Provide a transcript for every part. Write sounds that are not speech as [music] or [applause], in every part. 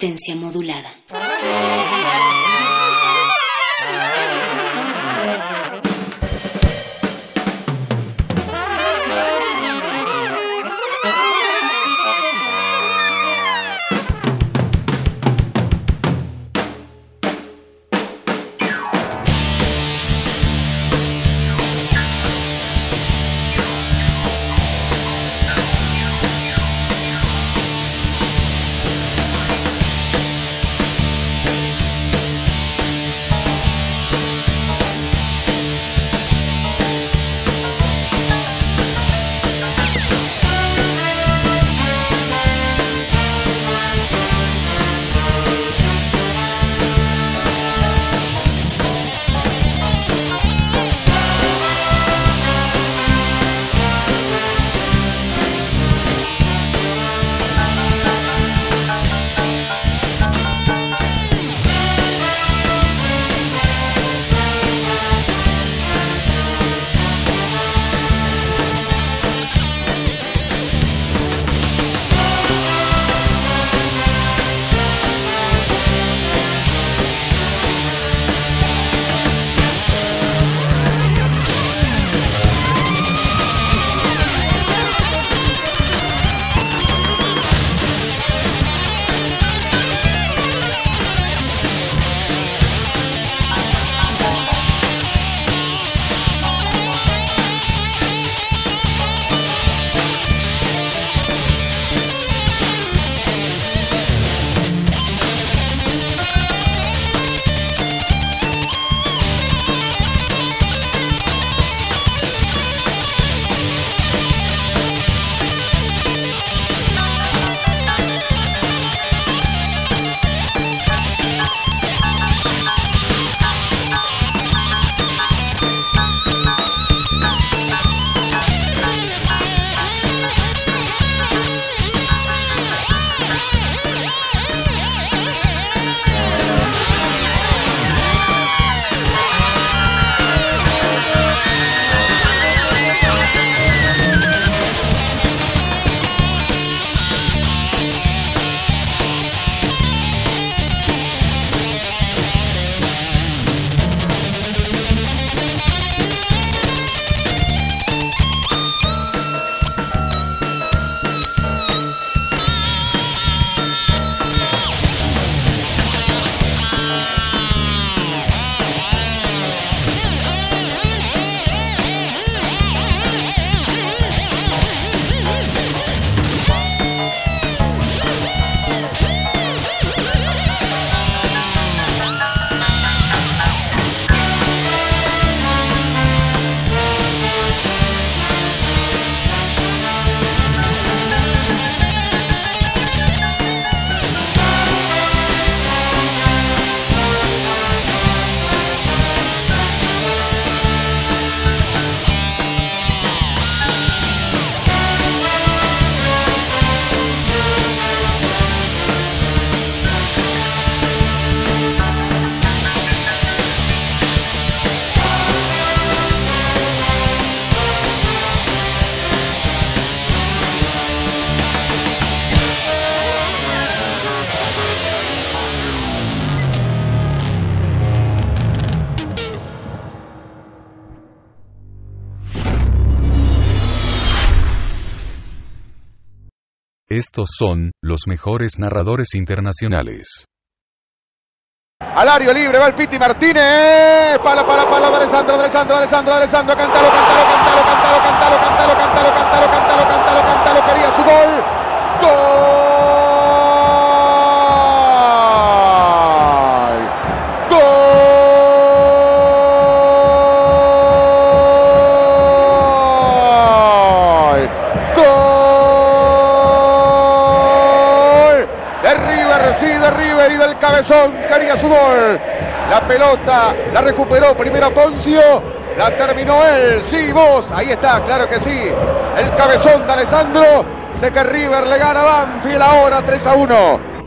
Resistencia modulada. Estos son los mejores narradores internacionales. Alario libre, va el Piti Martínez. Palo, palo, palo de Alessandro, Alessandro, Alessandro, Alessandro. Cantalo, cantalo, cantalo, cantalo, cantalo, cantalo, cantalo, cantalo, cantalo, cantalo, cantalo. Quería su gol. ¡Gol! Sí, de River y del cabezón quería su gol. La pelota la recuperó primero Poncio, la terminó él. Sí, vos, ahí está, claro que sí. El cabezón de Alessandro. Sé que River le gana a Banfield ahora 3 a 1.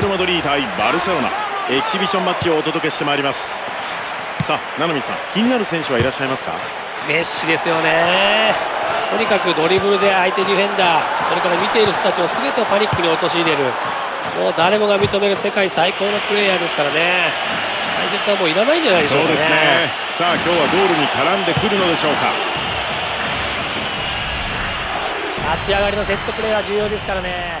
アル・マドリー対バルセロナ。エキシビションマッチをお届けしてまいります。さあ七海さん気になる選手はいらっしゃいますか？メッシですよね。とにかくドリブルで相手ディフェンダーそれから見ている人たちを全てをパニックに陥れる。もう誰もが認める世界最高のプレーヤーですからね。解説はもういらないんじゃないでしょうかね。そうですね。さあ今日はゴールに絡んでくるのでしょうか。立ち上がりのセットプレーは重要ですからね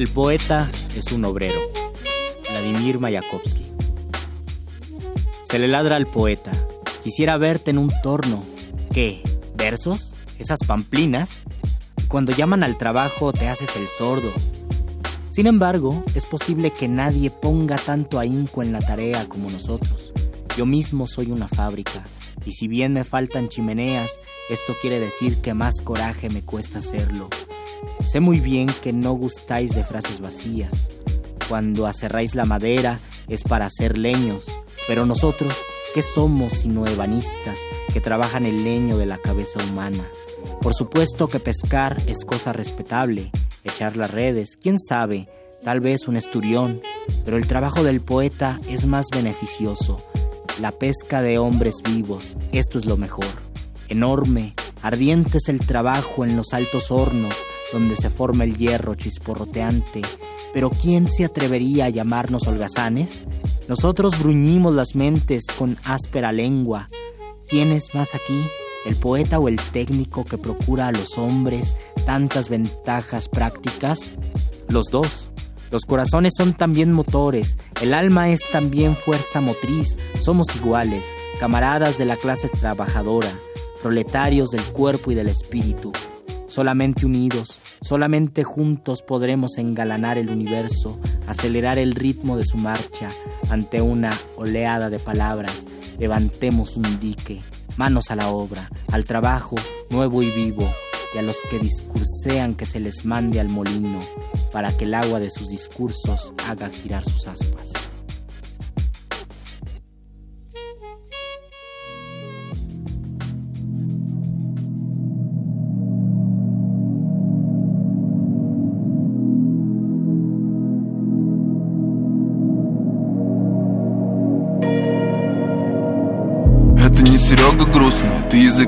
El poeta es un obrero. Vladimir Mayakovsky. Se le ladra al poeta. Quisiera verte en un torno. ¿Qué? ¿Versos? ¿Esas pamplinas? Cuando llaman al trabajo te haces el sordo. Sin embargo, es posible que nadie ponga tanto ahínco en la tarea como nosotros. Yo mismo soy una fábrica, y si bien me faltan chimeneas, esto quiere decir que más coraje me cuesta hacerlo. Sé muy bien que no gustáis de frases vacías. Cuando aserráis la madera es para hacer leños, pero nosotros, ¿qué somos sino ebanistas que trabajan el leño de la cabeza humana? Por supuesto que pescar es cosa respetable, echar las redes, quién sabe, tal vez un esturión, pero el trabajo del poeta es más beneficioso. La pesca de hombres vivos, esto es lo mejor. Enorme, ardiente es el trabajo en los altos hornos donde se forma el hierro chisporroteante. Pero ¿quién se atrevería a llamarnos holgazanes? Nosotros bruñimos las mentes con áspera lengua. ¿Quién es más aquí? ¿El poeta o el técnico que procura a los hombres tantas ventajas prácticas? Los dos. Los corazones son también motores, el alma es también fuerza motriz, somos iguales, camaradas de la clase trabajadora, proletarios del cuerpo y del espíritu. Solamente unidos, solamente juntos podremos engalanar el universo, acelerar el ritmo de su marcha ante una oleada de palabras. Levantemos un dique, manos a la obra, al trabajo nuevo y vivo, y a los que discursean que se les mande al molino, para que el agua de sus discursos haga girar sus aspas.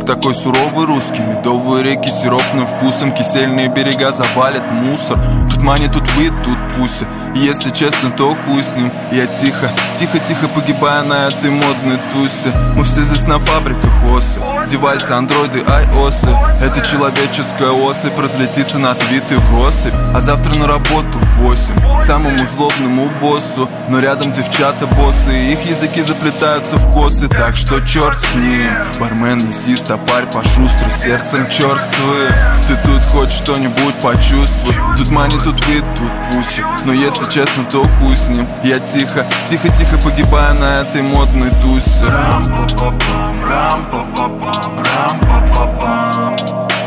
Язык такой суровый русский. Медовые реки сиропным вкусом, кисельные берега завалят мусор. Тут мани, тут вид, тут пуся. И если честно, то хуй с ним. Я тихо, тихо-тихо погибаю на этой модной тусе. Мы все здесь на фабриках осы Девайсы, андроиды, айосы. Это человеческая особь разлетится на твиты в россыпь. А завтра на работу в восемь. К самому злобному боссу. Но рядом девчата боссы. Их языки заплетаются в косы. Так что черт с ним. Бармен, неси стопарь пошустрый Сердцем черствый Ты тут хоть что-нибудь почувствуй. Тут мани, тут вид, тут пуси. Но если честно, то хуй с ним. Я тихо, тихо-тихо погибаю на этой модной тусе. Рам-па-па-пам, рам па па пам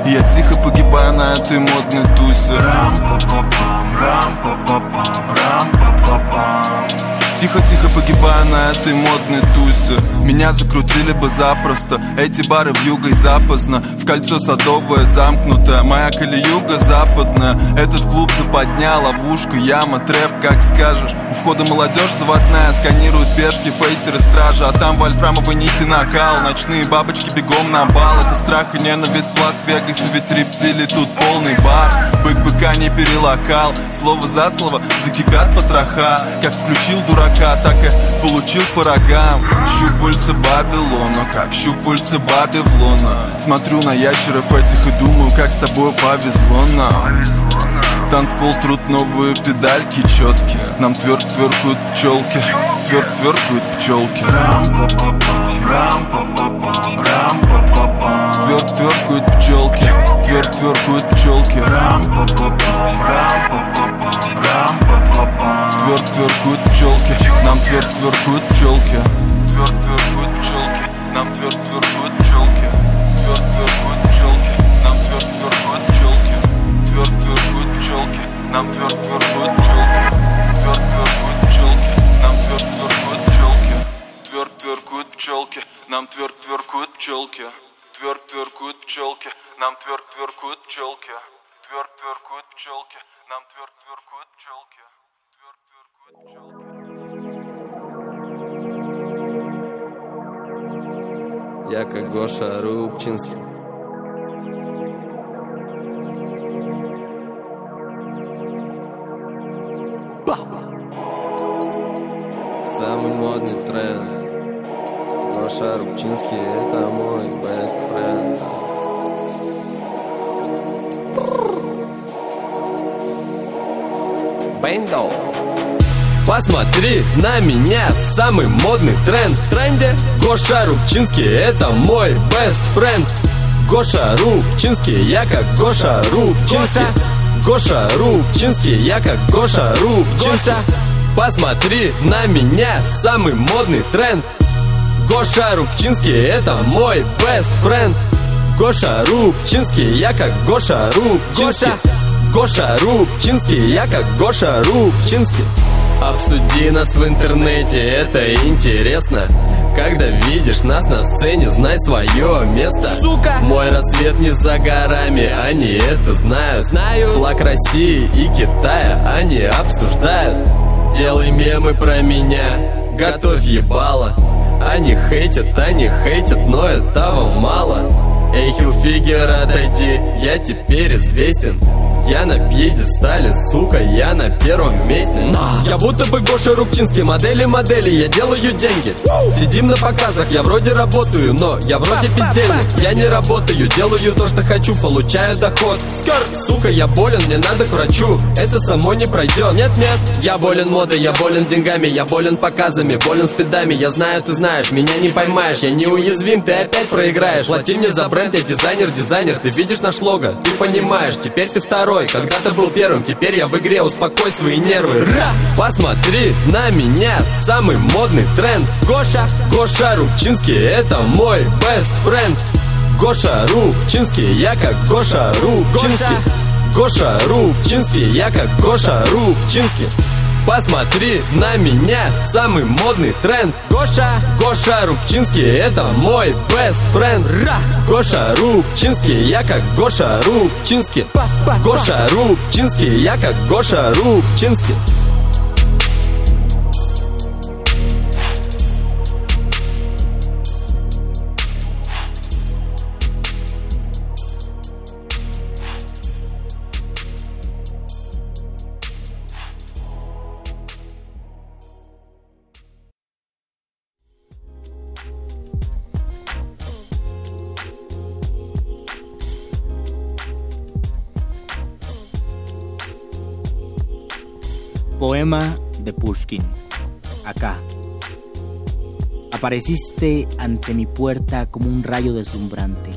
Я тихо погибаю на этой модной тусе. Рам па па пам рам па па пам рам па па пам Тихо-тихо погибаю на этой модной тусе. Меня закрутили бы запросто. Эти бары в юго и запоздно В кольцо садовое замкнутое. Моя колеюга западная. Этот клуб западня, ловушка, яма, трэп, как скажешь. У входа молодежь заводная Сканируют пешки, фейсеры, стражи. А там вольфрамовой нити накал. Ночные бабочки бегом на бал. Это страх и ненависть в Лас-Вегасе. Ведь рептилий тут полный бар. Бык быка не перелокал. Слово за слово закипят потроха. Как включил дурака, так и получил по рогам. Щупальца Бабилона, как щупальца Бабилона. Смотрю на ящеров этих и думаю, как с тобой повезло нам Танцпол труд новые педальки четкие. Нам тверк тверкают пчелки Тверк тверкают пчелки. Тверк тверкают пчелки Тверк тверкают пчелки. Тверк тверкают пчелки Нам тверд тверкуют пчелки. Тверд тверкуют пчелки Нам тверд тверкуют пчелки. Тверд тверкуют пчелки Нам тверд тверкуют пчелки. Тверд тверкуют пчелки Нам тверд тверкуют пчелки. Тверд тверкуют пчелки Нам тверд тверкуют пчелки. Тверд тверкуют пчелки Нам тверд тверкуют пчелки. Тверд тверкуют пчелки Нам тверд тверкуют пчелки. Тверд тверкуют пчелки Нам тверд тверкуют пчелки. Я как Гоша Рубчинский. Самый модный тренд. Гоша Рубчинский это мой best friend. Бэйндоу Посмотри на меня, самый модный тренд. В тренде Гоша Рубчинский, это мой best friend. Гоша Рубчинский, я как Гоша Рубчинский. Гоша. Рубчинский, я как Гоша Рубчинский. Посмотри на меня, самый модный тренд. Гоша Рубчинский, это мой best friend. Гоша Рубчинский, я как Гоша Рубчинский. Гоша Рубчинский, я как Гоша Рубчинский Обсуди нас в интернете, это интересно. Когда видишь нас на сцене, знай свое место. Сука! Мой рассвет не за горами, они это знают. Знаю. Флаг России и Китая они обсуждают. Делай мемы про меня, готовь ебало. Они хейтят, они хейтят, но этого мало. Эй, Хилфигер, отойди, я теперь известен я на пьедестале, сука, я на первом месте. Я будто бы Гоша Рубчинский, модели модели, я делаю деньги. Сидим на показах, я вроде работаю, но я вроде бездельник. Я не работаю, делаю то, что хочу, получаю доход. Сука, я болен, мне надо к врачу, это само не пройдет Нет-нет, я болен модой, я болен деньгами, я болен показами, болен спидами. Я знаю, ты знаешь, меня не поймаешь, я неуязвим, ты опять проиграешь. Плати мне за бренд, я дизайнер, дизайнер, ты видишь наш лого, ты понимаешь, теперь ты второй когда-то был первым, теперь я в игре, успокой свои нервы. Ра! Посмотри на меня, самый модный тренд. Гоша, Гоша Рубчинский, это мой best friend. Гоша Рубчинский, я как Гоша Рубчинский. Гоша Рубчинский, я как Гоша Рубчинский Посмотри на меня, самый модный тренд. Гоша, Гоша Рубчинский, это мой best friend. Ра! Гоша Рубчинский, я как Гоша Рубчинский. Гоша Рубчинский, я как Гоша Рубчинский Poema de Pushkin. Acá. Apareciste ante mi puerta como un rayo deslumbrante.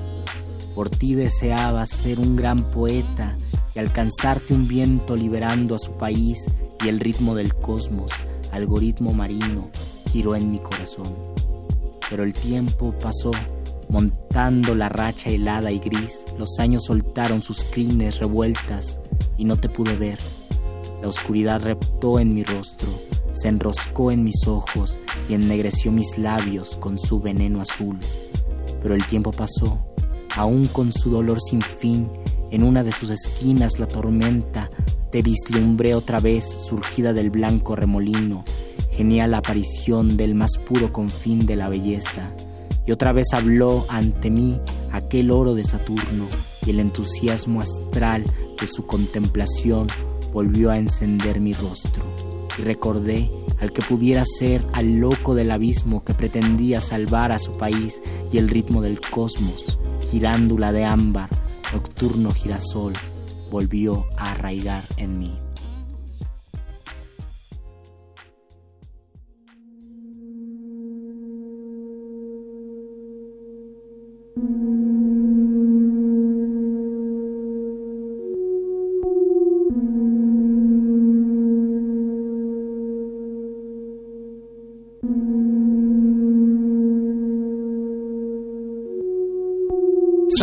Por ti deseaba ser un gran poeta y alcanzarte un viento liberando a su país y el ritmo del cosmos, algoritmo marino, giró en mi corazón. Pero el tiempo pasó, montando la racha helada y gris, los años soltaron sus crines revueltas y no te pude ver oscuridad reptó en mi rostro, se enroscó en mis ojos y ennegreció mis labios con su veneno azul. Pero el tiempo pasó, aún con su dolor sin fin, en una de sus esquinas la tormenta, te vislumbré otra vez surgida del blanco remolino, genial aparición del más puro confín de la belleza. Y otra vez habló ante mí aquel oro de Saturno y el entusiasmo astral de su contemplación volvió a encender mi rostro y recordé al que pudiera ser al loco del abismo que pretendía salvar a su país y el ritmo del cosmos, girándula de ámbar, nocturno girasol, volvió a arraigar en mí.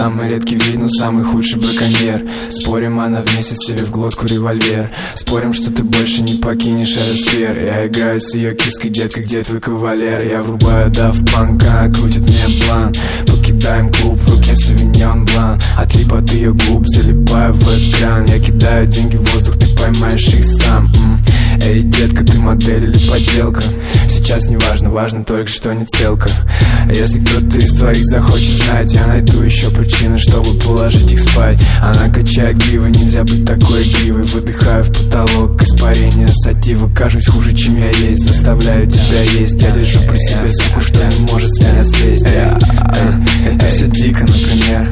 Самый редкий вид, но самый худший браконьер. Спорим, она вместе себе в глотку револьвер. Спорим, что ты больше не покинешь этот сквер. Я играю с ее киской, детка, где твой кавалер? Я врубаю дав панка, крутит мне план. Покидаем клуб, в руке сувеньон блан. Отлип от ее губ, залипаю в экран. Я кидаю деньги в воздух, ты поймаешь их сам. Эй, детка, ты модель или подделка? Сейчас не важно, важно только, что не целка. Если кто-то из твоих захочет знать Я найду еще причины, чтобы положить их спать. Она качает гривы, нельзя быть такой игривой Выдыхаю в потолок, испарение сатива. Кажусь хуже, чем я есть, заставляю тебя есть. Я держу при себе суку, что не может с меня слезть. Это все дико, например.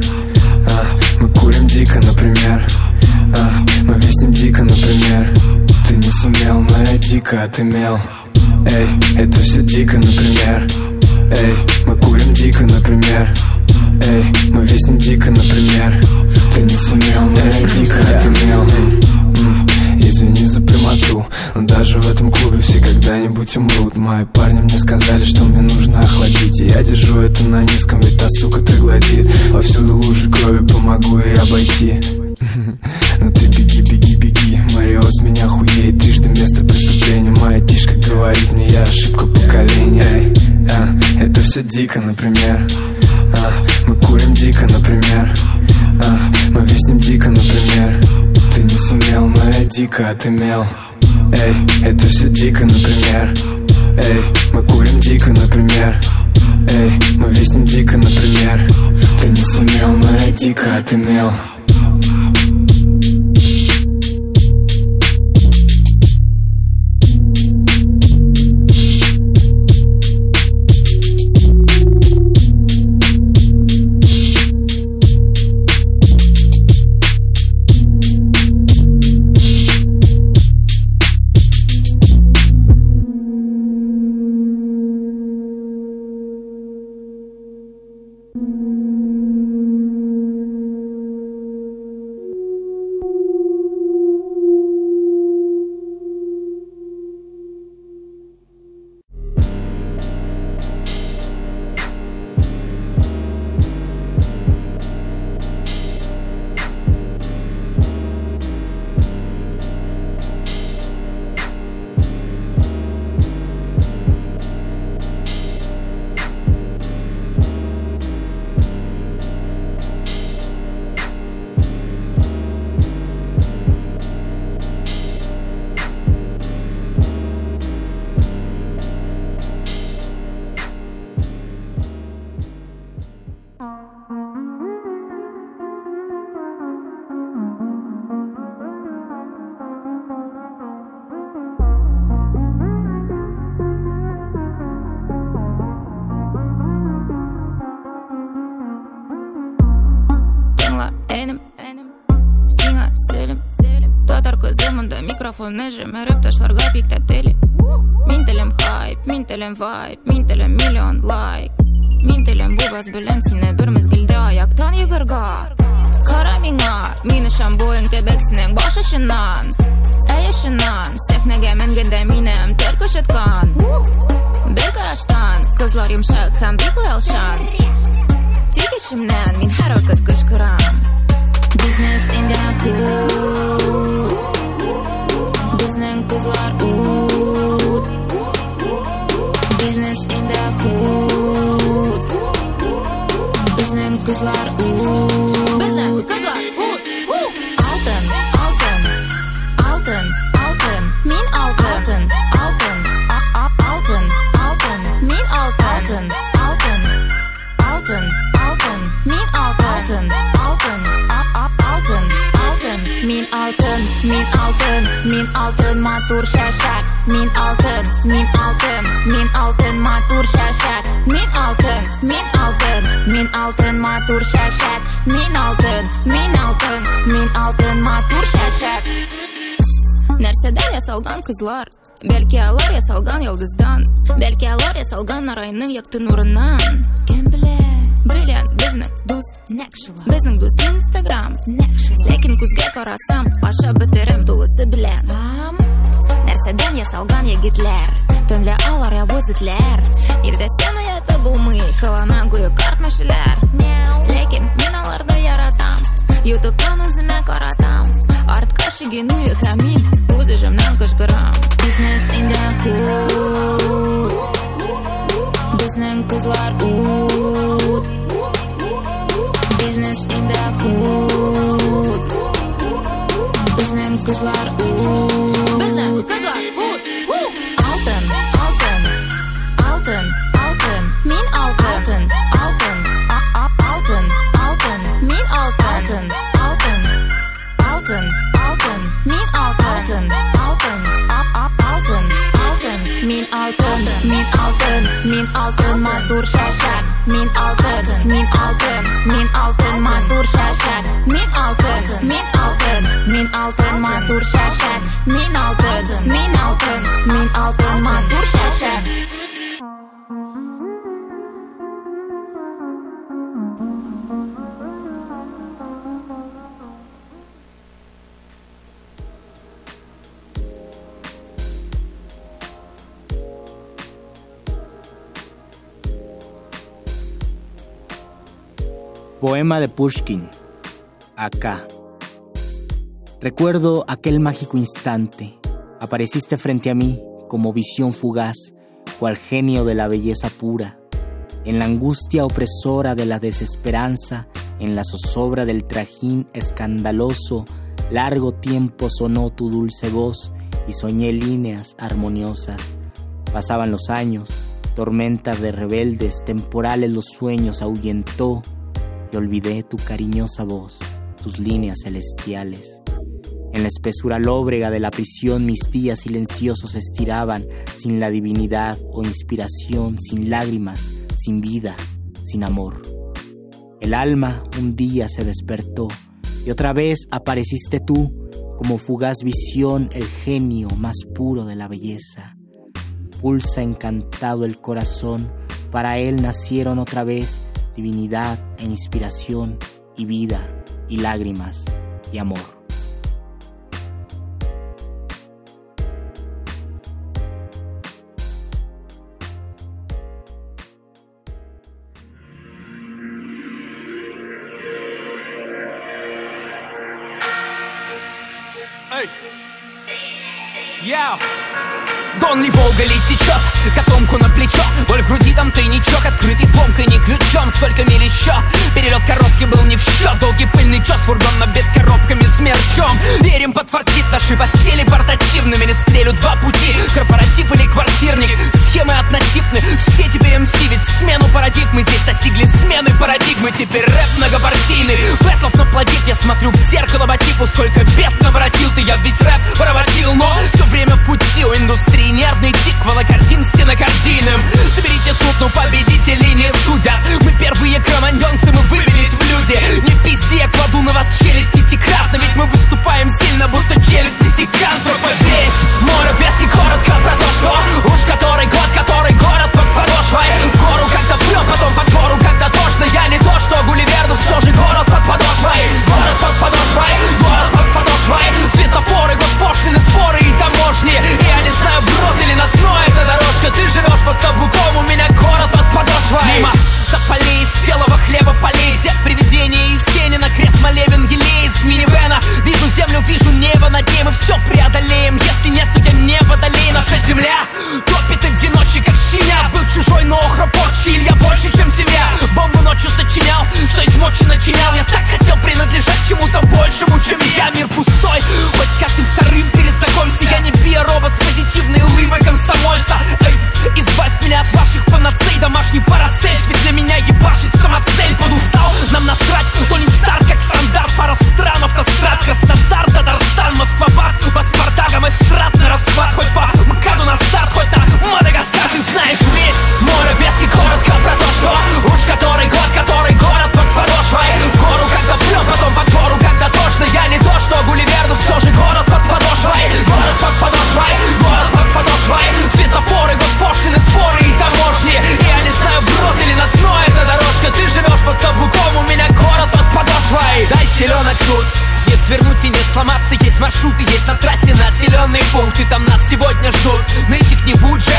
А, Мы курим дико, например. А, Мы виснем дико, например. Ты не сумел, но я дико отымел Эй, это все дико, например. Эй, мы курим дико, например. Эй, мы виснем дико, например. Ты не сумел, но я дико М, м, Извини за прямоту Но даже в этом клубе все когда-нибудь умрут. Мои парни мне сказали, что мне нужно охладить я держу это на низком, ведь та сука троглодит Повсюду лужи крови, помогу ей обойти. [laughs] Ну ты беги, беги, беги Марио с меня хуеет. Трижды место преступления Моя тишка говорит мне, я ошибка поколения. Эй, а, Это все дико, например. А, Мы курим дико, например. А, Мы виснем дико, например. Ты не сумел, но я дико отымел. Эй, это все дико, например. Эй, мы курим дико, например. Эй, мы виснем дико, например. Ты не сумел, но я дико отымел Înnejime röptaș larga pictatele Mintele-mi hype, mintele-mi vibe Mintele-mi milion like Mintele-mi bubas bülensine bir mizgilde ayaktan yıgırgar Kara miňa, mini şamboýun tebeksiniň baş aşynan. Äýe aşynan, sehnege men gende minem terkoş etkan. Bir garaştan, kızlar ýumşak hem bir goýalşan. Tigişimden min her wakat gışkıram. Business in the cool. Bizning qizlar ut Business in the hood. Bizning qizlar ut мен алтын мен алтын матур шашақ мен алтын мен алтын мен алтын матур шашақ мен алтын мен алтын мен алтын матур шашақ мен алтын мен алтын мен алтын матур шашақ нәрседен ясалған қызлар бәлки алар ясалған йолдыздан? Бәлки алар ясалған арайның екті нұрынан кім біледі Brilliant business dus nekšula. Business dus Instagram nekšula. Lekin kus geko rasam, paša BTRM dulusi bilen. Am? Nersedän ja salgan ja gitler. Tönle alar ja vozitler. Ir de senoja tabulmy, kalananguju kartnašiler. Lekin minalarda yaratam. YouTube'dan o'zimga qaratam. Artga shiginuyu kamin, o'zimdan qishqiram. Business in the hood. Bizning qizlar u. Без инде худ Безнең кызлар уд Безнең кызлар уд Алтын, алтын, алтын, алтын. Мин алтын, алтын, алтын, алтын Мин алтын, алтын, алтын, алтын Мин алтын, алтын, алтын, алтын Мин алтын, мин алтын, мин алтын. Матур шәшәк Мен алтын, мен алтын, мен алтын матур шашақ Мен алтын, мен алтын, мен алтын матур шашақ Мен алтын, мен алтын, мен алтын матур шашақ Poema de Pushkin. Acá. Recuerdo aquel mágico instante. Apareciste frente a mí como visión fugaz, cual genio de la belleza pura. En la angustia opresora de la desesperanza, en la zozobra del trajín escandaloso, largo tiempo sonó tu dulce voz y soñé líneas armoniosas. Pasaban los años, tormentas de rebeldes, temporales los sueños ahuyentó olvidé tu cariñosa voz, tus líneas celestiales. En la espesura lóbrega de la prisión mis días silenciosos estiraban, sin la divinidad o inspiración, sin lágrimas, sin vida, sin amor. El alma un día se despertó y otra vez apareciste tú, como fugaz visión, el genio más puro de la belleza. Pulsa encantado el corazón, para él nacieron otra vez divinidad e inspiración y vida y lágrimas y amor. Еще, перелет коробки был не в счет Долгий пыльный час, фургон набит коробками с мерчом. Верим, подфартит наши постели портативными. Не стрелю два пути, корпоратив или квартирник. Схемы однотипны, все теперь МС Ведь смену парадигмы здесь достигли. Смены парадигмы Теперь рэп многопартийный, бэтлов наплодит Я смотрю в зеркало по типу, сколько бед наворотил ты. Я весь рэп проводил, но все время в пути у индустрии. Нервный тик Волокартин стенокардийным Соберите суд, но победители не судят. Мы первые кроманьонцы, мы выбились в люди. Не пизди, я кладу на вас челюсть пятикратно Ведь мы выступаем сильно, будто челюсть пятикантропа Под каблуком, у меня город под подошвой. Мимо тополей, спелого хлеба полей Дед привидение Есенина, крест молебен елей. Из минивэна Вижу землю, вижу небо над ней Мы все преодолеем, если нет, то я не водолей Наша земля топит одиночек, как щеня Был чужой, но охропорчий, я больше, чем семья. Бомбу ночью сочинял, что из мочи начинял. Я так хотел принадлежать чему-то большему, чем маршруты, есть на трассе населенные пункты Там нас сегодня ждут. Нытик не будь женственным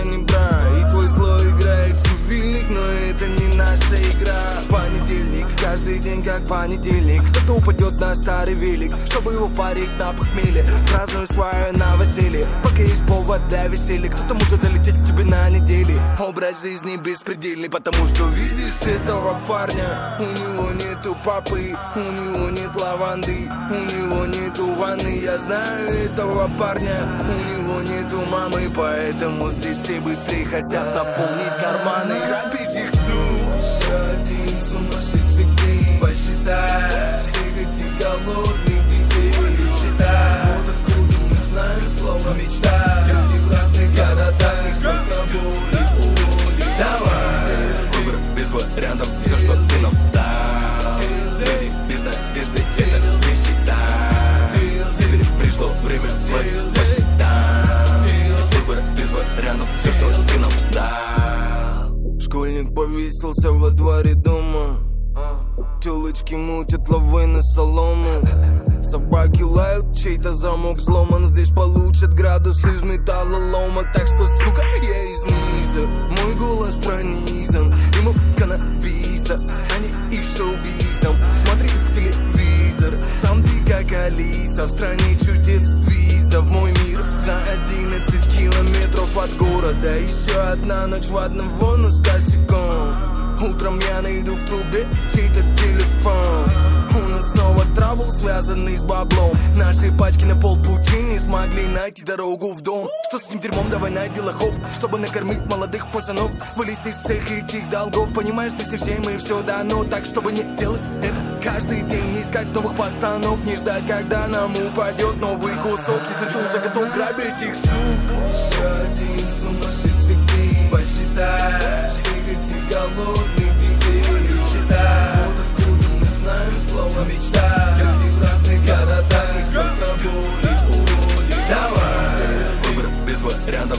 Anybody это не наша игра. Понедельник, каждый день как понедельник. Кто-то упадет на старый велик, чтобы его впарить на похмелье. Праздную свою новоселье, пока есть повод для веселья. Кто-то может залететь тебе на неделе. Образ жизни беспредельный, потому что видишь этого парня. У него нету папы, у него нет лаванды У него нету ванны, я знаю этого парня. У него нету мамы, поэтому здесь все быстрее хотят наполнить карманы день Посчитай всех этих голодных детей Считай, вот откуда мы знаем слово мечта Люди в разных городах, их столько боли, боли Давай, выбор без вариантов, все, что ты нам дал Люди без надежды, это не считай Теперь пришло время платить Выбор без вариантов, все, что ты нам дал Школьник повесился во дворе дома Телочки мутят лавой на солому. Собаки лают, чей-то замок взломан. Здесь получат градус из металлолома. Так что, сука, я из низа. Мой голос пронизан. Ему каннабиса, а не их шоу-бизом. Смотри в телевизор, там ты как Алиса В стране чудес виза в мой мир За 11 километров от города. Еще одна ночь в одном вону с косяком Утром я найду в трубе чей-то телефон. У нас снова трабл, связанный с баблом. Наши пачки на полпути не смогли найти дорогу в дом. Что с этим дерьмом, давай найди лохов Чтобы накормить молодых пацанов. Вылезть из всех этих долгов. Понимаешь, ты всем и все дано. Так, чтобы не делать это каждый день. Не искать новых постанов Не ждать, когда нам упадет новый кусок. Если ты уже готов грабить их, суп Еще один сумасшедший день Посчитай голодных детей вот откуда мы знаем слово мечта Люди в разных городах, столько боли, боли Давай, выбор без вариантов,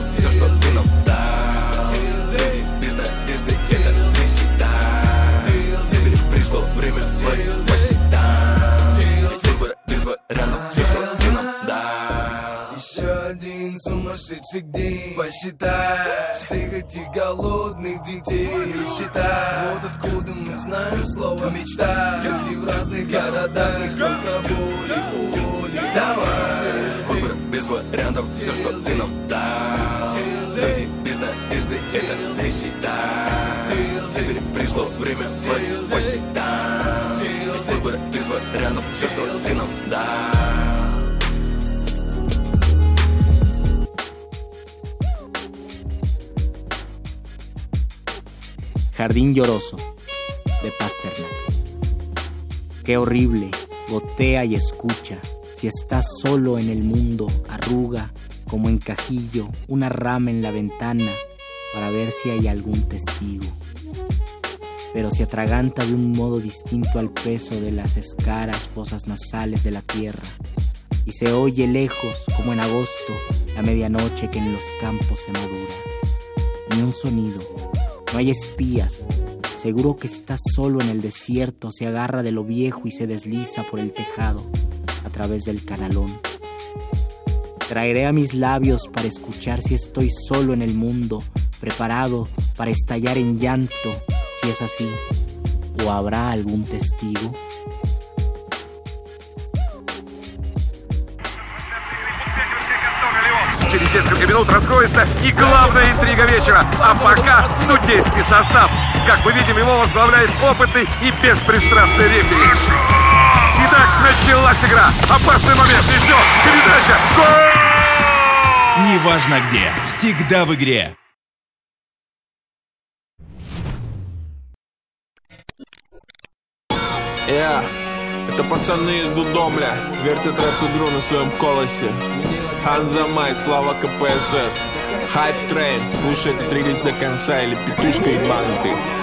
один сумасшедший день Посчитай. Всех этих голодных детей Считай, вот откуда мы знаем слово мечта Люди в разных городах, их столько боли, боли Давай, выбор без вариантов, все, что ты нам дал. Люди без надежды, это не считай Теперь пришло время платить посчитай Выбор без вариантов, все, что ты нам дал Jardín Lloroso, de Pasternak. Qué horrible, gotea y escucha, si estás solo en el mundo, arruga como en cajillo una rama en la ventana para ver si hay algún testigo. Pero se atraganta de un modo distinto al peso de las escaras fosas nasales de la tierra y se oye lejos como en agosto la medianoche que en los campos se madura. Ni un sonido, no hay espías, seguro que está solo en el desierto, se agarra de lo viejo y se desliza por el tejado a través del canalón. Traeré a mis labios para escuchar si estoy solo en el mundo, preparado para estallar en llanto, si es así, o habrá algún testigo. Минут раскроется и главная интрига вечера. А пока судейский состав. Как мы видим, его возглавляет опытный и беспристрастный рефери. Итак, началась игра. Опасный момент. Еще передача. Гол! Неважно где, всегда в игре. Я, это пацаны из Удомля, вертят рэп-игру на своем колосе. Ханза Май, Слава КПСС. Хайп Трейн, слушай этот релиз до конца или петушка ебаный ты.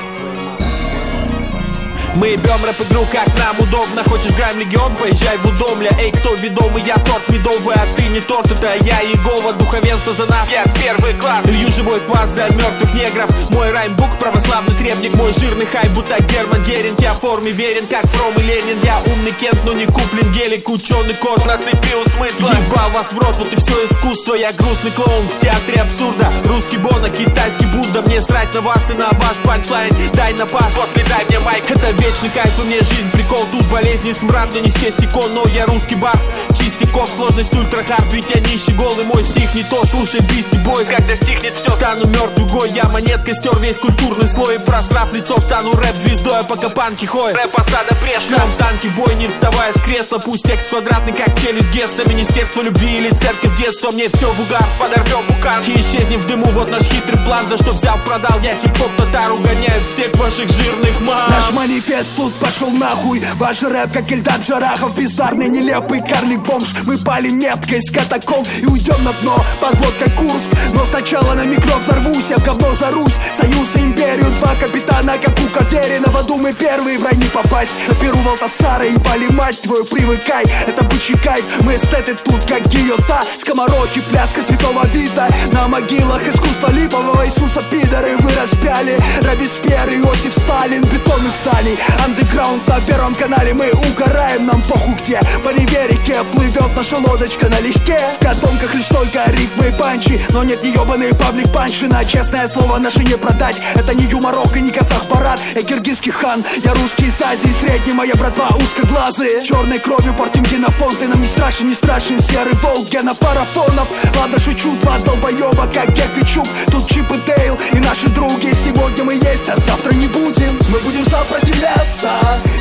Мы ебем рэп-игру, как нам удобно. Хочешь грайм легион, поезжай в Удомля. Эй, кто ведомый, я торт медовый А ты не торт, это я Иегова Духовенство за нас, я первый класс. Лью живой квас за мертвых негров. Мой раймбук, православный требник. Мой жирный хай, будто Герман Геринг. Я в форме верен, как Фром и Ленин. Я умный Кент, но не куплен гелик. Ученый кот, нацепил смысл. Ебал вас в рот, вот и все искусство. Я грустный клоун в театре абсурда. Русский Бона, китайский Будда. Мне срать на вас и на ваш панчлайн. Дай на пас, после дай мне майк. Это вечный кайф, у меня жизнь. Прикол Тут болезни, смрад, не стекон Но я русский бар, чистяков Сложность ультрахард, ведь я нищий голый Мой стих не то, слушай Бисти Бойс Когда стихнет все, стану мертвый гой Я монетка стер весь культурный слой. И просрав лицо, стану рэп-звездой А пока панки ходят, рэп осада пресс Шлем танки бой, не вставая с кресла. Пусть текст квадратный, как челюсть Гесса Министерство любви или церковь детства. Мне все в угар, подорвем букан И исчезнем в дыму, вот наш хитрый план. За что взял, продал, я хип-хоп татар Угоняю в степь ваших жирных мам Наш манифест тут пошел нахуй. Ваш рэп, как Ильдар Джарахов Бездарный, нелепый карлик-бомж Мы пали меткой с катакомб И уйдем на дно, подводка Курск Но сначала на микро взорвусь Я в говно зарусь, союз и империю Два капитана, как у Каверина В аду мы первые, в рай не попасть. На перу Валтасара и пали мать твою Привыкай, это бычий кайф Мы эстеты тут, как гиота. Скомороки, пляска святого вида На могилах искусства липового Иисуса пидоры. Вы распяли Робеспьер, Иосиф Сталин Бетонных сталей Андеграунд на первом канале. Мы угораем, нам похуй где. По Риверике плывет наша лодочка налегке. В катонках лишь только рифмы и панчи. Но нет не ебаный паблик панчина Честное слово наше не продать. Это не юморок и не косах парад. Я киргизский хан, я русский из Азии. Средний моя братва узкоглазые Черной кровью портим генофон Ты нам не страшен, не страшен Серый волк генофарафонов. Ладно, шучу, два долбоеба, как Гек и Чук Тут Чип и Дейл и наши други. Сегодня мы есть, а завтра не будем. Мы будем сопротивляться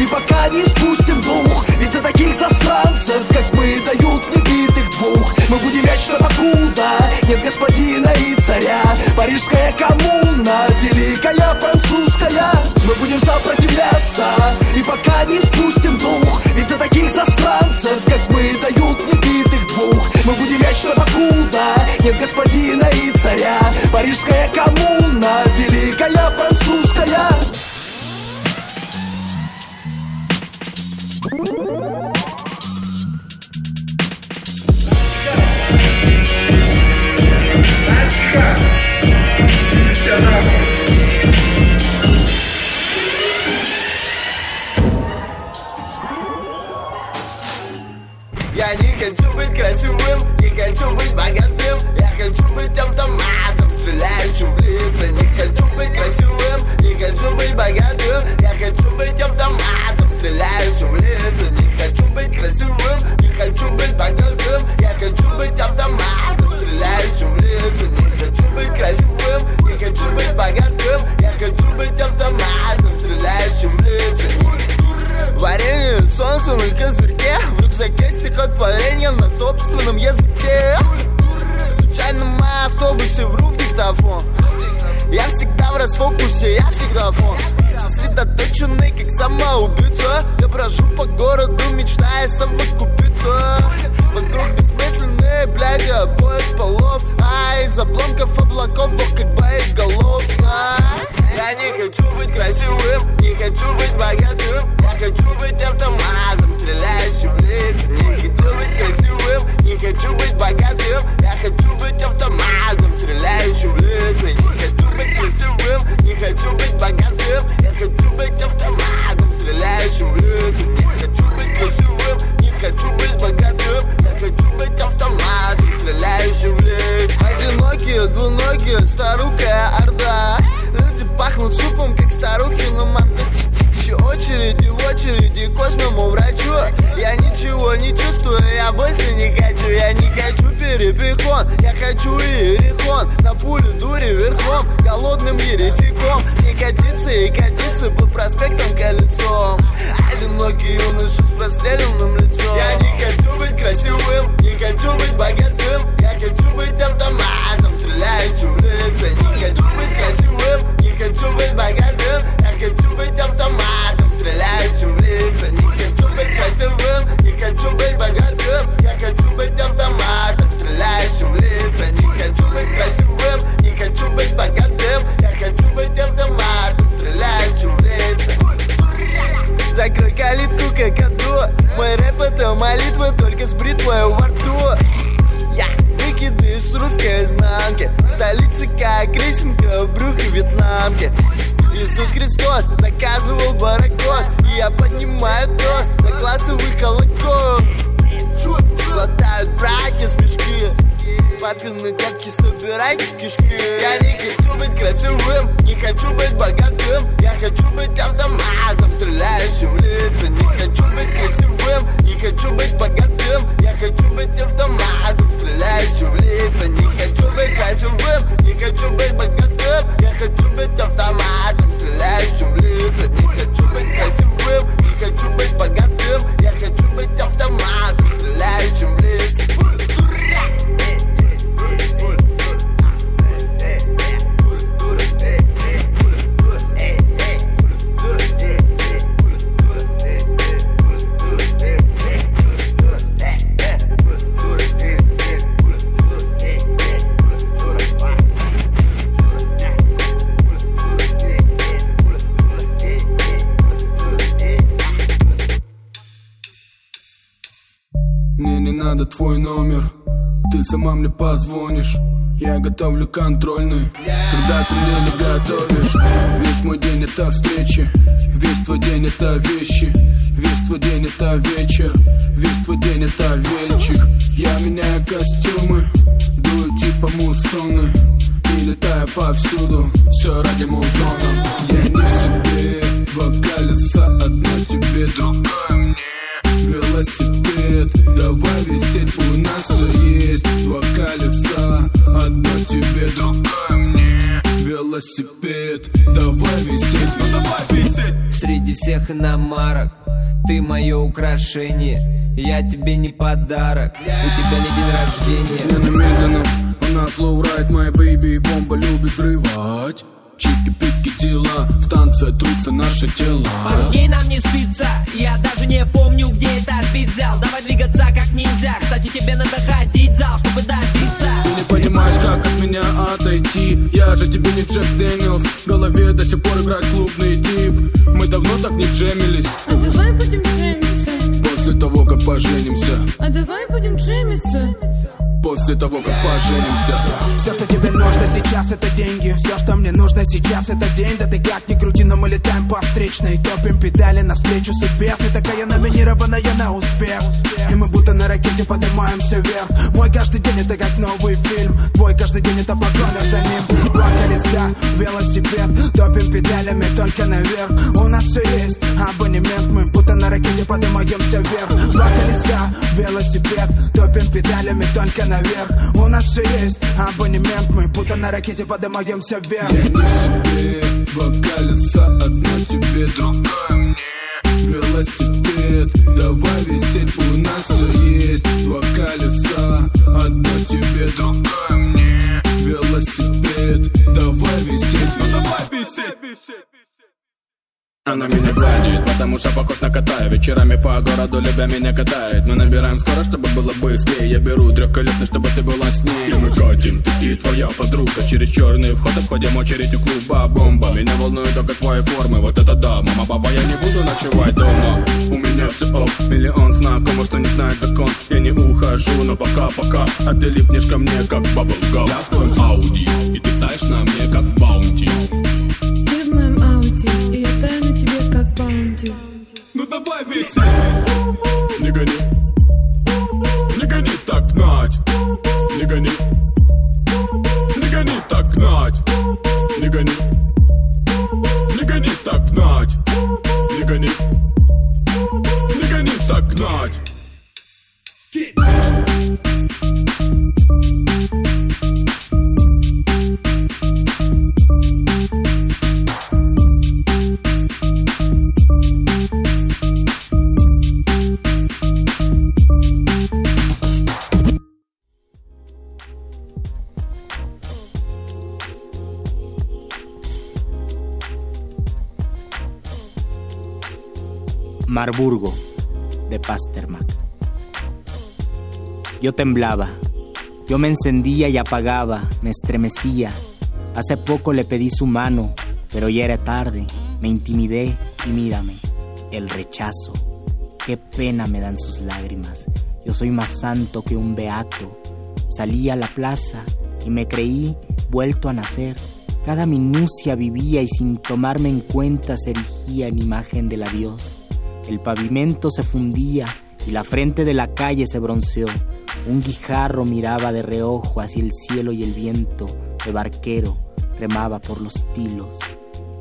И пока не спустим дух Ведь за таких засранцев, как мы, дают небитых двух. Мы будем вечно покуда Нет господина и царя. Парижская коммуна Великая французская. Мы будем сопротивляться И пока не спустим дух Ведь за таких засранцев, как мы, дают небитых двух. Мы будем вечно покуда Нет господина и царя. Парижская коммуна Великая французская يعني كان شوفت كاسوم يا كان شوفت بقدم يا يعني كان شوفت طمطم مع طمس بالله شوف ليه كان شوفت كاسوم يا كان شوفت بقدم يا يعني كان شوفت طمطم مع стреляющим в лица Не хочу быть красивым, не хочу быть богатым Я хочу быть автоматом, стреляющим в лица Не хочу быть красивым, не хочу быть богатым Я хочу быть автоматом, стреляющим в лица Варенье, солнце на козырьке. В рюкзаке стихотворение на собственном языке. В случайном автобусе вру в диктофон Я всегда в расфокусе, я всегда фон Сосредоточенный убийца Я брожу по городу, мечтая совокупиться. Вокруг бессмысленные, блядь, обоих полов. А из обломков облаков Бог как боеголов а? Я не хочу быть красивым, не хочу быть богатым Я хочу быть автоматом, стреляющим в лица Не хочу быть красивым, не хочу быть богатым Я хочу быть автоматом, стреляющим в лица Не хочу быть красивым, не хочу быть богатым Я хочу быть автоматом, стреляющим в лица Не хочу быть красивым, не хочу быть богатым Я хочу быть автоматом, стреляющим в лица Одинокие, двуногие, старукая орда Люди пахнут супом, как старухи на манго Очереди в очереди к кожному врачу. Я ничего не чувствую, я больше не хочу. Я не хочу перепихон, я хочу иерихон. На пулю дури верхом, голодным еретиком. Не катиться и катиться по проспектам колесом Одинокий юноша с простреленным лицом. Я не хочу быть красивым, не хочу быть богатым. Я хочу быть автоматом, стреляющим в лица. Не хочу быть красивым, не хочу быть богатым. Я хочу быть автоматом, красивым, не хочу быть богатым. Я хочу быть автоматом, стреляющим в лица. Не хочу быть красивым, не хочу быть богатым. Я хочу быть автоматом, стреляющим в лица. Закрой калитку, как аду Мой рэп это молитва, только с бритвой во рту. Я выкиды с русской изнанки. Столица как рисинка в брюхе вьетнамки Иисус Христос заказывал баракос И я поднимаю тост за классовый холокост Глотают братья смешки Папины детки, собирайте кишки Я не хочу быть красивым, не хочу быть богатым Я хочу быть автоматом, стреляющим в лица Не хочу быть красивым, не хочу быть богатым Я хочу быть автоматом, стреляющим в лица Не хочу быть красивым, не хочу быть богатым Я хочу быть автоматом, стреляющим в лица Не хочу быть красивым, не хочу быть богатым Я хочу быть автоматом, lijstje and blind Мне не надо твой номер. Ты сама мне позвонишь. Я готовлю контрольный. Когда ты мне не готовишь? Весь мой день это встречи. Весь твой день это вещи. Весь твой день это вечер. Весь твой день это вельчик Я меняю костюмы. Дую типа муссоны. И летаю повсюду. Все ради музона. Я не себе. Два колеса Одно тебе, другое мне велосипед Давай висеть, у нас все есть. Два колеса, одно тебе, другое мне. Велосипед, давай висеть, ну давай висеть. Среди всех иномарок Ты мое украшение. Я тебе не подарок У тебя не день рождения. Медленно, медленно, у нас лоурайд, моя бэйби Бомба любит взрывать Чики-пики дела, в танце трутся наши тела Пару дней нам не спится. Я даже не помню, где этот бит взял. Давай двигаться как нельзя Кстати, тебе надо ходить в зал, чтобы добиться. Ты не понимаешь, как от меня отойти. Я же тебе не Джек Дэниелс. В голове до сих пор играет клубный тип. Мы давно так не джемились. А давай будем джемиться. После того, как поженимся. А давай будем джемиться После того, как поженимся. Все, что тебе нужно сейчас, это деньги. Все, что мне нужно сейчас, это день. Да ты как ни крути, но мы летаем по встречной. Топим педали навстречу судьбе. Ты такая номинированная на успех. И мы будто на ракете поднимаемся вверх. Мой каждый день это как новый фильм. Твой каждый день это погоня за ним. Два колеса, велосипед. Топим педалями только наверх. У нас все есть абонемент. Мы будто на ракете поднимаемся вверх. Два колеса, велосипед. Топим педалями только наверх. У нас все есть абонемент Мы будто на ракете поднимаемся вверх. Я не себе Два колеса, одно тебе, другое мне. Велосипед, давай висеть, у нас все есть. Два колеса, одно тебе, другое мне. Велосипед, давай висеть, ну давай висеть Она меня гладит, потому что похож на кота. Вечерами по городу любя меня катает. Мы набираем скорость, чтобы было быстрее. Я беру трехколесный, чтобы ты была с ней. И мы катим, ты и твоя подруга. Через черный вход обходим очередь у клуба. Бомба, меня волнует только твои формы. Вот это да, мама, папа, я не буду ночевать дома. У меня все ок, миллион знакомых, что не знает закон. Я не ухожу, но пока-пока А ты липнешь ко мне, как баблгам. Я в твоем Ауди, и ты таешь на мне, как баунти. Ты в моем ауте, и я таю как баунти Ну давай веселей Не гони. Не гони так гнать. Не гони. Не гони так гнать. Не гони. Не гони так гнать. Не гони. Не гони так гнать Marburgo, de Pasternak. Yo temblaba, yo me encendía y apagaba, me estremecía. Hace poco le pedí su mano, pero ya era tarde. Me intimidé y mírame, el rechazo. Qué pena me dan sus lágrimas. Yo soy más santo que un beato. Salí a la plaza y me creí vuelto a nacer. Cada minucia vivía y sin tomarme en cuenta se erigía en imagen del adiós. El pavimento se fundía y la frente de la calle se bronceó. Un guijarro miraba de reojo hacia el cielo y el viento de barquero remaba por los tilos.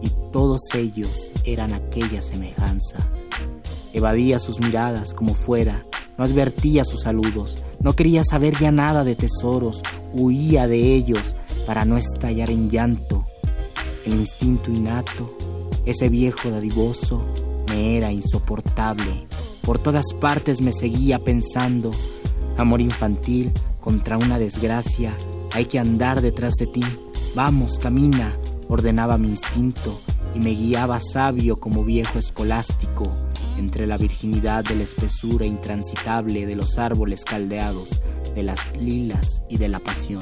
Y todos ellos eran aquella semejanza. Evadía sus miradas como fuera, no advertía sus saludos, no quería saber ya nada de tesoros, huía de ellos para no estallar en llanto. El instinto innato, ese viejo dadivoso, me era insoportable. Por todas partes me seguía pensando, amor infantil contra una desgracia, hay que andar detrás de ti. Vamos, camina, ordenaba mi instinto y me guiaba sabio como viejo escolástico entre la virginidad de la espesura intransitable de los árboles caldeados, de las lilas y de la pasión.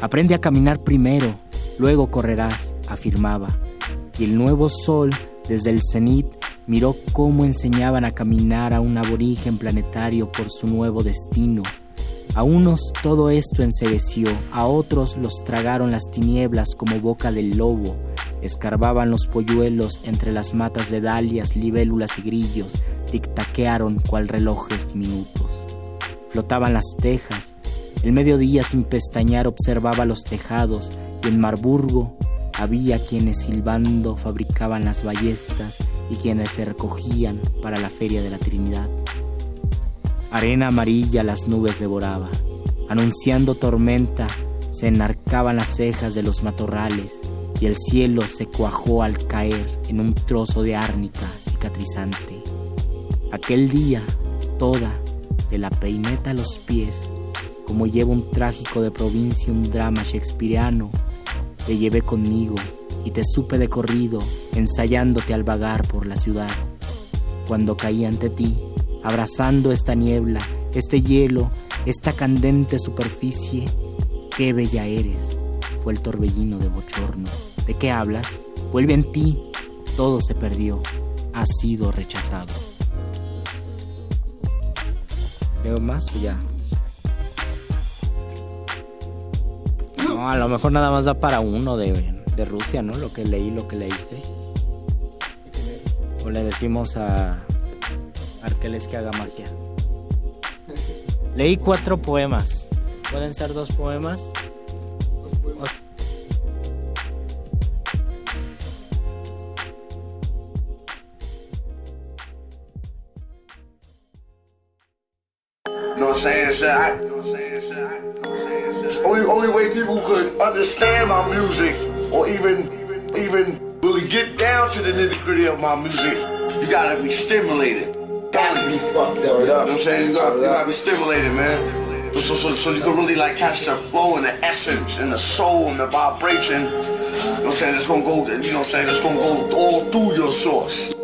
Aprende a caminar primero, luego correrás, afirmaba. Y el nuevo sol, desde el cenit, miró cómo enseñaban a caminar a un aborigen planetario por su nuevo destino. A unos todo esto ensegueció, a otros los tragaron las tinieblas como boca del lobo, escarbaban los polluelos entre las matas de dalias, libélulas y grillos, tic-taquearon cual relojes diminutos. Flotaban las tejas, el mediodía sin pestañear observaba los tejados y en Marburgo había quienes silbando fabricaban las ballestas y quienes se recogían para la feria de la Trinidad. Arena amarilla las nubes devoraba, anunciando tormenta se enarcaban las cejas de los matorrales y el cielo se cuajó al caer en un trozo de árnica cicatrizante. Aquel día, toda, de la peineta a los pies, como lleva un trágico de provincia un drama shakespeariano, te llevé conmigo y te supe de corrido, ensayándote al vagar por la ciudad. Cuando caí ante ti, abrazando esta niebla, este hielo, esta candente superficie, qué bella eres, fue el torbellino de bochorno. ¿De qué hablas? Vuelve en ti, todo se perdió, has sido rechazado. ¿Leo más o ya? No, a lo mejor nada más da para uno de, de Rusia, ¿no? Lo que leí, lo que leíste. O le decimos a Arqueles que haga magia. Leí cuatro poemas. ¿Pueden ser dos poemas? You know what I'm saying? Only only way people could understand my music or even even really get down to the nitty gritty of my music, you gotta be stimulated. Gotta be fucked up. You know what I'm saying? You gotta, you gotta be stimulated, man. So, so, so you can really like catch the flow and the essence and the soul and the vibration. You know what I'm saying? It's gonna go, you know what I'm saying? It's gonna go all through your source.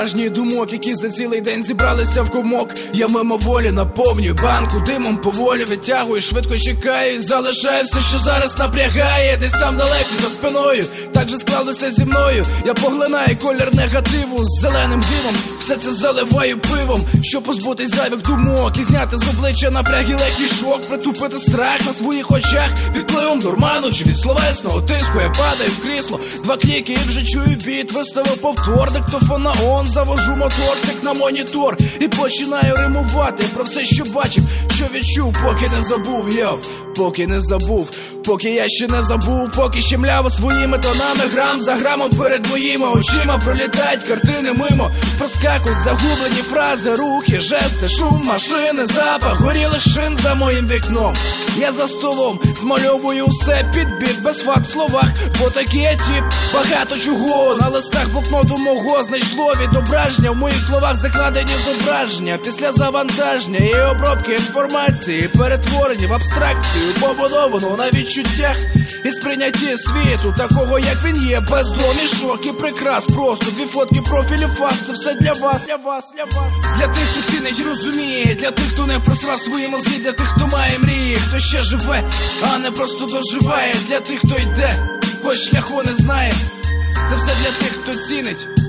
Тиском думок, які за цілий день зібралися в комок. Я мимоволі наповнюю банку димом поволі витягую, швидко чекаю, залишаю все, що зараз напрягає, десь там далеко за спиною. Так же склалося зі мною. Я поглинаю колір негативу з зеленим димом. Все це заливаю пивом, щоб позбутись зайвих думок і зняти з обличчя напряги легкий шок, притупити страх на своїх очах відпливом дурману чи від словесного тиску. Я падаю в крісло, два кліки і вже чую біт. Виставив повтор, диктофон на он, завожу моторчик на монітор і починаю римувати про все, що бачив, що відчув, поки не забув. Йоу, поки не забув, поки я ще не забув, поки ще мляво своїми тонами, грам за грамом перед моїми очима пролітають картини мимо, проскакують загублені фрази, рухи, жести, шум, машини, запах, горілих шин за моїм вікном. Я за столом змальовую все під біт, без факт в словах, бо такий я тіп, багато чого на листах блокноту мого знайшло відображення в моїх словах закладені зображення. Після завантаження і обробки інформації, перетворені в абстракцію, побудовану на відчуттях і сприйнятті світу, такого як він є, без домішок і прикрас. Просто дві фотки профілі фас, це все для вас, для вас, для вас. Для тих, хто цінить розуміє, для тих, хто не просрав свої мозги, для тих, хто має мрії, хто ще живе, а не просто доживає, для тих, хто йде, хоч шляху не знає. Це все для тих, хто цінить.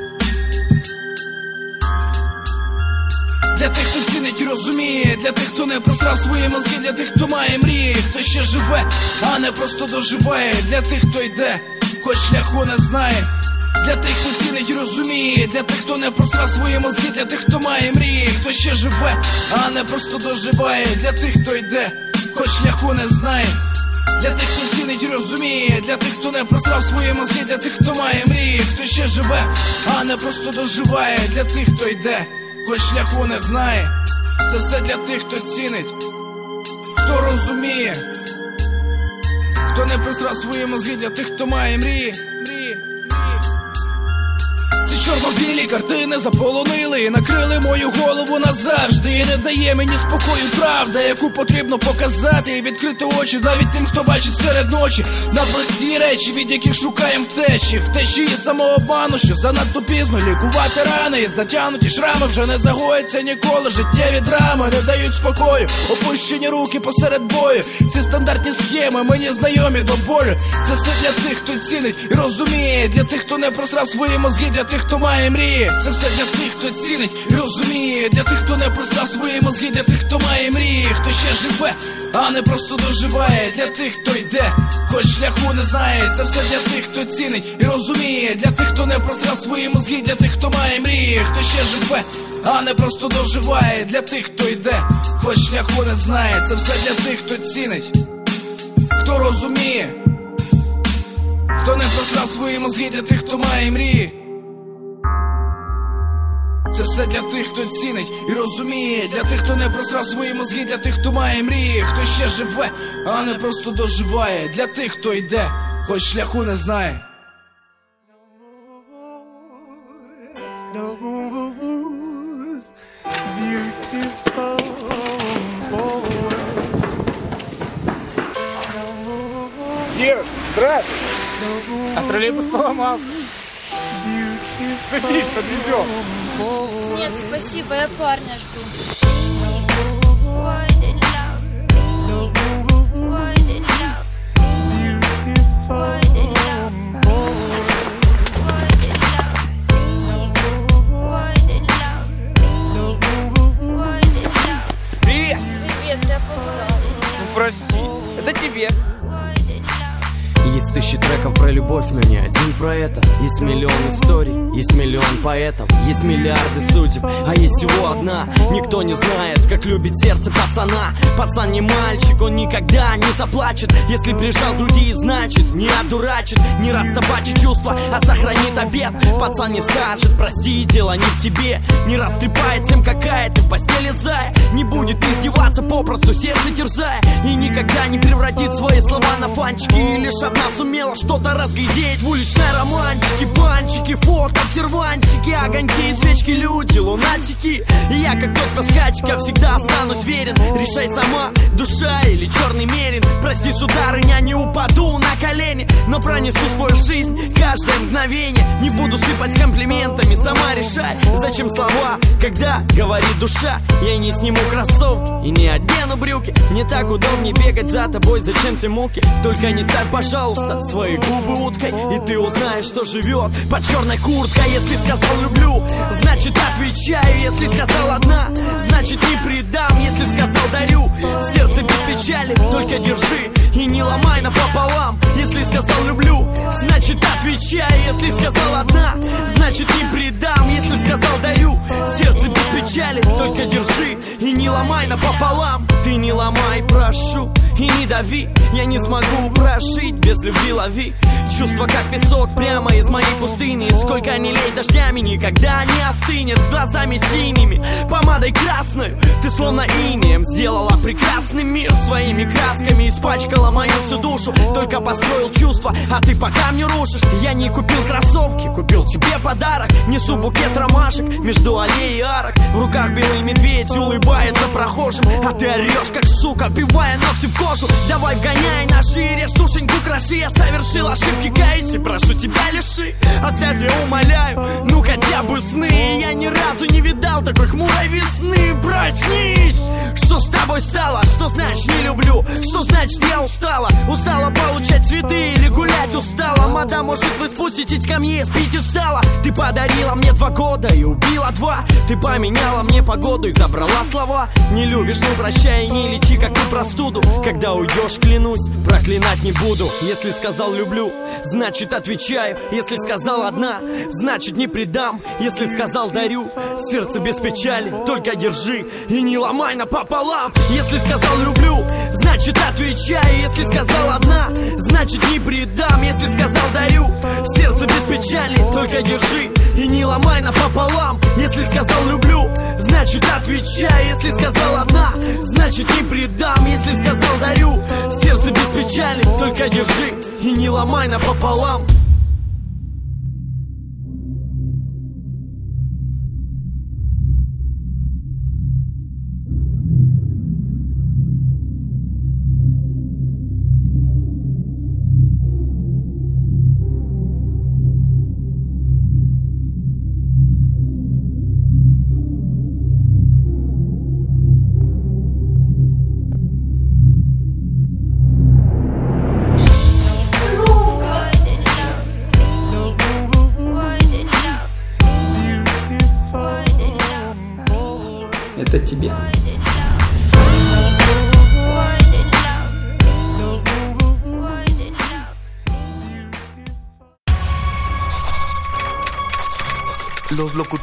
Для тих, хто цінить розуміє, для тих, хто не просрав свої мозги, для тих, хто має мрії, хто ще живе, а не просто доживає, для тих, хто йде, хоч шляху не знає. Для тих, хто цінить розуміє, для тих, хто не просрав свої мозги, для тих, хто має мрії, хто ще живе, а не просто доживає, для тих, хто йде, хоч шляху не знає. Для тих, хто цінить розуміє, для тих, хто не просрав свої мозги, для тих, хто має мрії, хто ще живе, а не просто доживає, для тих, хто йде, хоч шляху не знає. Це все для тих, хто цінить, хто розуміє, хто не присрав свої мозги, для тих, хто має мрії. Чорно-білі картини заполонили і накрили мою голову назавжди. І не дає мені спокою правда, яку потрібно показати і відкрити очі навіть тим, хто бачить серед ночі на прості речі, від яких шукаємо втечі, втечі і самообману, що занадто пізно лікувати рани і затягнуті шрами вже не загоїться ніколи. Життєві драми не дають спокою, опущені руки посеред бою. Ці стандартні схеми мені знайомі до болю. Це все для тих, хто цінить і розуміє, для тих, хто не просрав свої мозги, для тих, хто має мрії. Це все для тих, хто цінить і розуміє, для тих, хто не просрав свої мозги, для тих, хто має мрії, хто ще живе, а не просто доживає, для тих, хто йде, хоч шляху не знає. Це все для тих, хто цінить і розуміє, для тих, хто не просрав свої мозги, для тих, хто має мрії, хто ще живе, а не просто доживає, для тих, хто йде, хоч шляху не знає. Це все для тих, хто цінить, хто розуміє. Хто не просрав свої мозги для тих, хто має мрії. Це все для тих, хто цінить і розуміє, для тих, хто не просрав свої мозги, для тих, хто має мрії, хто ще живе, а не просто доживає, для тих, хто йде, хоч шляху не знає. Ир, здравствуй. А троллейбус поломался. Садись, подвезем. Нет, спасибо, я парня жду. Ну прости, это тебе. Есть тысячи треков про любовь, но ни один про это Есть миллион историй, есть миллион поэтов Есть миллиарды судеб, а есть всего одна. Никто не знает, как любит сердце пацана. Пацан не мальчик, он никогда не заплачет. Если прижал другие, значит не одурачит Не растопачит чувства, а сохранит обед. Пацан не скажет, прости, дело не в тебе Не растрепает всем, какая ты в постели зая Не будет издеваться попросту, сердце терзая. И никогда не превратит свои слова на фанчики И лишь одна сумела что-то разглядеть В уличной романтике, банчики, фото, сервантики Огоньки, свечки, люди, лунатики. И я, как тот пасхачка, всегда останусь верен. Решай сама, душа или черный мерин. Прости, сударыня, не упаду на колени Но пронесу свою жизнь каждое мгновение. Не буду сыпать комплиментами, сама решай Зачем слова, когда говорит душа. Я не сниму кроссовки и не одену брюки. Не так удобнее бегать за тобой, зачем те муки? Только не ставь, пожалуйста, свои губы уткой И ты узнаешь, что живет под черной курткой Если сказал люблю, значит отвечаю. Если сказал одна, значит не предам. Если сказал дарю, сердце без печали Только держи и не ломай напополам. Если сказал люблю, значит отвечай. Если сказал одна, значит не предам. Если сказал дарю, сердце без печали. Только держи и не ломай напополам. Ты не ломай, прошу, и не дави. Я не смогу прожить без любви лови. Чувство как песок прямо из моей пустыни. Сколько не лей дождями, никогда не остынет. С глазами синими, помадой красной. Ты словно инеем сделала прекрасный мир Своими красками испачкала мою всю душу Только построил чувства, а ты пока мне рушишь. Я не купил кроссовки, купил тебе подарок. Несу букет ромашек между аллеей и арок. В руках белый медведь улыбается прохожим А ты орешь как сука, пивая ногти в кожу. Давай вгоняй на шире, сушеньку кроши. Я совершил ошибки, каюсь и прошу тебя лиши. Оставь, я умоляю, ну хотя бы сны. Я ни разу не видал такой хмурой весны. Проснись! Что с тобой стало? Что значит не люблю? Что значит я устала? Устала получать цветы или гулять устала? Мадам, может вы спуститесь ко мне, спить устала? Ты подарила мне два года и убила два. Ты поменяла мне погоду и забрала слова. Не любишь, ну прощай, не лечи как ты простуду. Когда уйдешь, клянусь, проклинать не буду. Если сказал люблю, значит отвечаю. Если сказал одна, значит не предам. Если сказал дарю, сердце без печали. Только держи и не ломай напополам Если сказал люблю, значит отвечаю Если сказал одна, значит не предам Если сказал дарю, сердце без печали Только держи и не ломай напополам. Если сказал люблю, значит отвечай. Если сказал одна, значит не предам. Если сказал дарю, сердце без печали Только держи и не ломай напополам. Это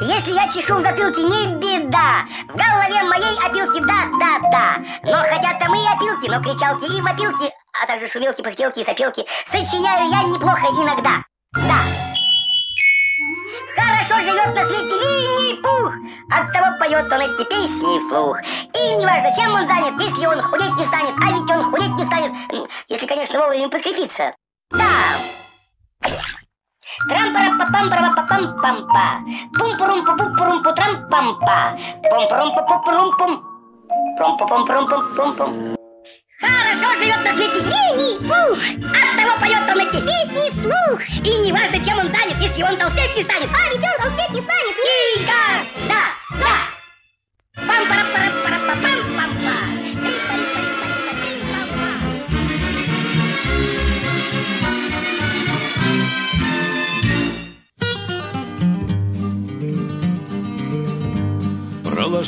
Если я чешу в затылке, не беда. В голове моей опилки, да-да-да. Но хотя там и опилки, но кричалки и вопилки, а также шумелки, пыхтелки и сопелки, сочиняю я неплохо иногда. Да. Хорошо живет на свете Винни-Пух. Оттого поет он эти песни вслух. И неважно, чем он занят, если он худеть не станет, а ведь он худеть не станет, если, конечно, вовремя подкрепиться. Да. Трам пара па пам пара па пам пам па пум пурум пу пу пурум пу трам пам па пум пурум пу пу пурум пум пум пу пум пурум пум пум пум Хорошо живет на свете Винни-Пух Оттого поет он эти песни вслух. И неважно, чем он занят, если он толстеть не станет. А ведь он толстеть не станет. Тихо!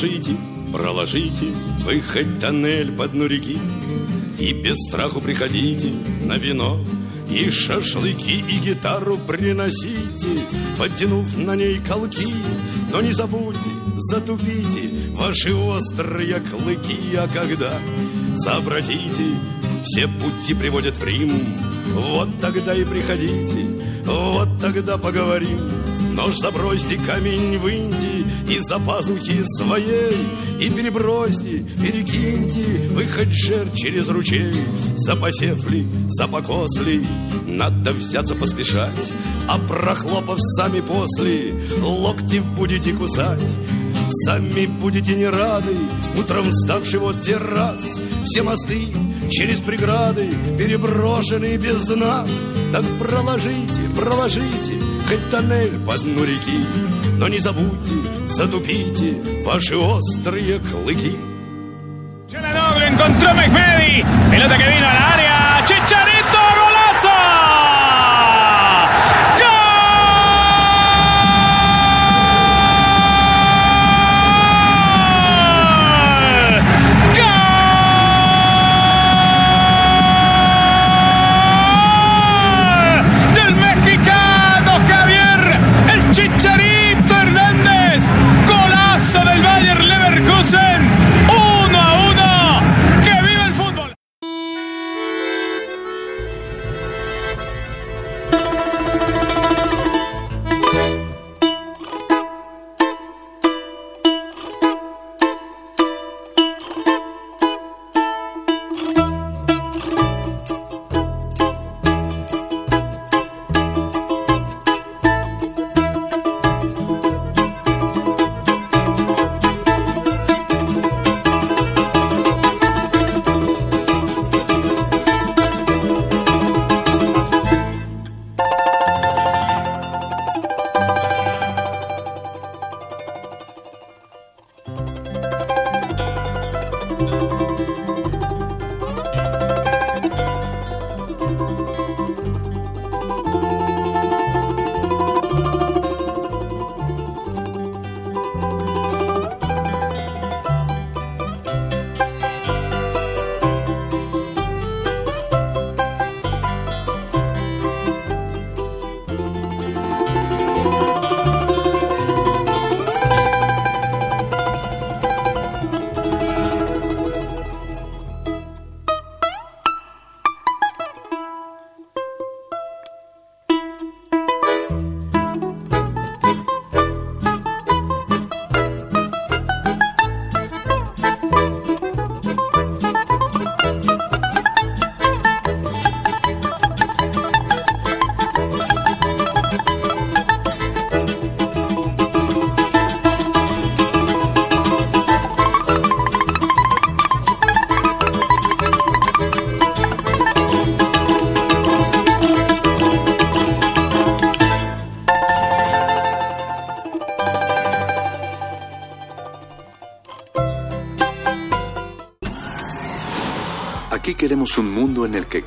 Проложите, проложите Вы тоннель по дну реки И без страху приходите на вино и шашлыки, и гитару приносите, Подтянув на ней колки. Но не забудьте, затупите Ваши острые клыки, а когда сообразите, Все пути приводят в Рим, Вот тогда и приходите, вот тогда поговорим. Нож забросьте, камень выньте из за пазухи своей И перебросьте, перекиньте Вы хоть жер через ручей. Запосев ли, запокос ли Надо взяться поспешать. А прохлопав сами после Локти будете кусать. Сами будете не рады Утром вставший вот террас Все мосты через преграды Переброшены без нас. Так проложите, проложите Хоть тоннель по дну реки Но не забудьте, затупите Ваши острые клыки encontró Mehmedi. Pelota que vino al área. Chicharito, golazo.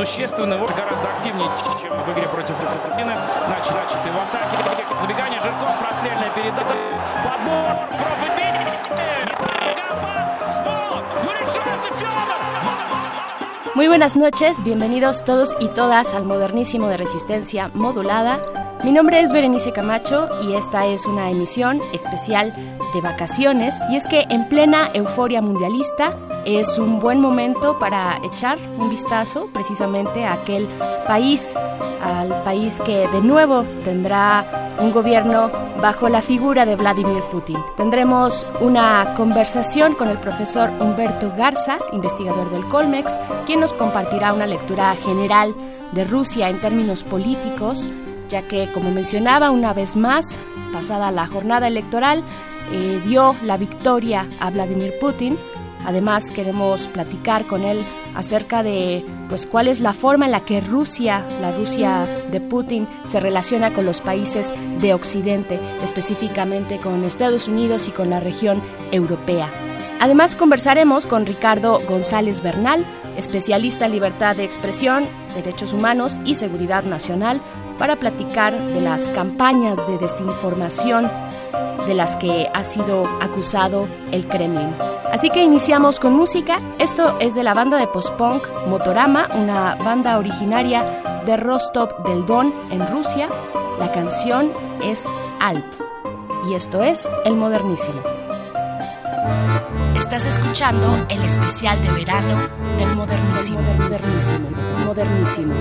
существенно, вот гораздо активнее, чем в игре против Аргентины. Начали, начаты в атаке. Забегание Жирков, прострельная передача. Подбор, пробивание. Габас, Смолов, ну решается Федор. Muy buenas noches, bienvenidos todos y todas al modernísimo de resistencia modulada. Mi nombre es Berenice Camacho y esta es una emisión especial de vacaciones y es que en plena euforia mundialista es un buen momento para echar un vistazo precisamente a aquel país, al país que de nuevo tendrá un gobierno bajo la figura de Vladimir Putin. Tendremos una conversación con el profesor Humberto Garza, investigador del Colmex, quien nos compartirá una lectura general de Rusia en términos políticos, ya que, como mencionaba una vez más, pasada la jornada electoral, eh, dio la victoria a Vladimir Putin. Además, queremos platicar con él acerca de pues cuál es la forma en la que Rusia, la Rusia de Putin, se relaciona con los países de Occidente, específicamente con Estados Unidos y con la región europea. Además, conversaremos con Ricardo González Bernal, especialista en libertad de expresión, derechos humanos y seguridad nacional, para platicar de las campañas de desinformación de las que ha sido acusado el Kremlin. Así que iniciamos con música. Esto es de la banda de post-punk Motorama, una banda originaria de Rostov del Don en Rusia. La canción es Alp. Y esto es El Modernísimo. Estás escuchando el especial de verano del Modernísimo. Modernísimo. Modernísimo.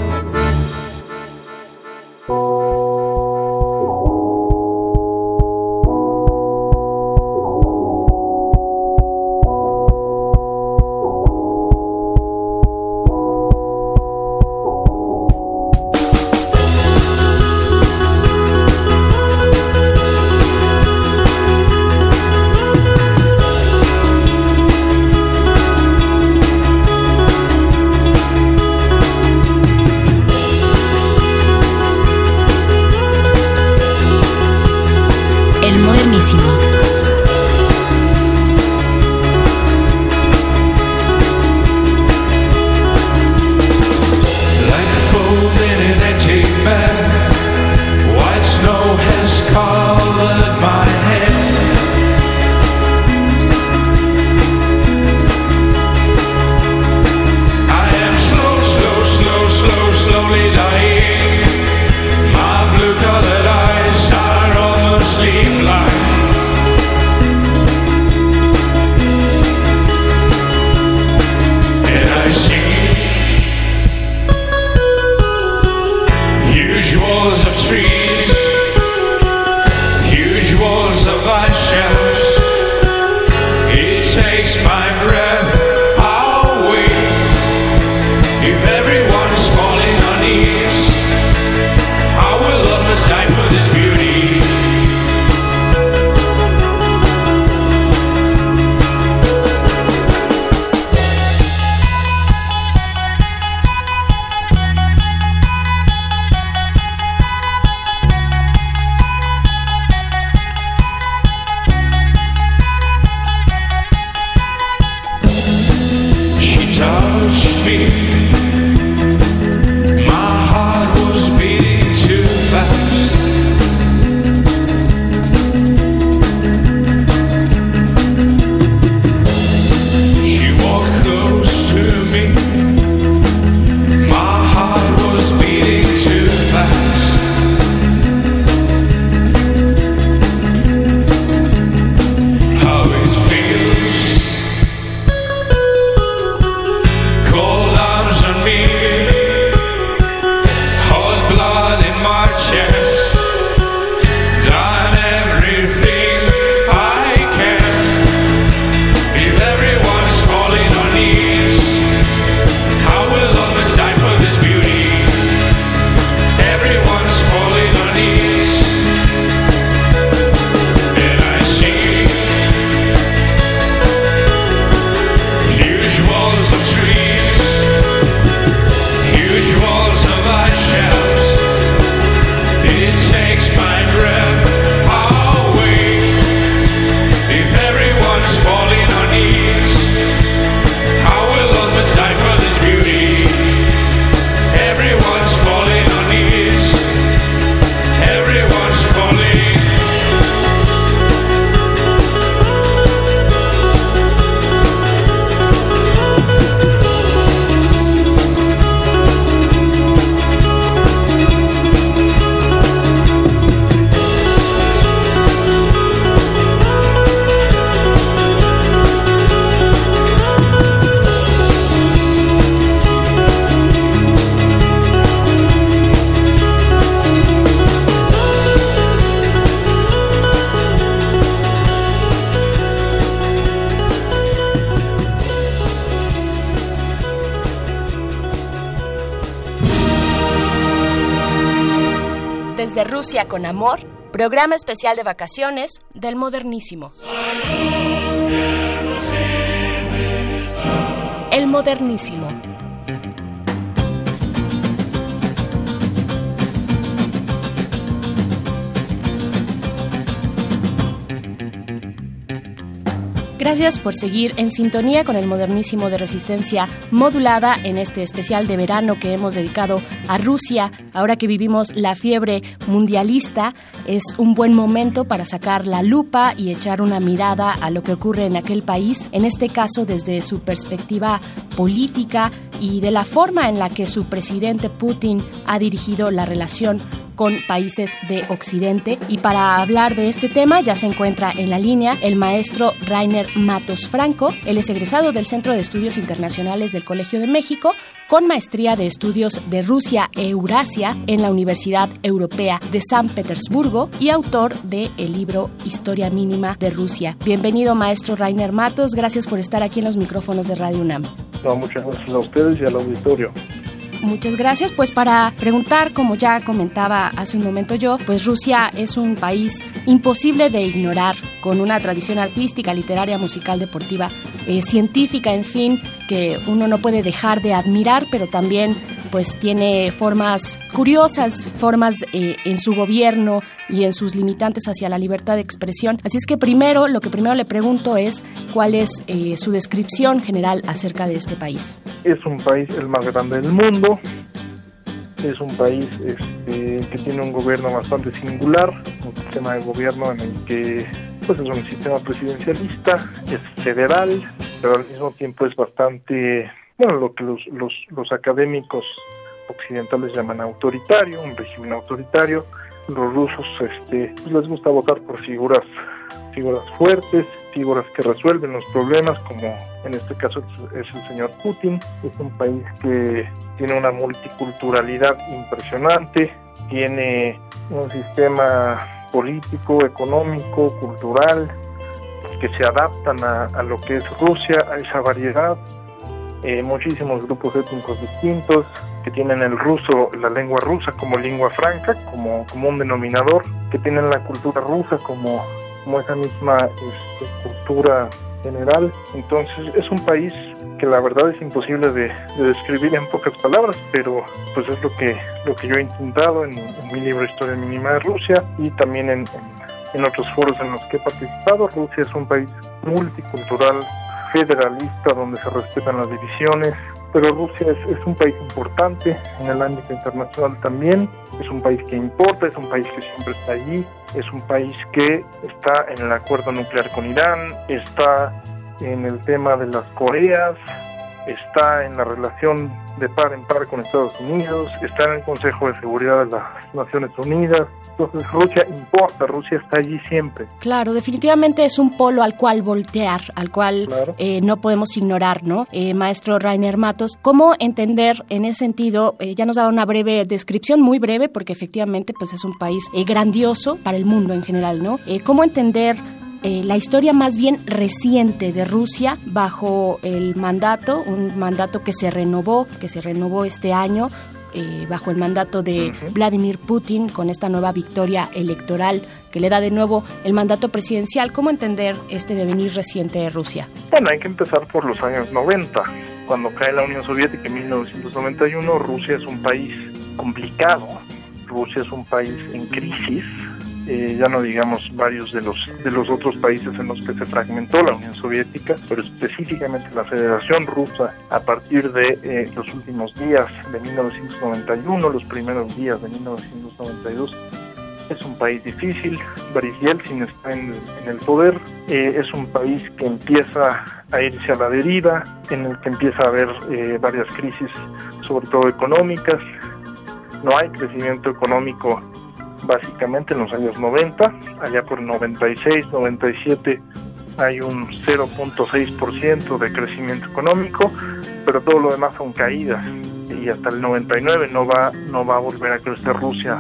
Amor, programa especial de vacaciones del modernísimo. El modernísimo. Gracias por seguir en sintonía con el modernísimo de resistencia modulada en este especial de verano que hemos dedicado a Rusia. Ahora que vivimos la fiebre mundialista, es un buen momento para sacar la lupa y echar una mirada a lo que ocurre en aquel país, en este caso desde su perspectiva política y de la forma en la que su presidente Putin ha dirigido la relación con países de Occidente. Y para hablar de este tema ya se encuentra en la línea el maestro Rainer Matos Franco. Él es egresado del Centro de Estudios Internacionales del Colegio de México con maestría de estudios de Rusia e Eurasia en la Universidad Europea de San Petersburgo y autor de el libro Historia Mínima de Rusia. Bienvenido maestro Rainer Matos, gracias por estar aquí en los micrófonos de Radio UNAM. Muchas gracias a ustedes y al auditorio. Muchas gracias. Pues para preguntar, como ya comentaba hace un momento yo, pues Rusia es un país imposible de ignorar, con una tradición artística, literaria, musical, deportiva, eh, científica, en fin, que uno no puede dejar de admirar, pero también pues tiene formas curiosas, formas eh, en su gobierno y en sus limitantes hacia la libertad de expresión. Así es que primero, lo que primero le pregunto es cuál es eh, su descripción general acerca de este país. Es un país el más grande del mundo, es un país este, que tiene un gobierno bastante singular, un sistema de gobierno en el que pues es un sistema presidencialista, es federal, pero al mismo tiempo es bastante bueno, lo que los, los, académicos occidentales llaman autoritario, un régimen autoritario. Los rusos este, pues les gusta votar por figuras, figuras fuertes, figuras que resuelven los problemas, como en este caso es el señor Putin. Es un país que tiene una multiculturalidad impresionante, tiene un sistema político, económico, cultural, que se adaptan a, a lo que es Rusia, a esa variedad eh, muchísimos grupos étnicos distintos que tienen el ruso, la lengua rusa como lengua franca, como, como un denominador, que tienen la cultura rusa como, como esa misma este, cultura general. Entonces es un país que la verdad es imposible de, describir en pocas palabras, pero pues es lo que, lo que yo he intentado en, mi libro Historia Mínima de Rusia y también en, en otros foros en los que he participado. Rusia es un país multicultural, federalista donde se respetan las divisiones, pero Rusia es, un país importante en el ámbito internacional también, es un país que importa, es un país que siempre está allí, es un país que está en el acuerdo nuclear con Irán, está en el tema de las Coreas, está en la relación de par en par con Estados Unidos, está en el Consejo de Seguridad de las Naciones Unidas, entonces Rusia importa, Rusia está allí siempre. Claro, definitivamente es un polo al cual voltear, al cual eh, no podemos ignorar, ¿no? Eh, maestro Rainer Matos, ¿cómo entender en ese sentido? Eh, ya nos daba una breve descripción, muy breve, porque efectivamente pues es un país grandioso para el mundo en general, ¿no? ¿Cómo entender la historia más bien reciente de Rusia bajo el mandato, un mandato que se renovó, que se renovó este año eh, bajo el mandato de Vladimir Putin con esta nueva victoria electoral que le da de nuevo el mandato presidencial. ¿Cómo entender este devenir reciente de Rusia? Bueno, hay que empezar por los años 90. Cuando cae la Unión Soviética en 1991, Rusia es un país complicado. Rusia es un país en crisis eh, ya no digamos varios de los de los otros países en los que se fragmentó la Unión Soviética, pero específicamente la Federación Rusa a partir de eh, los últimos días de 1991, los primeros días de 1992 es un país difícil, Boris Yeltsin está en, el poder, eh, es un país que empieza a irse a la deriva, en el que empieza a haber varias crisis, sobre todo económicas, no hay crecimiento económico básicamente en los años 90, allá por 96, 97 hay un 0.6% de crecimiento económico, pero todo lo demás son caídas y hasta el 99 no va no va a volver a crecer Rusia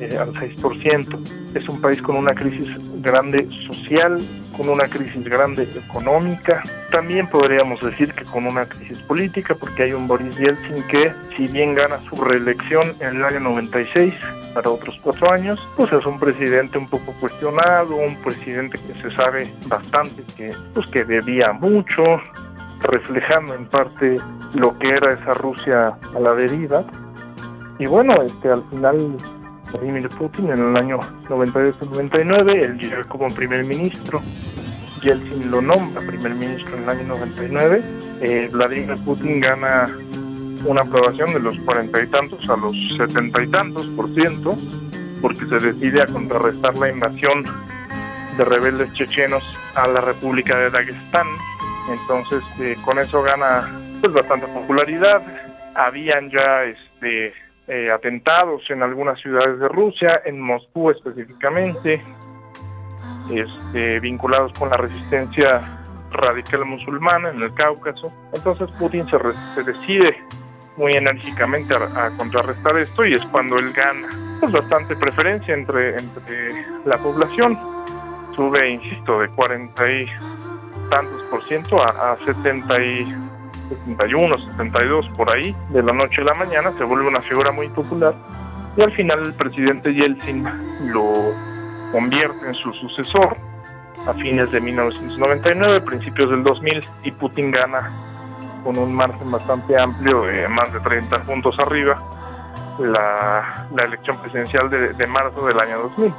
eh, al 6%. Es un país con una crisis grande social, con una crisis grande económica, también podríamos decir que con una crisis política, porque hay un Boris Yeltsin que, si bien gana su reelección en el año 96, para otros cuatro años, pues es un presidente un poco cuestionado, un presidente que se sabe bastante que, pues que debía mucho, reflejando en parte lo que era esa Rusia a la deriva. Y bueno, este al final Vladimir Putin en el año 98-99, él llega como primer ministro, Yeltsin lo nombra primer ministro en el año 99, eh, Vladimir Putin gana una aprobación de los cuarenta y tantos a los setenta y tantos por ciento, porque se decide a contrarrestar la invasión de rebeldes chechenos a la República de Dagestán. Entonces, eh, con eso gana pues bastante popularidad. Habían ya este eh, atentados en algunas ciudades de Rusia, en Moscú específicamente, este, vinculados con la resistencia radical musulmana en el Cáucaso. Entonces Putin se, se decide muy enérgicamente a, contrarrestar esto y es cuando él gana pues, bastante preferencia entre, entre la población. Sube, insisto, de 40 y tantos por ciento a, a 70 y 71, 72 por ahí, de la noche a la mañana, se vuelve una figura muy popular y al final el presidente Yeltsin lo convierte en su sucesor a fines de 1999, principios del 2000 y Putin gana con un margen bastante amplio, de más de 30 puntos arriba, la, la elección presidencial de, de marzo del año 2000.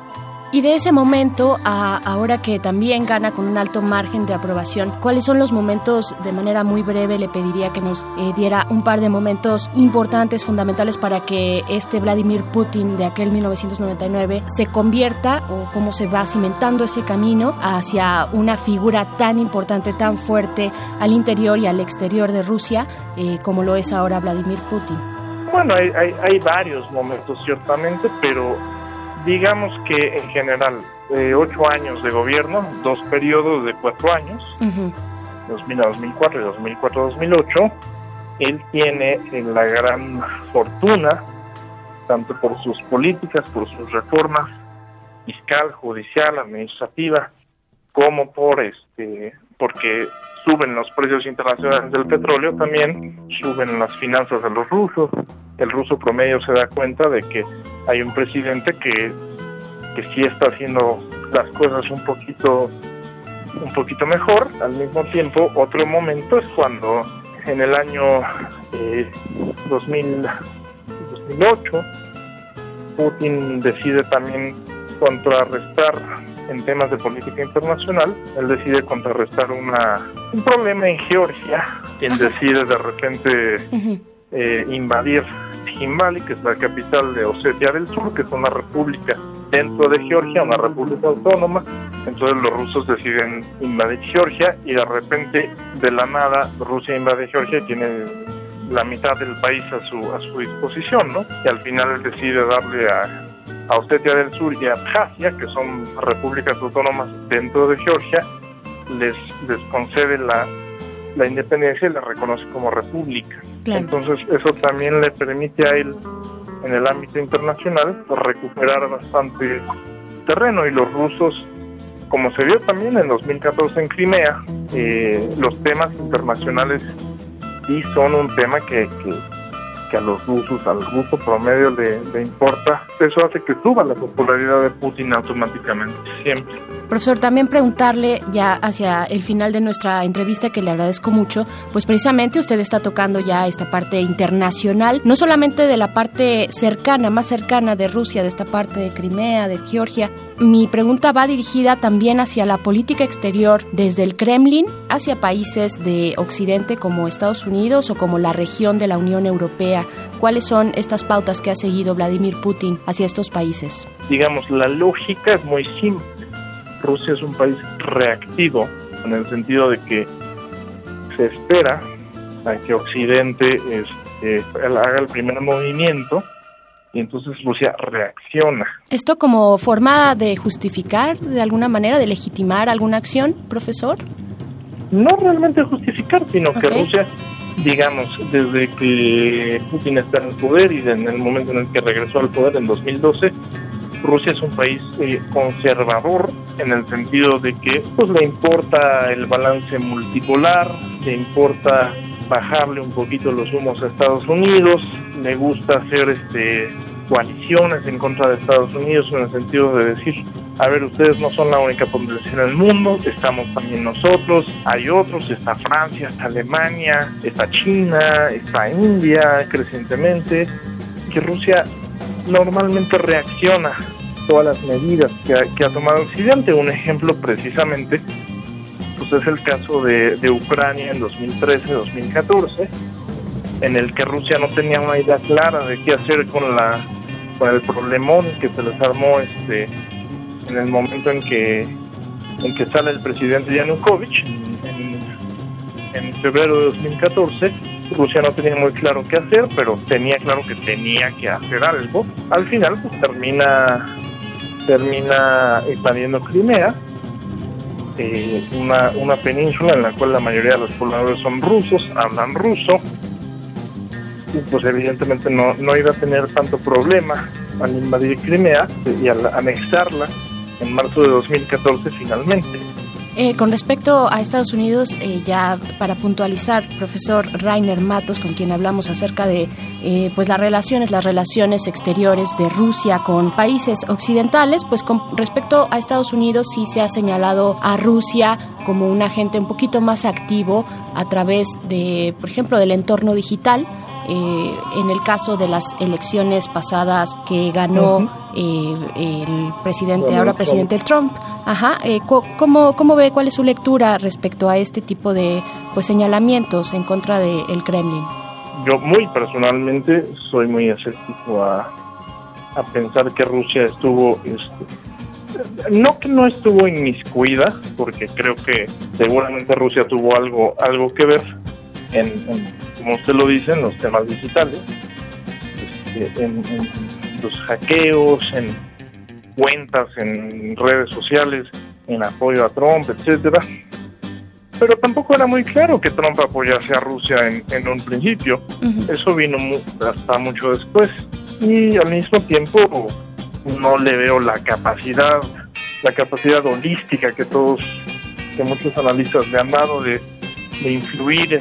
Y de ese momento a ahora que también gana con un alto margen de aprobación, ¿cuáles son los momentos, de manera muy breve, le pediría que nos eh, diera un par de momentos importantes, fundamentales para que este Vladimir Putin de aquel 1999 se convierta o cómo se va cimentando ese camino hacia una figura tan importante, tan fuerte al interior y al exterior de Rusia eh, como lo es ahora Vladimir Putin? Bueno, hay, varios momentos ciertamente, pero digamos que en general, eh, ocho años de gobierno, dos periodos de cuatro años, 2000 a 2004 y 2004-2008, él tiene la gran fortuna, tanto por sus políticas, por sus reformas fiscal, judicial, administrativa, como por este, porque suben los precios internacionales del petróleo, también suben las finanzas de los rusos. El ruso promedio se da cuenta de que hay un presidente que, que sí está haciendo las cosas un poquito un poquito mejor. Al mismo tiempo, otro momento es cuando en el año eh, 2000, 2008 Putin decide también contrarrestar en temas de política internacional, él decide contrarrestar una, un problema en Georgia, quien decide de repente eh, invadir Himbali, que es la capital de Osetia del Sur, que es una república dentro de Georgia, una república autónoma. Entonces los rusos deciden invadir Georgia y de repente, de la nada, Rusia invade Georgia y tiene la mitad del país a su, a su disposición, ¿no? Y al final él decide darle a, a Osetia del Sur y a Abjasia, que son repúblicas autónomas dentro de Georgia, les, les concede la, la independencia y la reconoce como república. Entonces eso también le permite a él en el ámbito internacional pues, recuperar bastante terreno y los rusos, como se vio también en 2014 en Crimea, eh, los temas internacionales sí son un tema que, que, que a los rusos, al ruso promedio le, le, importa. Eso hace que suba la popularidad de Putin automáticamente, siempre. Profesor, también preguntarle ya hacia el final de nuestra entrevista, que le agradezco mucho, pues precisamente usted está tocando ya esta parte internacional, no solamente de la parte cercana, más cercana de Rusia, de esta parte de Crimea, de Georgia. Mi pregunta va dirigida también hacia la política exterior desde el Kremlin hacia países de Occidente como Estados Unidos o como la región de la Unión Europea. ¿Cuáles son estas pautas que ha seguido Vladimir Putin hacia estos países? Digamos, la lógica es muy simple. Rusia es un país reactivo en el sentido de que se espera a que Occidente este, haga el primer movimiento y entonces Rusia reacciona. ¿Esto como forma de justificar de alguna manera, de legitimar alguna acción, profesor? No realmente justificar, sino okay. que Rusia, digamos, desde que Putin está en el poder y en el momento en el que regresó al poder en 2012, Rusia es un país eh, conservador en el sentido de que pues le importa el balance multipolar, le importa bajarle un poquito los humos a Estados Unidos, le gusta hacer este coaliciones en contra de Estados Unidos en el sentido de decir, a ver, ustedes no son la única potencia en el mundo, estamos también nosotros, hay otros, está Francia, está Alemania, está China, está India crecientemente, que Rusia normalmente reacciona todas las medidas que ha tomado Occidente. Un ejemplo precisamente pues es el caso de, Ucrania en 2013-2014, en el que Rusia no tenía una idea clara de qué hacer con la con el problemón que se les armó este en el momento en que en que sale el presidente Yanukovych en, en febrero de 2014 Rusia no tenía muy claro qué hacer pero tenía claro que tenía que hacer algo. Al final pues termina termina invadiendo Crimea eh, una, una península en la cual la mayoría de los pobladores son rusos hablan ruso y pues evidentemente no, no iba a tener tanto problema al invadir Crimea y al anexarla en marzo de 2014 finalmente. Eh, con respecto a Estados Unidos, eh, ya para puntualizar, profesor Rainer Matos, con quien hablamos acerca de eh, pues las relaciones, las relaciones exteriores de Rusia con países occidentales, pues con respecto a Estados Unidos sí se ha señalado a Rusia como un agente un poquito más activo a través de, por ejemplo, del entorno digital. Eh, en el caso de las elecciones pasadas que ganó eh, el presidente, Donald ahora presidente Trump. Ajá, eh, ¿cómo, ¿Cómo ve cuál es su lectura respecto a este tipo de pues señalamientos en contra del Kremlin? Yo muy personalmente soy muy escéptico a, a pensar que Rusia estuvo, este, no que no estuvo inmiscuida, porque creo que seguramente Rusia tuvo algo, algo que ver en, en, como usted lo dice, en los temas digitales, este, en, en los hackeos, en cuentas, en redes sociales, en apoyo a Trump, etcétera. Pero tampoco era muy claro que Trump apoyase a Rusia en, en un principio. Eso vino mu- hasta mucho después. Y al mismo tiempo no le veo la capacidad, la capacidad holística que todos, que muchos analistas le han dado de, de influir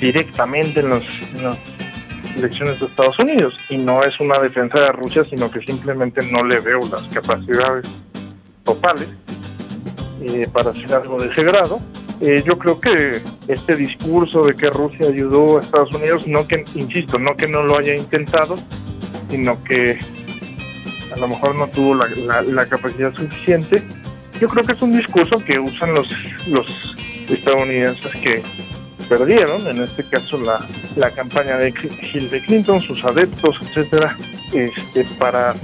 directamente en, los, en elecciones de Estados Unidos. Y no es una defensa de Rusia, sino que simplemente no le veo las capacidades totales eh, para hacer algo de ese grado. Eh, yo creo que este discurso de que Rusia ayudó a Estados Unidos, no que, insisto, no que no lo haya intentado, sino que a lo mejor no tuvo la, la- la capacidad suficiente. Yo creo que es un discurso que usan los, los estadounidenses que perdieron, en este caso la, la campaña de Hillary Clinton, sus adeptos, etcétera, este, para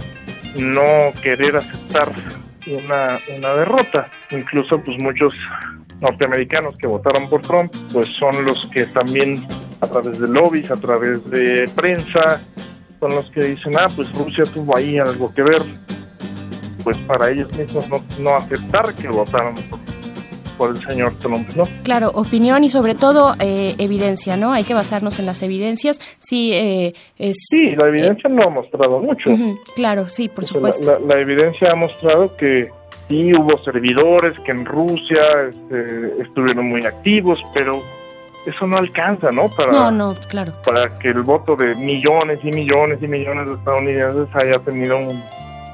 no querer aceptar una, una derrota. Incluso pues muchos norteamericanos que votaron por Trump, pues son los que también a través de lobbies, a través de prensa, son los que dicen, ah, pues Rusia tuvo ahí algo que ver, pues para ellos mismos no, no aceptar que votaron por, por el señor Trump, ¿no? Claro, opinión y sobre todo eh, evidencia, ¿no? Hay que basarnos en las evidencias. Sí, eh, es... Sí, la evidencia no ha mostrado mucho. Claro, sí, por O sea, la- supuesto. La, la evidencia ha mostrado que sí hubo servidores que en Rusia este, estuvieron muy activos, pero eso no alcanza, ¿no? Para, No, no, claro. para que el voto de millones y millones y millones de estadounidenses haya tenido un,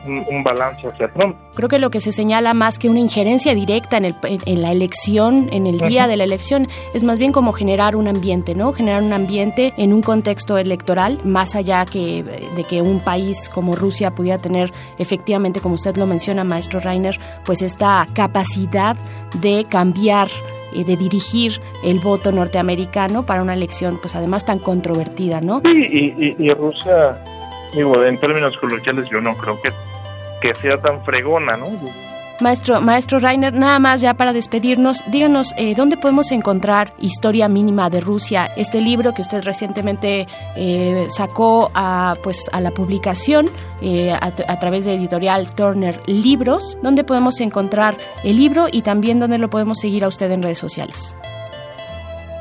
un, un balance hacia Trump. Creo que lo que se señala más que una injerencia directa en, el, en, la elección, en el día Ujú. de la elección, es más bien como generar un ambiente, ¿no? Generar un ambiente en un contexto electoral, más allá que de que un país como Rusia pudiera tener efectivamente, como usted lo menciona, maestro Reiner, pues esta capacidad de cambiar eh, de dirigir el voto norteamericano para una elección, pues además tan controvertida, ¿no? Sí, y, y, y Rusia, digo, en términos coloquiales, yo no creo que, que sea tan fregona, ¿no? Maestro, maestro Rainer, nada más ya para despedirnos, díganos eh, dónde podemos encontrar Historia Mínima de Rusia, este libro que usted recientemente eh, sacó a, pues, a la publicación eh, a, a través de editorial Turner Libros, dónde podemos encontrar el libro y también dónde lo podemos seguir a usted en redes sociales.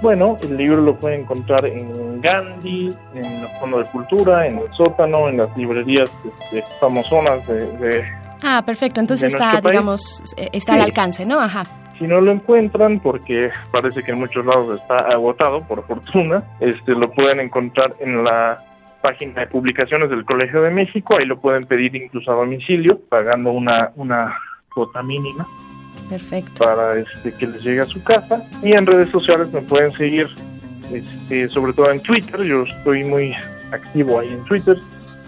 Bueno, el libro lo pueden encontrar en Gandhi, en el Fondo de Cultura, en el sótano, en las librerías este, famosonas de, de- Ah, perfecto, entonces ¿De está, país? digamos, eh, está al alcance, ¿no? Ajá. Si no lo encuentran, porque parece que en muchos lados está agotado, por fortuna, este lo pueden encontrar en la página de publicaciones del Colegio de México, ahí lo pueden pedir incluso a domicilio, pagando una, una cuota mínima Perfecto. para este, que les llegue a su casa. Y en redes sociales me pueden seguir, este, sobre todo en Twitter, yo estoy muy activo ahí en Twitter,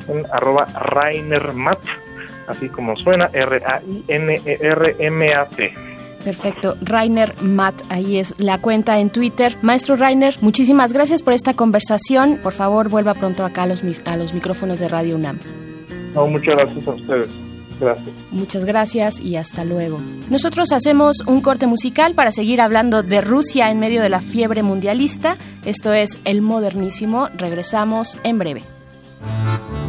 en arroba RainerMat, así como suena, R-A-I-N-E-R-M-A-T. Perfecto. Rainer Matt, ahí es la cuenta en Twitter. Maestro Rainer, muchísimas gracias por esta conversación. Por favor, vuelva pronto acá a los, mis- a los micrófonos de Radio UNAM. No, muchas gracias a ustedes. Gracias. Muchas gracias y hasta luego. Nosotros hacemos un corte musical para seguir hablando de Rusia en medio de la fiebre mundialista. Esto es El Modernísimo. Regresamos en breve.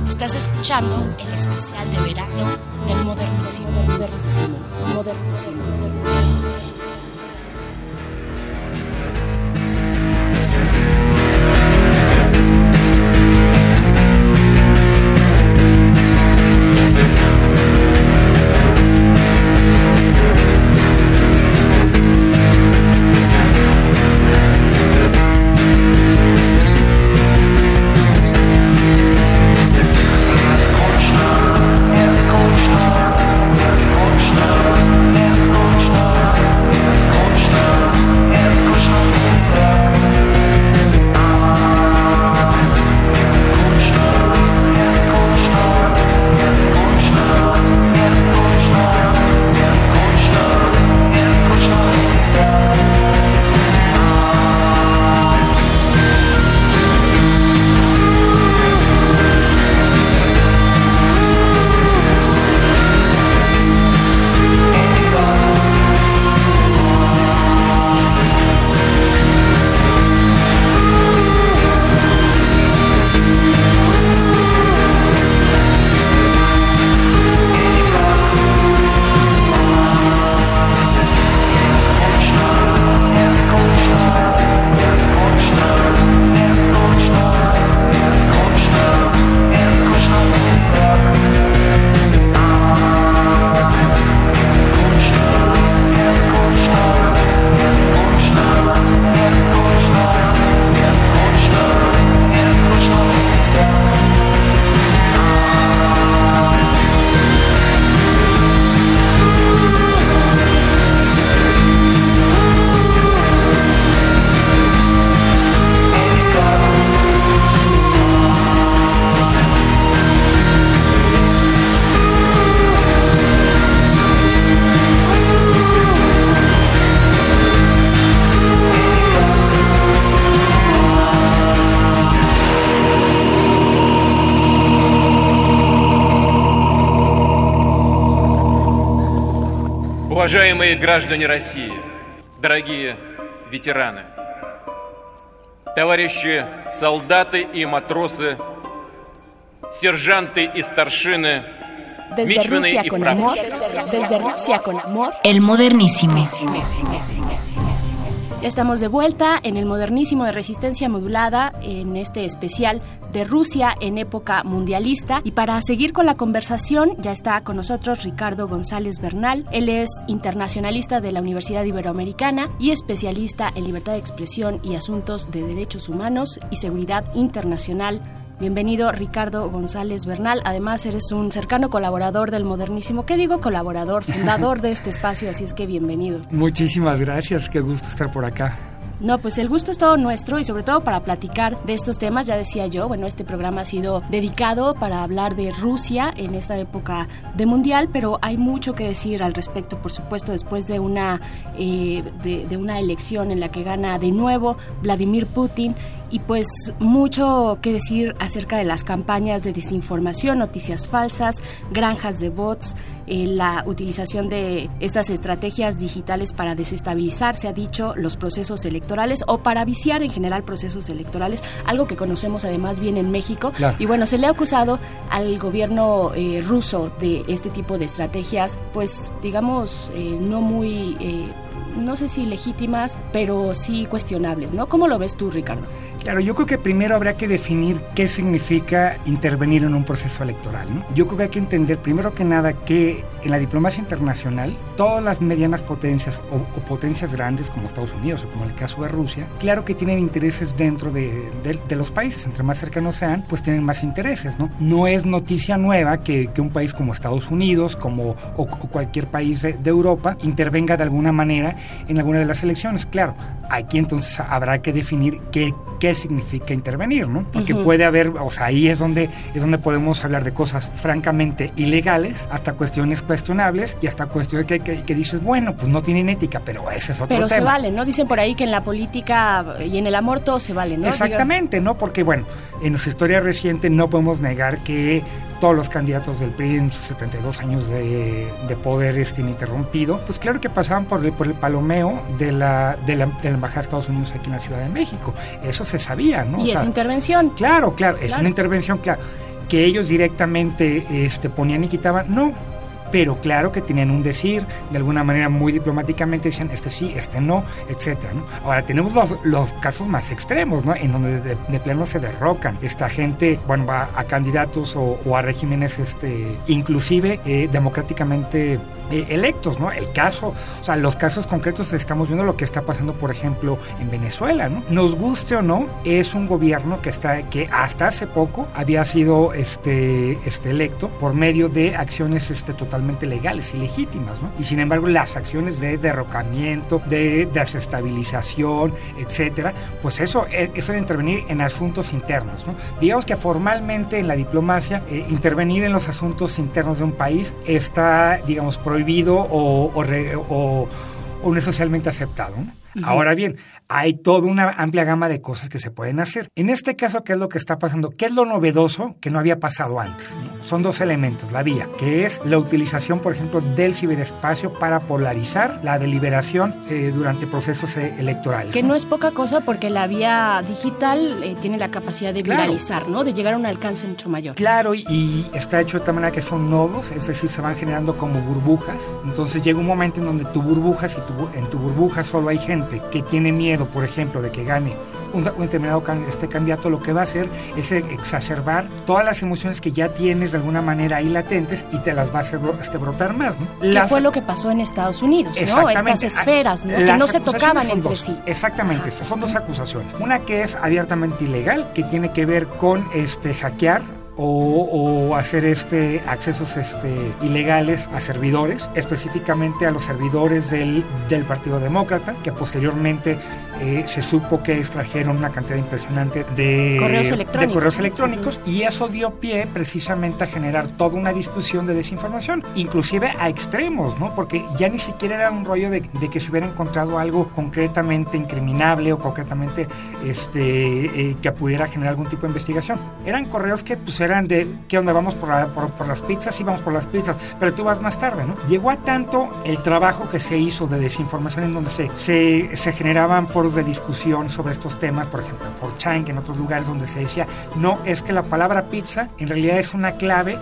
Estás escuchando el especial de verano del Modernísimo. Modernísimo. Modernísimo. Уважаемые граждане России, дорогие ветераны, товарищи солдаты и матросы, сержанты и старшины, Desde мичманы Rusia и con amor. прапорщики. Desde Rusia con amor. El modernísimo. Estamos de vuelta en el modernísimo de resistencia modulada en este especial de Rusia en época mundialista. Y para seguir con la conversación, ya está con nosotros Ricardo González Bernal. Él es internacionalista de la Universidad Iberoamericana y especialista en libertad de expresión y asuntos de derechos humanos y seguridad internacional. Bienvenido Ricardo González Bernal. Además eres un cercano colaborador del Modernísimo. ¿Qué digo colaborador? Fundador de este espacio, así es que bienvenido. Muchísimas gracias, qué gusto estar por acá. No, pues el gusto es todo nuestro y sobre todo para platicar de estos temas, ya decía yo, bueno, este programa ha sido dedicado para hablar de Rusia en esta época de mundial, pero hay mucho que decir al respecto, por supuesto, después de una, eh, de, de una elección en la que gana de nuevo Vladimir Putin y pues mucho que decir acerca de las campañas de desinformación, noticias falsas, granjas de bots, eh, la utilización de estas estrategias digitales para desestabilizar, se ha dicho, los procesos electorales o para viciar en general procesos electorales, algo que conocemos además bien en México. Claro. Y bueno, se le ha acusado al gobierno eh, ruso de este tipo de estrategias, pues digamos, eh, no muy... no sé si legítimas, pero sí cuestionables, ¿no? ¿Cómo lo ves tú, Ricardo? Claro, yo creo que primero habrá que definir qué significa intervenir en un proceso electoral. ¿no? Yo creo que hay que entender, primero que nada, que en la diplomacia internacional, todas las medianas potencias o, potencias grandes, como Estados Unidos o como el caso de Rusia, claro que tienen intereses dentro de, de- los países. Entre más cercanos sean, pues tienen más intereses. No, no es noticia nueva que, que un país como Estados Unidos como, o, cualquier país de Europa intervenga de alguna manera en alguna de las elecciones. Claro, aquí entonces habrá que definir qué, qué significa intervenir, ¿no? Porque puede haber, o sea, ahí es donde, es donde podemos hablar de cosas francamente ilegales, hasta cuestiones cuestionables y hasta cuestiones que, que, que dices, bueno, pues no tienen ética, pero ese es otro Pero tema. se vale, ¿no? Dicen por ahí que en la política y en el amor todo se vale, ¿no? Exactamente, ¿no? Porque, bueno, en nuestra historia reciente no podemos negar que todos los candidatos del PRI en sus 72 años de, de poder este, ininterrumpido, pues claro que pasaban por el, por el palomeo de la, de, la, de la Embajada de Estados Unidos aquí en la Ciudad de México. Eso se sabía, ¿no? Y O es sea, intervención. Claro, claro, es Claro. una intervención, claro. Que ellos directamente este, ponían y quitaban, no. Pero claro que tenían un decir, de alguna manera muy diplomáticamente decían, este sí, este no, etcétera. Ahora tenemos los, los casos más extremos, ¿no? En donde de, de plano se derrocan. Esta gente, bueno, va a candidatos o, o a regímenes, este, inclusive eh, democráticamente eh, electos, ¿no? El caso, o sea, los casos concretos estamos viendo lo que está pasando, por ejemplo, en Venezuela, ¿no? Nos guste o no, es un gobierno que está, que hasta hace poco había sido este, este electo por medio de acciones este, totalmente legales y legítimas, ¿no? Y sin embargo, las acciones de derrocamiento, de desestabilización, etcétera, pues eso, eh, eso era intervenir en asuntos internos, ¿no? Digamos que formalmente en la diplomacia, eh, intervenir en los asuntos internos de un país está, digamos, prohibido o, o, re- o- o no es socialmente aceptado, ¿no? Ahora bien, hay toda una amplia gama de cosas que se pueden hacer. En este caso, ¿qué es lo que está pasando? ¿Qué es lo novedoso que no había pasado antes? Son dos elementos, la vía, que es la utilización, por ejemplo, del ciberespacio para polarizar la deliberación eh, durante procesos eh, electorales. Que no es poca cosa porque la vía digital eh, tiene la capacidad de Claro. viralizar, ¿no? De llegar a un alcance mucho mayor. Claro, y, y está hecho de tal manera que son nodos, es decir, se van generando como burbujas. Entonces llega un momento en donde tu burbuja, si tu, en tu burbuja solo hay gente que tiene miedo, por ejemplo, de que gane un, un determinado can- este candidato, lo que va a hacer es exacerbar todas las emociones que ya tienes de alguna manera ahí latentes y te las va a hacer este, brotar más. Las- fue lo que pasó en Estados Unidos. Estas esferas, ¿no? Que no se tocaban entre dos. sí. Exactamente, son dos acusaciones. Una que es abiertamente ilegal, que tiene que ver con este hackear o, o hacer este accesos este, ilegales a servidores, específicamente a los servidores del, del Partido Demócrata, que posteriormente eh, se supo que extrajeron una cantidad impresionante de Correos de electrónicos. correos electrónicos y eso dio pie precisamente a generar toda una discusión de desinformación, inclusive a extremos, ¿no? Porque ya ni siquiera era un rollo de, de que se hubiera encontrado algo concretamente incriminable o concretamente este, eh, que pudiera generar algún tipo de investigación. Eran correos que pues eran de, ¿qué onda? Vamos por, la- por, por las pizzas, sí vamos por las pizzas, pero tú vas más tarde, ¿no? Llegó a tanto el trabajo que se hizo de desinformación en donde se, se, se generaban foros de discusión sobre estos temas, por ejemplo en 4chan, que en otros lugares donde se decía, no, es que la palabra pizza en realidad es una clave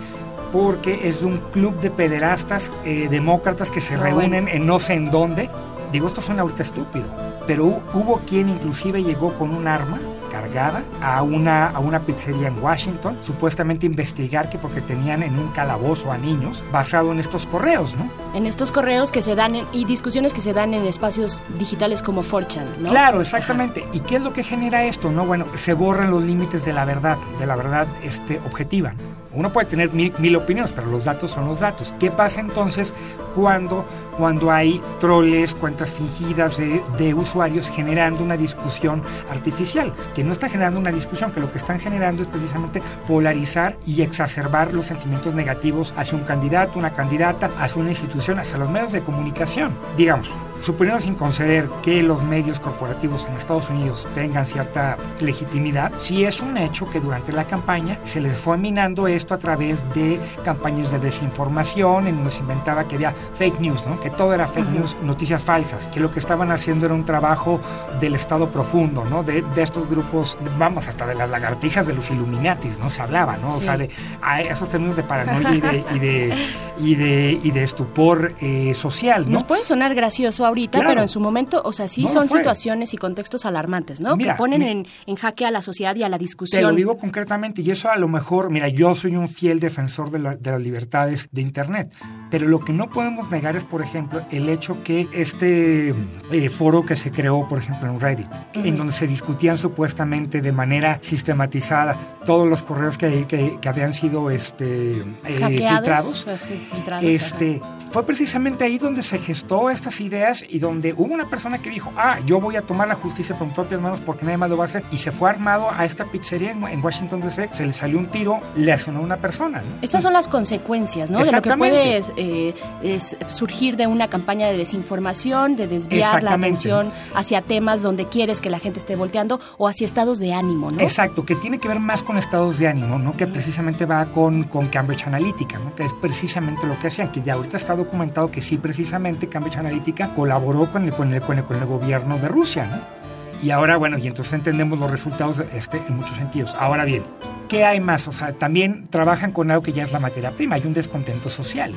porque es de un club de pederastas eh, demócratas que se Ah, reúnen bueno. en no sé en dónde. Digo, esto suena ahorita estúpido, pero hu- hubo quien inclusive llegó con un arma cargada a una, a una pizzería en Washington, supuestamente investigar que porque tenían en un calabozo a niños, basado en estos correos, ¿no? En estos correos que se dan en- y discusiones que se dan en espacios digitales como 4chan, ¿no? Claro, exactamente. ¿Y qué es lo que genera esto? No, bueno, se borran los límites de la verdad, de la verdad este, objetiva. Uno puede tener mil, mil opiniones, pero los datos son los datos. ¿Qué pasa entonces cuando, cuando hay troles, cuentas fingidas de, de usuarios generando una discusión artificial? Que no están generando una discusión, que lo que están generando es precisamente polarizar y exacerbar los sentimientos negativos hacia un candidato, una candidata, hacia una institución, hacia los medios de comunicación. Digamos, suponiendo sin conceder que los medios corporativos en Estados Unidos tengan cierta legitimidad, si es un hecho que durante la campaña se les fue minando esto a través de campañas de desinformación, en donde se inventaba que había fake news, ¿no? Todo era fake news, noticias falsas, que lo que estaban haciendo era un trabajo del Estado profundo, ¿no? de, de estos grupos, vamos, hasta de las lagartijas de los Illuminatis, ¿no? Se hablaba, ¿no? O Sí. sea, de a esos términos de paranoia y de, y de, y de, y de estupor eh, social, ¿no? Nos puede sonar gracioso ahorita, Claro. pero en su momento, o sea, sí No son fue. situaciones y contextos alarmantes, ¿no? Mira, que ponen mi- en, en jaque a la sociedad y a la Te discusión. lo digo concretamente, y eso a lo mejor, mira, yo soy un fiel defensor de, la- de las libertades de Internet, pero lo que no podemos negar es, por ejemplo, el hecho que este eh, foro que se creó, por ejemplo, en Reddit, en donde se discutían supuestamente de manera sistematizada todos los correos que, que- que habían sido este, eh, filtrados, fil- filtrados, este, fue precisamente ahí donde se gestó estas ideas y donde hubo una persona que dijo, ah, yo voy a tomar la justicia por mis propias manos porque nadie más lo va a hacer. Y se fue armado a esta pizzería en, en Washington DC, se le salió un tiro, le asesinó a una persona. ¿no? Estas son las consecuencias, ¿no? De lo que puede eh, es surgir de una campaña de desinformación, de desviar la atención hacia temas donde quieres que la gente esté volteando o hacia estados de ánimo, ¿no? Exacto, que tiene que ver más con estados de ánimo, ¿no? Que precisamente va con, con Cambridge Analytica, ¿no? Que es precisamente lo que hacían, que ya ahorita está documentado que sí, precisamente Cambridge Analytica colaboró con el, con el, con el, con el gobierno de Rusia, ¿no? Y ahora, bueno, y entonces entendemos los resultados este, en muchos sentidos. Ahora bien, ¿qué hay más? O sea, también trabajan con algo que ya es la materia prima, hay un descontento social.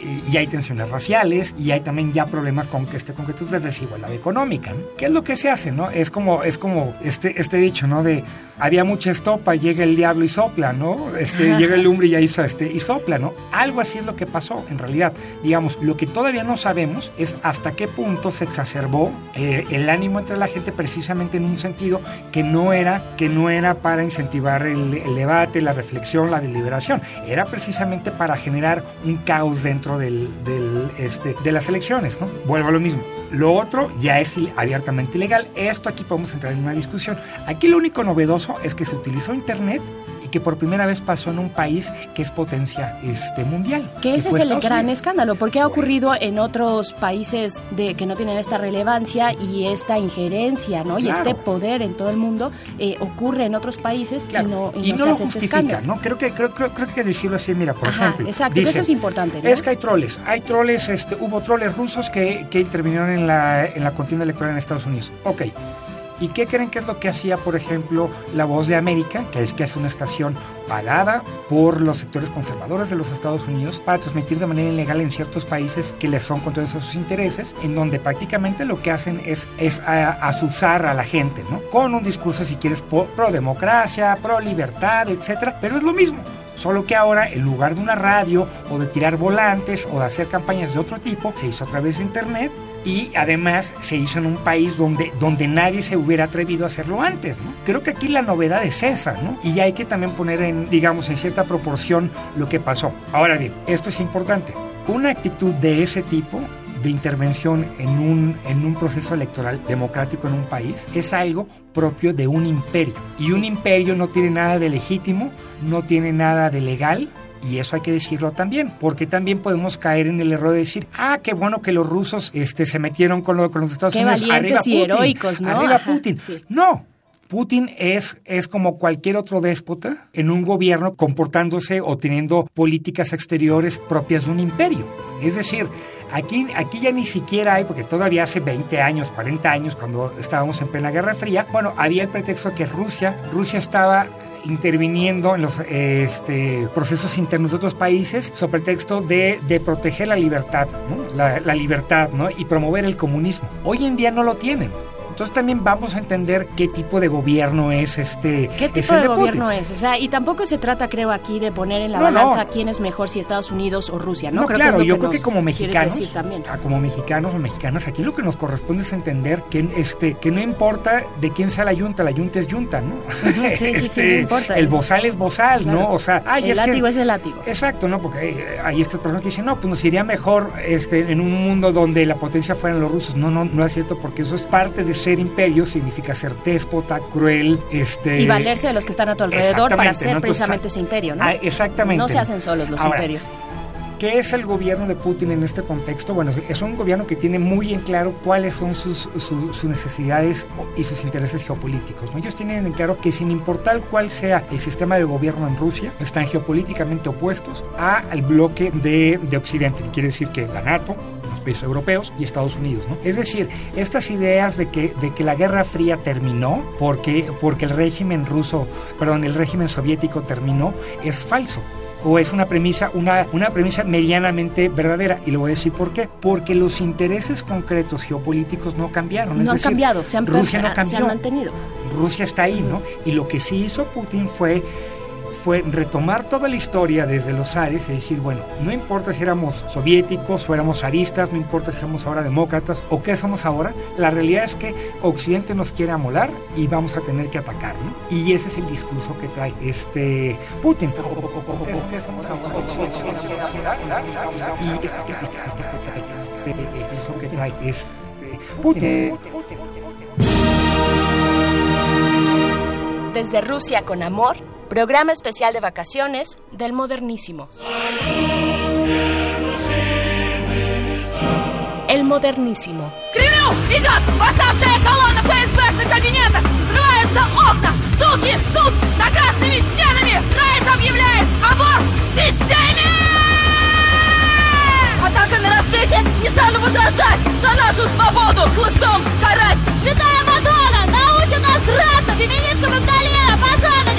y, y hay tensiones raciales y hay también ya problemas con que este concretos de desigualdad económica. ¿no? ¿Qué es lo que se hace? ¿no? Es como es como este este dicho, ¿no? De había mucha estopa, llega el diablo y sopla, ¿no? Este llega el lumbre y ya hizo este y sopla, ¿no? Algo así es lo que pasó en realidad. Digamos, lo que todavía no sabemos es hasta qué punto se exacerbó eh, el ánimo entre la gente precisamente en un sentido que no era que no era para incentivar el, el debate, la reflexión, la deliberación, era precisamente para generar un caos dentro del, del, este, de las elecciones, ¿no? Vuelvo a lo mismo. Lo otro ya es abiertamente ilegal. Esto aquí podemos entrar en una discusión. Aquí lo único novedoso es que se utilizó Internet que por primera vez pasó en un país que es potencia este, mundial. Que ese es el Estados gran Unidos. escándalo, porque ha ocurrido en otros países de que no tienen esta relevancia y esta injerencia, ¿no? Y Claro. este poder en todo el mundo eh, ocurre en otros países y no, y y no se lo hace este justifica, escándalo. ¿no? Creo que, creo, creo, creo que decirlo así, mira, por Ajá, ejemplo. exacto, eso dicen, es importante, ¿no? Es que hay troles, hay troles, este, hubo troles rusos que, que intervinieron en la, en la contienda electoral en Estados Unidos. Ok. ¿Y qué creen que es lo que hacía, por ejemplo, La Voz de América, que es que es una estación pagada por los sectores conservadores de los Estados Unidos para transmitir de manera ilegal en ciertos países que les son contrarios a sus intereses, en donde prácticamente lo que hacen es, es azuzar a la gente, ¿no? Con un discurso, si quieres, pro democracia, pro libertad, etcétera, pero es lo mismo. Solo que ahora, en lugar de una radio o de tirar volantes o de hacer campañas de otro tipo, se hizo a través de Internet y además se hizo en un país donde, donde nadie se hubiera atrevido a hacerlo antes. ¿no? Creo que aquí la novedad es esa, ¿no? Y hay que también poner en, digamos, en cierta proporción lo que pasó. Ahora bien, esto es importante. Una actitud de ese tipo de intervención en un, en un proceso electoral democrático en un país es algo propio de un imperio. Y un imperio no tiene nada de legítimo, no tiene nada de legal, y eso hay que decirlo también, porque también podemos caer en el error de decir, ah, qué bueno que los rusos este, se metieron con, lo- con los Estados Qué Unidos. valientes Arriba y Putin, heroicos, ¿no? Arriba Ajá, Putin. No. Putin es, es como cualquier otro déspota en un gobierno comportándose o teniendo políticas exteriores propias de un imperio. Es decir, aquí, aquí ya ni siquiera hay, porque todavía hace 20 años, 40 años, cuando estábamos en plena Guerra Fría, bueno, había el pretexto que Rusia, Rusia estaba interviniendo en los este, procesos internos de otros países sobre pretexto de, de proteger la libertad, la, la libertad ¿no? y promover el comunismo. Hoy en día no lo tienen. Entonces también vamos a entender qué tipo de gobierno es este. ¿Qué es tipo el de gobierno es? O sea, y tampoco se trata, creo, aquí de poner en la No, balanza no. quién es mejor, si Estados Unidos o Rusia, ¿no? No, creo claro, que es lo yo que creo que como mexicanos, decir también. ah, como mexicanos o mexicanas, aquí lo que nos corresponde es entender que este que no importa de quién sea la yunta, la yunta es yunta, ¿no? sí, sí, sí, [laughs] Este, no importa. El bozal es bozal, Claro. ¿no? O sea, ay, el es que- látigo es el látigo. Exacto, ¿no? Porque eh, hay estas personas que dicen, no, pues nos iría mejor este, en un mundo donde la potencia fueran los rusos. No, no, no es cierto, porque eso es parte de ser imperio, significa ser déspota, cruel, este... Y valerse de los que están a tu alrededor para ser ¿no? Entonces, precisamente ese imperio, ¿no? ah, exactamente. No se hacen solos los Ahora, imperios. ¿Qué es el gobierno de Putin en este contexto? Bueno, es un gobierno que tiene muy en claro cuáles son sus, sus, sus necesidades y sus intereses geopolíticos. ¿no? Ellos tienen en claro que sin importar cuál sea el sistema de gobierno en Rusia, están geopolíticamente opuestos a, al bloque de, de Occidente, que quiere decir que la NATO, países europeos y Estados Unidos. ¿no? Es decir, estas ideas de que, de que la Guerra Fría terminó porque, porque el régimen ruso, perdón, el régimen soviético terminó, es falso o es una premisa, una, una premisa medianamente verdadera. Y le voy a decir por qué. Porque los intereses concretos geopolíticos no cambiaron. No es han decir, cambiado, se han, Rusia no se cambió. han mantenido. Rusia está ahí, ¿no? Y lo que sí hizo Putin fue fue retomar toda la historia desde los Ares y decir, bueno, no importa si éramos soviéticos o éramos zaristas, no importa si somos ahora demócratas o qué somos ahora, la realidad es que Occidente nos quiere amolar y vamos a tener que atacar, ¿no? Y ese es el discurso que trae este Putin. Es que somos ahora. Y el discurso que trae este Putin. Desde Rusia con amor, programa especial de vacaciones del modernísimo. El modernísimo. Кремлю идет восставшая колонна ФСБшных кабинетов! Открываются окна! Суки, суд! За красными стенами! Райт объявляет аборт системе! Атака на рассвете! Не стану возражать! За нашу свободу! Хлыстом карать! Святая Мадонна! Научит нас драться! Феминистка Магдалена! Демонстрацию!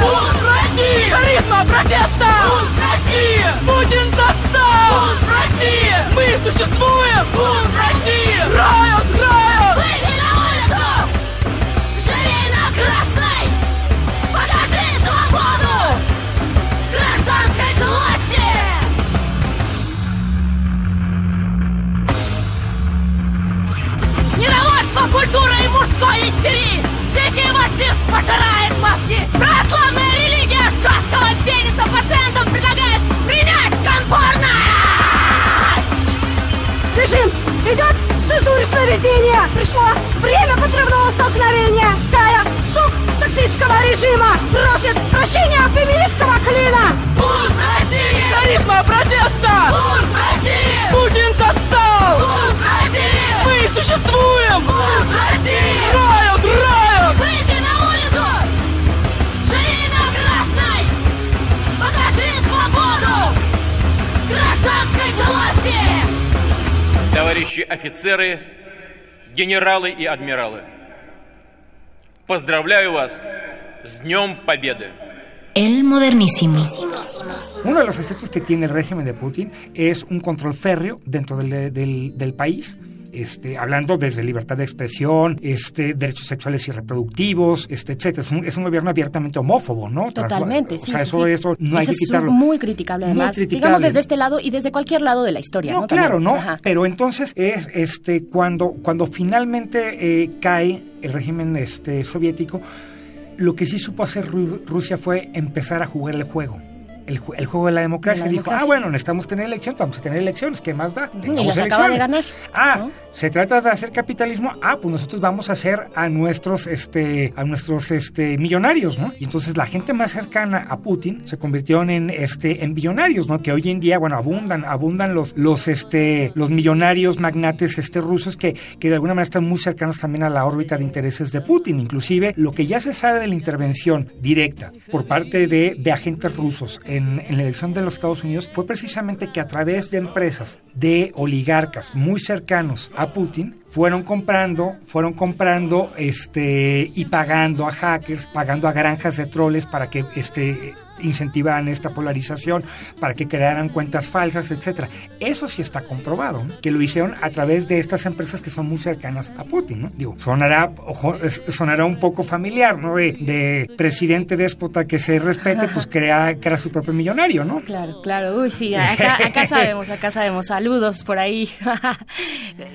Бунт России! Харизма протеста! Бунт России! Путин достал! Бунт России! Мы существуем! Бунт России! Райот! Райот! Выйди на улицу! Живи на красной! Покажи свободу! Гражданской злости! Недовольство и мужской истерии! Дикий марксизм пожирает мозги! Православная религия жесткого пениса пациентам предлагает принять конформность! Режим идет цензуре сновидения! Пришло время подрывного столкновения! Стая сук сексистского режима просит прощения феминистского клина! Бунт России! Харизма протеста! Бунт России! Путин достал! Бунт России! Мы существуем! Бунт России! Товарищи офицеры, генералы и адмиралы, поздравляю вас с Днем Победы! El modernísimo. Uno de los aspectos que tiene el régimen de Putin es un control férreo dentro del, del- del país. este, hablando desde libertad de expresión, este, derechos sexuales y reproductivos, este, etcétera. Es un, es un gobierno abiertamente homófobo, ¿no? Tras- Totalmente, o sí. sea, sí, eso, sí. eso no hay que quitarlo. es muy criticable, Muy además. criticable. Digamos desde este lado y desde cualquier lado de la historia, ¿no? No, claro, También. ¿no? Ajá. Pero entonces es este cuando, cuando finalmente eh, cae el régimen este, soviético, lo que sí supo hacer Ru- Rusia fue empezar a jugar el juego. El, el juego de la democracia. De la Dijo, ah, bueno, necesitamos tener elecciones, vamos a tener elecciones, ¿qué más da? y las acaba de ganar. Ah, se trata de hacer capitalismo. Ah, pues nosotros vamos a hacer a nuestros, este, a nuestros, este, millonarios, ¿no? Y entonces la gente más cercana a Putin se convirtieron en, este, en billonarios, ¿no? Que hoy en día, bueno, abundan, abundan los, los, este, los millonarios magnates, este, rusos que, que de alguna manera están muy cercanos también a la órbita de intereses de Putin. Inclusive lo que ya se sabe de la intervención directa por parte de, de agentes rusos en, la elección de los Estados Unidos fue precisamente que a través de empresas de oligarcas muy cercanos a Putin fueron comprando, fueron comprando este y pagando a hackers, pagando a granjas de troles para que este incentivaran esta polarización, para que crearan cuentas falsas, etcétera. Eso sí está comprobado, ¿no? que lo hicieron a través de estas empresas que son muy cercanas a Putin, ¿no? Digo, sonará, ojo, sonará un poco familiar, ¿no? De, de presidente déspota que se respete, pues crea, crea su propio millonario, ¿no? Claro, claro. Uy, sí, acá, acá [laughs] sabemos, acá sabemos. Saludos por ahí. [laughs]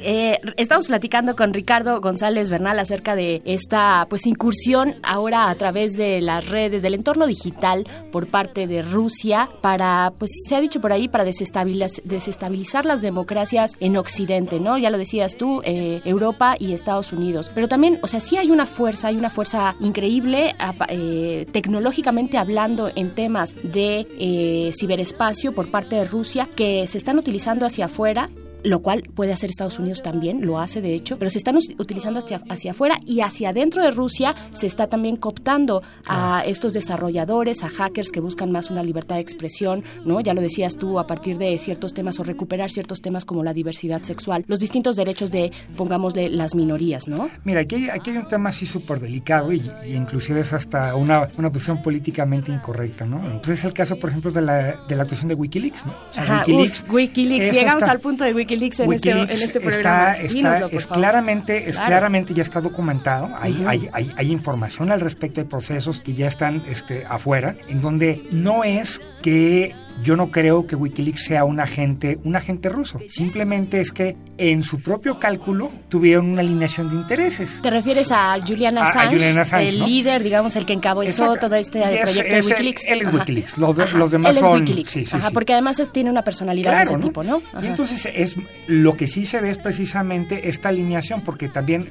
Eh, estamos platicando con Ricardo González Bernal acerca de esta pues incursión ahora a través de las redes del entorno digital por parte de Rusia para pues se ha dicho por ahí para desestabiliz- desestabilizar las democracias en Occidente, ¿no? Ya lo decías tú, eh, Europa y Estados Unidos. Pero también, o sea, sí hay una fuerza, hay una fuerza increíble eh, tecnológicamente hablando en temas de eh, ciberespacio por parte de Rusia que se están utilizando hacia afuera lo cual puede hacer Estados Unidos también, lo hace de hecho, pero se están utilizando hacia, hacia afuera y hacia adentro de Rusia se está también cooptando a estos desarrolladores, a hackers que buscan más una libertad de expresión, ¿no? Ya lo decías tú, a partir de ciertos temas o recuperar ciertos temas como la diversidad sexual, los distintos derechos de, pongámosle, las minorías, ¿no? Mira, aquí hay, aquí hay un tema así súper delicado y, y inclusive es hasta una, una posición políticamente incorrecta, ¿no? Entonces es el caso, por ejemplo, de la, de la actuación de Wikileaks, ¿no? O sea, Ajá, Wikileaks, uf, Wikileaks, llegamos al punto de Wikileaks en, este, en Wikileaks este programa. Está, está- Dínoslo, es claramente, es Claro. claramente ya está documentado. Hay, Ujú. hay, hay, hay información al respecto de procesos que ya están este, afuera, en donde no es que yo no creo que Wikileaks sea un agente, un agente ruso. Simplemente es que en su propio cálculo tuvieron una alineación de intereses. ¿Te refieres a Julian A- a Assange, Julian Assange, el ¿no? líder, digamos, el que encabezó Exacto. todo este Y es- proyecto de es- Wikileaks? Él es Ajá. Wikileaks, los, de- los demás él es son... Wikileaks, sí, sí, Ajá, sí. porque además es- tiene una personalidad de ese ¿no? tipo, ¿no? Y Ajá. entonces es lo que sí se ve es precisamente esta alineación, porque también,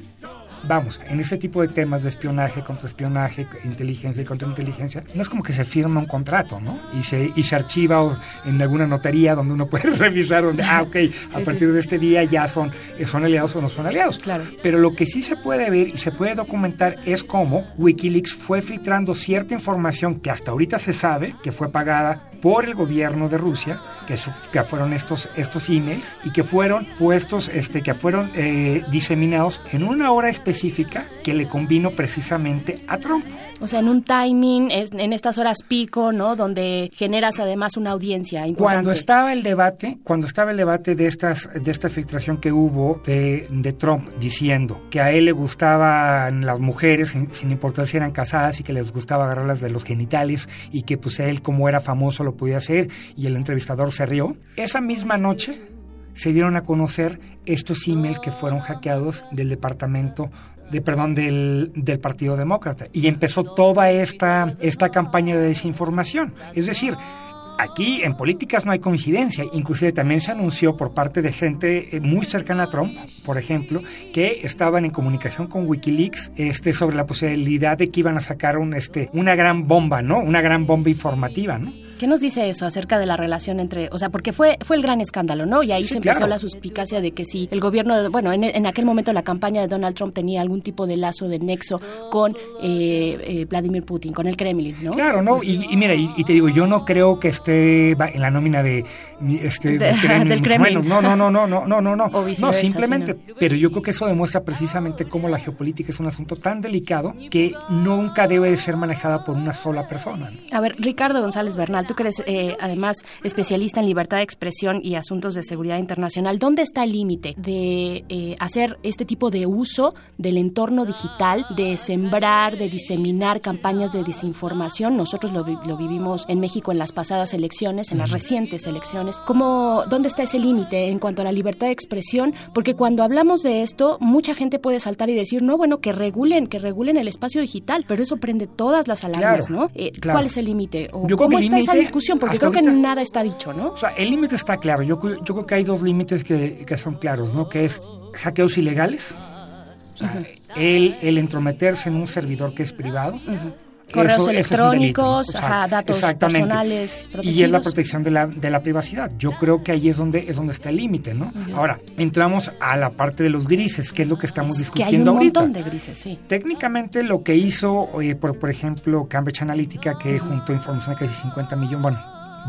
vamos, en este tipo de temas de espionaje, contraespionaje, inteligencia y contrainteligencia, no es como que se firma un contrato, ¿no? Y se, y se archiva o- en alguna notaría donde uno [laughs] puede revisar donde, ah, ok, a partir sí. de este día ya son, son aliados o no son aliados. Claro. Pero lo que sí se puede ver y se puede documentar es cómo Wikileaks fue filtrando cierta información que hasta ahorita se sabe que fue pagada por el gobierno de Rusia, que, su- que fueron estos, estos emails y que fueron puestos, este, que fueron eh, diseminados en una hora específica que le convino precisamente a Trump. O sea, en un timing, en estas horas pico, ¿no? Donde generas además una audiencia importante. Cuando estaba el debate, cuando estaba el debate de estas, de esta filtración que hubo de, de Trump diciendo que a él le gustaban las mujeres, sin, sin importar si eran casadas y que les gustaba agarrarlas de los genitales y que pues él como era famoso lo podía hacer y el entrevistador se rió. Esa misma noche se dieron a conocer estos emails que fueron hackeados del departamento de perdón del, del Partido Demócrata y empezó toda esta esta campaña de desinformación es decir Aquí en políticas no hay coincidencia, inclusive también se anunció por parte de gente eh, muy cercana a Trump, por ejemplo, que estaban en comunicación con WikiLeaks este, sobre la posibilidad de que iban a sacar un, este, una gran bomba, ¿no? Una gran bomba informativa, ¿no? ¿Qué nos dice eso acerca de la relación entre, o sea, porque fue fue el gran escándalo, ¿no? Y ahí Sí, se empezó claro. la suspicacia de que si el gobierno, de- bueno, en, en aquel momento la campaña de Donald Trump tenía algún tipo de lazo de nexo con eh, eh, Vladimir Putin, con el Kremlin, ¿no? Claro, ¿no? Y, y mira, y, y te digo, yo no creo que esté en la nómina de este, De- del [laughs] Kremlin, del mucho Kremlin. menos. No, no, no, no, no, no, no, [laughs] no. No, simplemente. Pero yo creo que eso demuestra precisamente cómo la geopolítica es un asunto tan delicado que nunca debe de ser manejada por una sola persona. ¿no? A ver, Ricardo González Bernal, tú que eres eh, además especialista en libertad de expresión y asuntos de seguridad internacional, ¿dónde está el límite de eh, hacer este tipo de uso del entorno digital, de sembrar, de diseminar campañas de desinformación? Nosotros lo, lo vivimos en México en las pasadas elecciones, en las recientes elecciones. ¿Cómo, ¿Dónde está ese límite en cuanto a la libertad de expresión? Porque cuando hablamos de esto, mucha gente puede saltar y decir, no, bueno, que regulen, que regulen el espacio digital, pero eso prende todas las alarmas, Claro, ¿no? Eh, claro. ¿Cuál es el límite? ¿O Yo creo cómo está esa discusión? Porque creo que nada está dicho, ¿no? O sea, el límite está claro. Yo, yo creo que hay dos límites que, que son claros, ¿no? Que es hackeos ilegales. O sea, el, el entrometerse en un servidor que es privado. Correos Eso- eso es un electrónicos, delito, ¿no? O sea, ajá, datos personales protegidos. Y es la protección de la, de la privacidad. Yo creo que ahí es donde es donde está el límite, ¿no? Ahora, entramos a la parte de los grises, que es lo que estamos que hay un discutiendo ahorita. montón de grises, sí. Técnicamente lo que hizo, eh, por, por ejemplo, Cambridge Analytica, que juntó información de casi 50 millones, bueno,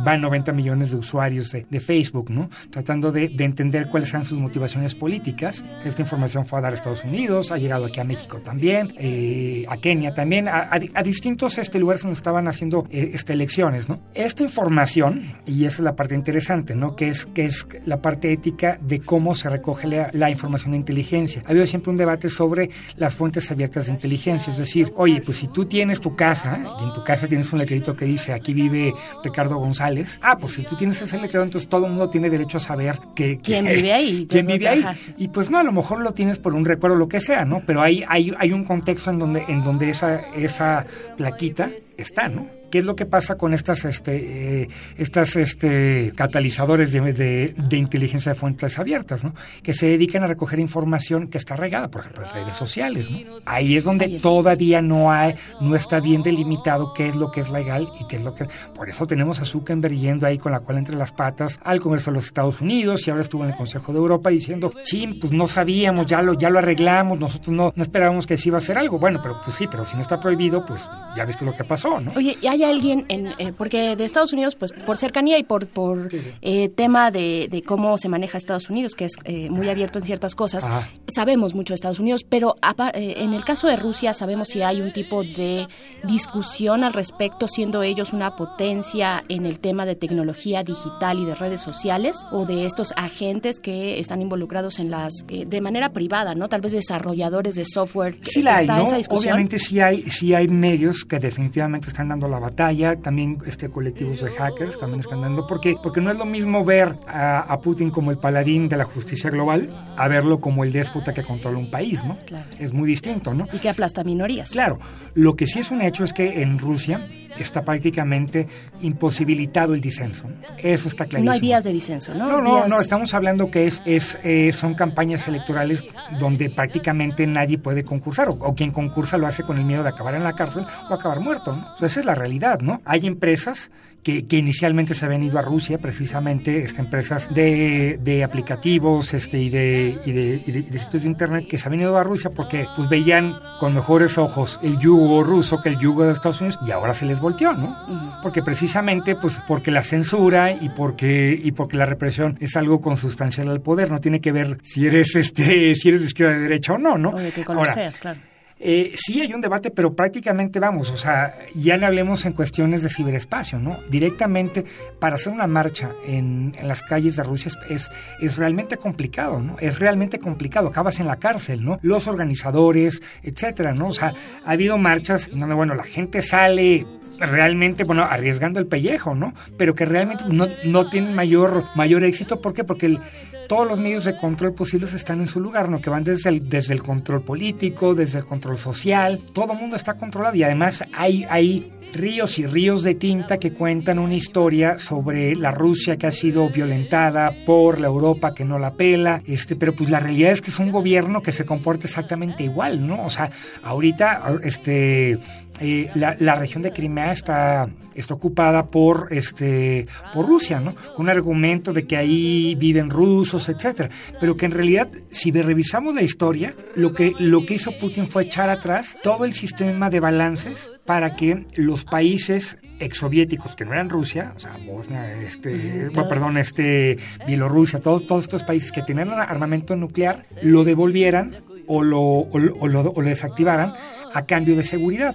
van 90 millones de usuarios de, de Facebook, ¿no? Tratando de, de entender cuáles son sus motivaciones políticas. Esta información fue a dar a Estados Unidos, ha llegado aquí a México también, eh, a Kenia también, a, a a distintos este, lugares donde estaban haciendo eh, este, elecciones, ¿no? Esta información, y esa es la parte interesante, ¿no? Que es, que es la parte ética de cómo se recoge la, la información de inteligencia. Ha habido siempre un debate sobre las fuentes abiertas de inteligencia, es decir, oye, pues si tú tienes tu casa y en tu casa tienes un letrerito que dice aquí vive Ricardo González Ah, pues si tú tienes ese letrero, entonces todo el mundo tiene derecho a saber que, que- ¿Quién vive ahí? [laughs] quién vive ahí. Y pues no, a lo mejor lo tienes por un recuerdo, lo que sea, ¿no? Pero hay, hay, hay un contexto en donde, en donde esa, esa plaquita está, ¿no? ¿Qué es lo que pasa con estas, este, eh, estas, este, catalizadores de, de- de inteligencia de fuentes abiertas, ¿no? Que se dedican a recoger información que está regada, por ejemplo, en redes sociales, ¿no? Ahí es donde todavía no hay, no está bien delimitado qué es lo que es legal y qué es lo que... Por eso tenemos a Zuckerberg yendo ahí con la cola entre las patas al Congreso de los Estados Unidos y ahora estuvo en el Consejo de Europa diciendo, chin, pues no sabíamos, ya lo, ya lo arreglamos, nosotros no, no esperábamos que sí iba a hacer algo. Bueno, pero pues sí, pero si no está prohibido, pues ya viste lo que pasó, ¿no? Oye, ¿y hay alguien en, eh, porque de Estados Unidos, pues por cercanía y por, por eh, tema de, de cómo se maneja Estados Unidos, que es eh, muy abierto en ciertas cosas, Ajá. sabemos mucho de Estados Unidos, pero eh, en el caso de Rusia sabemos si hay un tipo de discusión al respecto, siendo ellos una potencia en el tema de tecnología digital y de redes sociales, o de estos agentes que están involucrados en las, eh, de manera privada, ¿no? Tal vez desarrolladores de software. Sí la hay, ¿Está ¿no? Obviamente sí hay, sí hay medios que definitivamente están dando la batalla, también este colectivos de hackers también están dando, porque porque no es lo mismo ver a, a Putin como el paladín de la justicia global a verlo como el déspota que controla un país, ¿no? Claro. Es muy distinto, ¿no? Y que aplasta minorías. Claro, lo que sí es un hecho es que en Rusia está prácticamente imposibilitado el disenso. Eso está clarísimo. No hay vías de disenso, ¿no? No, no, Vías- no, estamos hablando que es, es eh, son campañas electorales donde prácticamente nadie puede concursar, o, o quien concursa lo hace con el miedo de acabar en la cárcel o acabar muerto, ¿no? O sea, esa es la realidad, ¿no? Hay empresas que, que inicialmente se habían ido a Rusia, precisamente este, empresas de, de aplicativos este, y, de, y, de, y de- y de sitios de internet que se habían ido a Rusia porque pues veían con mejores ojos el yugo ruso que el yugo de Estados Unidos y ahora se les volteó, ¿no? Porque precisamente, pues, porque la censura y porque, y porque la represión es algo consustancial al poder, no tiene que ver si eres este, si eres de izquierda o de derecha o no, ¿no? O de Ahora, seas, claro. Eh, sí hay un debate, pero prácticamente vamos, o sea, ya no hablemos en cuestiones de ciberespacio, ¿no? Directamente para hacer una marcha en, en las calles de Rusia es, es, es realmente complicado, ¿no? Es realmente complicado, acabas en la cárcel, ¿no? Los organizadores, etcétera, ¿no? O sea, ha habido marchas donde, bueno, la gente sale realmente, bueno, arriesgando el pellejo, ¿no? Pero que realmente no, no tienen mayor, mayor éxito, ¿por qué? Porque el- todos los medios de control posibles están en su lugar, ¿no? Que van desde el, desde el control político, desde el control social, todo el mundo está controlado y además hay, hay ríos y ríos de tinta que cuentan una historia sobre la Rusia que ha sido violentada por la Europa que no la pela, este, pero pues la realidad es que es un gobierno que se comporta exactamente igual, ¿no? O sea, ahorita, este, eh, la, la región de Crimea está está ocupada por este por Rusia, ¿no? Con un argumento de que ahí viven rusos, etcétera, pero que en realidad si revisamos la historia, lo que lo que hizo Putin fue echar atrás todo el sistema de balances para que los países exsoviéticos que no eran Rusia, o sea, Bosnia, este, bueno, perdón, este Bielorrusia, todos todos estos países que tenían armamento nuclear lo devolvieran o lo, o lo- o lo- o lo desactivaran a cambio de seguridad.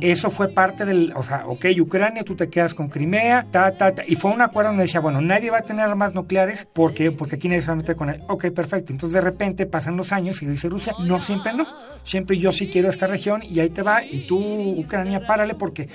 Eso fue parte del, o sea, ok, Ucrania, tú te quedas con Crimea, ta, ta, ta, y fue un acuerdo donde decía, bueno, nadie va a tener armas nucleares porque, porque aquí nadie se va a meter con él. Ok, perfecto. Entonces de repente pasan los años y dice Rusia, no, siempre no. Siempre yo sí quiero esta región y ahí te va, y tú, Ucrania, párale porque,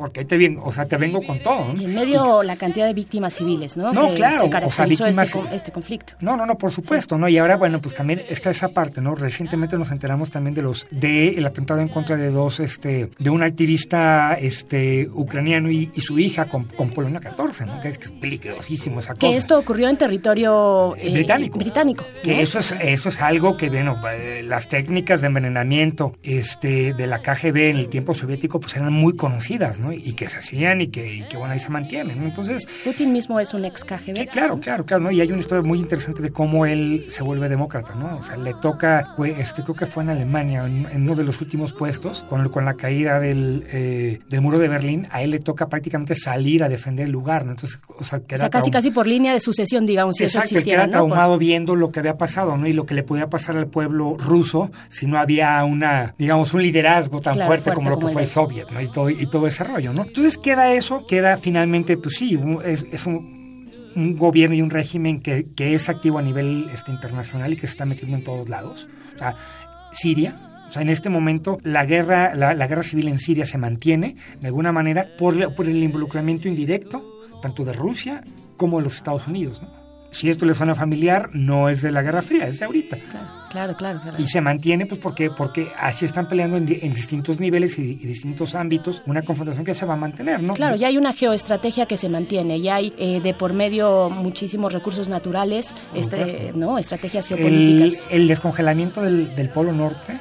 porque ahí te vengo, o sea, te vengo con todo. ¿no? Y en medio la cantidad de víctimas civiles, ¿no? No, que claro, se o sea, caracterizó víctimas- este, este conflicto. No, no, no, por supuesto, ¿no? Y ahora, bueno, pues también está esa parte, ¿no? Recientemente nos enteramos también de los, de el atentado en contra de dos, este, de un activista, este, ucraniano y, y su hija con, con Polonia 14, ¿no? Que es, que es peligrosísimo esa cosa. Que esto ocurrió en territorio eh, británico. británico, Que ¿no? eso es, eso es algo que, bueno, eh, las técnicas de envenenamiento este, de la KGB en el tiempo soviético pues eran muy conocidas, ¿no? Y que se hacían y que, y que bueno, ahí se mantienen. Entonces, Putin mismo es un ex KGB. Sí, claro, claro, claro, ¿no? Y hay una historia muy interesante de cómo él se vuelve demócrata, ¿no? O sea, le toca, este, creo que fue en Alemania, en, en uno de los últimos puestos, con, con la caída del, eh, del muro de Berlín, a él le toca prácticamente salir a defender el lugar, ¿no? Entonces, o sea, O queda sea, casi casi por línea de sucesión, digamos, si Exacto, eso existiera, queda ¿no? Por- traumado viendo lo que había pasado, ¿no? Y lo que le podía pasar al pueblo ruso si no había una, digamos, un liderazgo tan Claro, fuerte, fuerte como lo que el fue el de- soviet, ¿no? Y todo, y todo ese rollo, ¿no? Entonces queda eso, queda finalmente, pues sí, es, un, gobierno y un régimen que, es activo a nivel este, internacional y que se está metiendo en todos lados. O sea, Siria, o sea, en este momento la guerra, la, guerra civil en Siria se mantiene de alguna manera por, por el involucramiento indirecto tanto de Rusia como de los Estados Unidos. ¿no? Si esto les suena familiar, no es de la Guerra Fría, es de ahorita. Claro, claro, claro. Y se mantiene, pues, porque, porque así están peleando en, di- en distintos niveles y, y distintos ámbitos una confrontación que se va a mantener, ¿no? Claro, ya hay una geoestrategia que se mantiene, ya hay eh, de por medio muchísimos recursos naturales, este. ¿no? estrategias el, geopolíticas. el descongelamiento del, del Polo Norte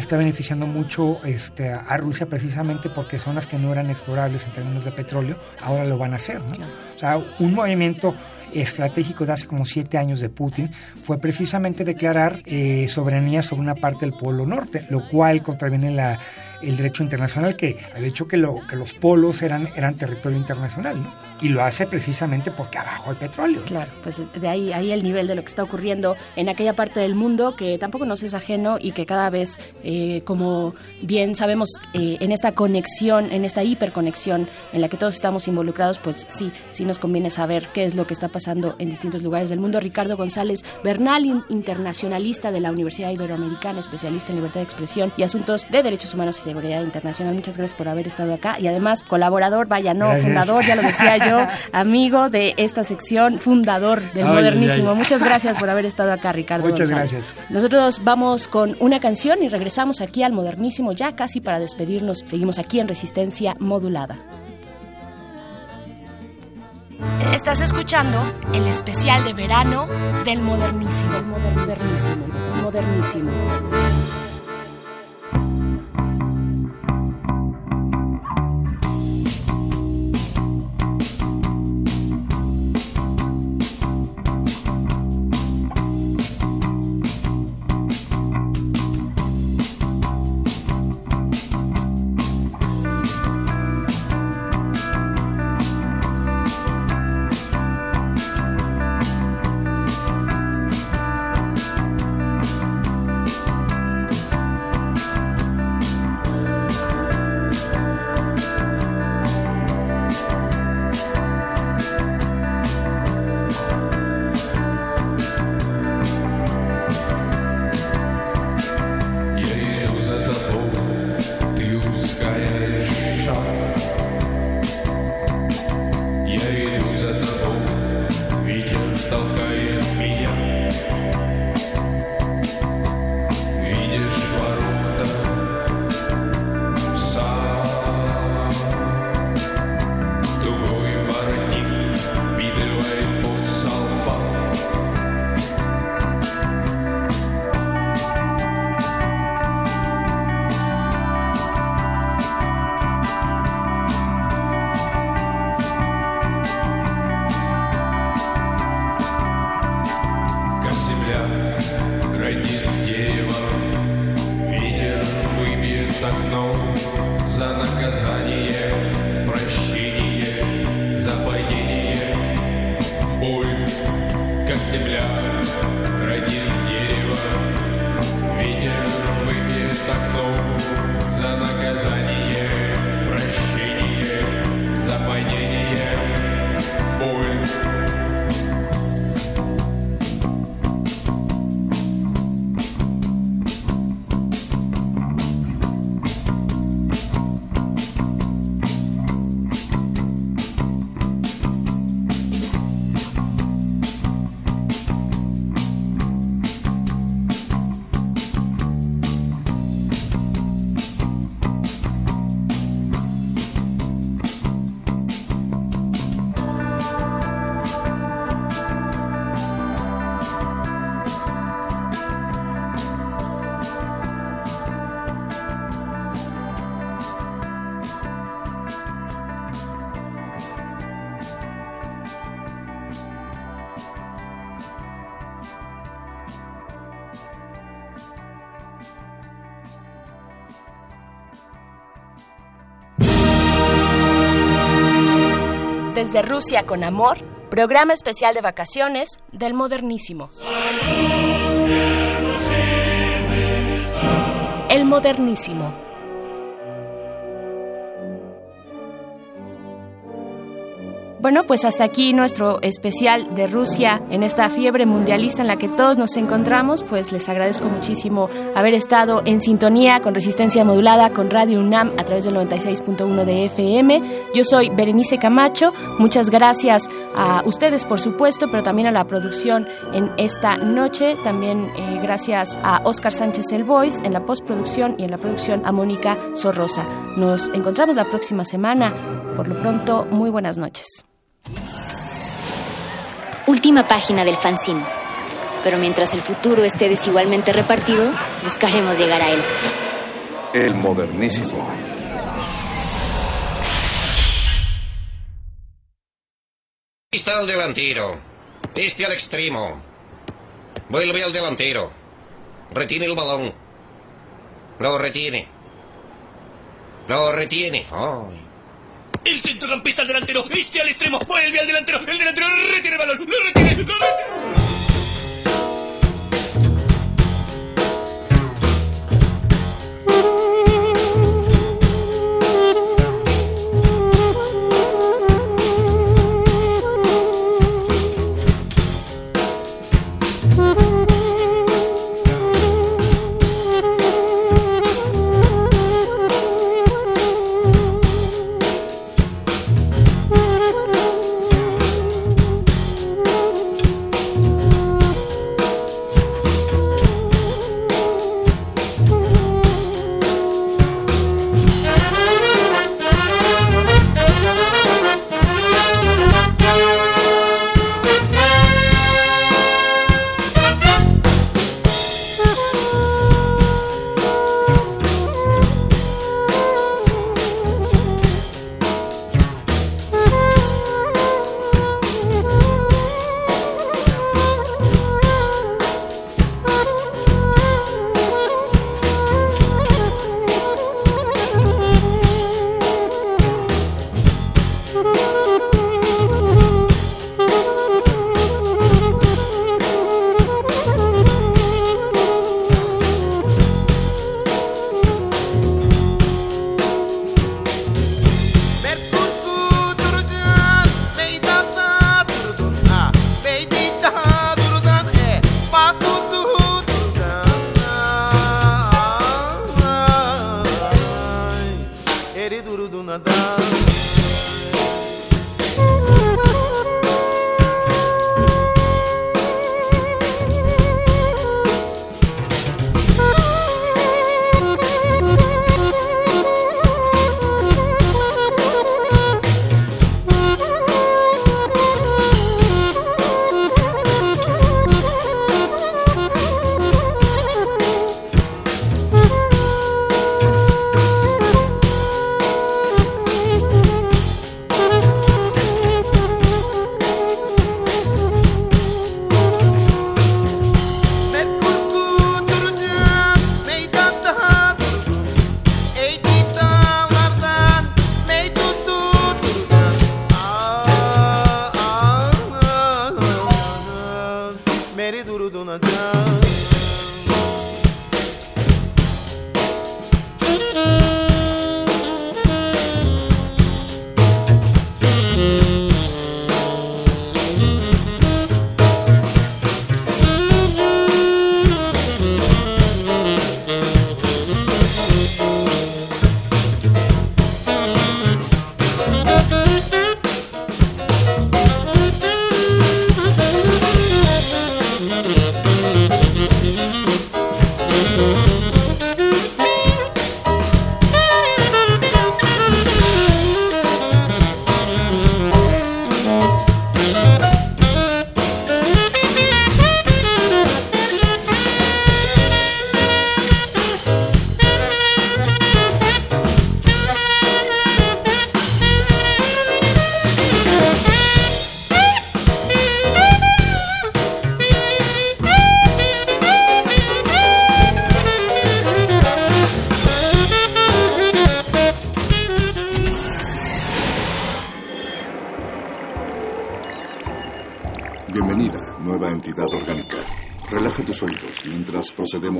está beneficiando mucho este, a Rusia precisamente porque zonas que no eran explorables en términos de petróleo ahora lo van a hacer. ¿no? O sea, un movimiento estratégico de hace como siete años de Putin fue precisamente declarar eh, soberanía sobre una parte del Polo Norte, lo cual contraviene la, el derecho internacional que ha dicho que, lo, que los polos eran, eran territorio internacional. ¿no? Y lo hace precisamente porque abajo hay petróleo. Claro, pues de ahí, ahí el nivel de lo que está ocurriendo en aquella parte del mundo que tampoco nos es ajeno y que cada vez, eh, como bien sabemos, eh, en esta conexión, en esta hiperconexión en la que todos estamos involucrados, pues sí, sí nos conviene saber qué es lo que está pasando en distintos lugares del mundo. Ricardo González Bernal, in- internacionalista de la Universidad Iberoamericana, especialista en libertad de expresión y asuntos de derechos humanos y seguridad internacional. Muchas gracias por haber estado acá y además colaborador, vaya, no, Gracias. fundador, ya lo decía yo, [laughs] amigo de esta sección, fundador del Ay, modernísimo. ay, ay. Muchas gracias por haber estado acá, Ricardo. Muchas González. gracias. Nosotros vamos con una canción y regresamos aquí al modernísimo ya casi para despedirnos. Seguimos aquí en Resistencia Modulada. Estás escuchando el especial de verano del modernísimo. Modernísimo. Modernísimo. Я Desde Rusia con amor, programa especial de vacaciones del modernísimo. El modernísimo. Bueno, pues hasta aquí nuestro especial de Rusia en esta fiebre mundialista en la que todos nos encontramos. Pues les agradezco muchísimo haber estado en sintonía con resistencia modulada con Radio UNAM a través del 96.1 de FM. Yo soy Berenice Camacho. Muchas gracias a ustedes, por supuesto, pero también a la producción en esta noche. También eh, gracias a Oscar Sánchez El Voice en la postproducción y en la producción a Mónica Sorrosa. Nos encontramos la próxima semana. Por lo pronto, muy buenas noches. Última página del fanzine. Pero mientras el futuro esté desigualmente repartido, buscaremos llegar a él. El modernísimo. Está el delantero. Este al extremo. Vuelve al delantero. Retiene el balón. Lo retiene. Lo retiene. Ay. El centrocampista al delantero, este al extremo, vuelve al delantero, el delantero retiene el balón, lo retiene, lo retiene.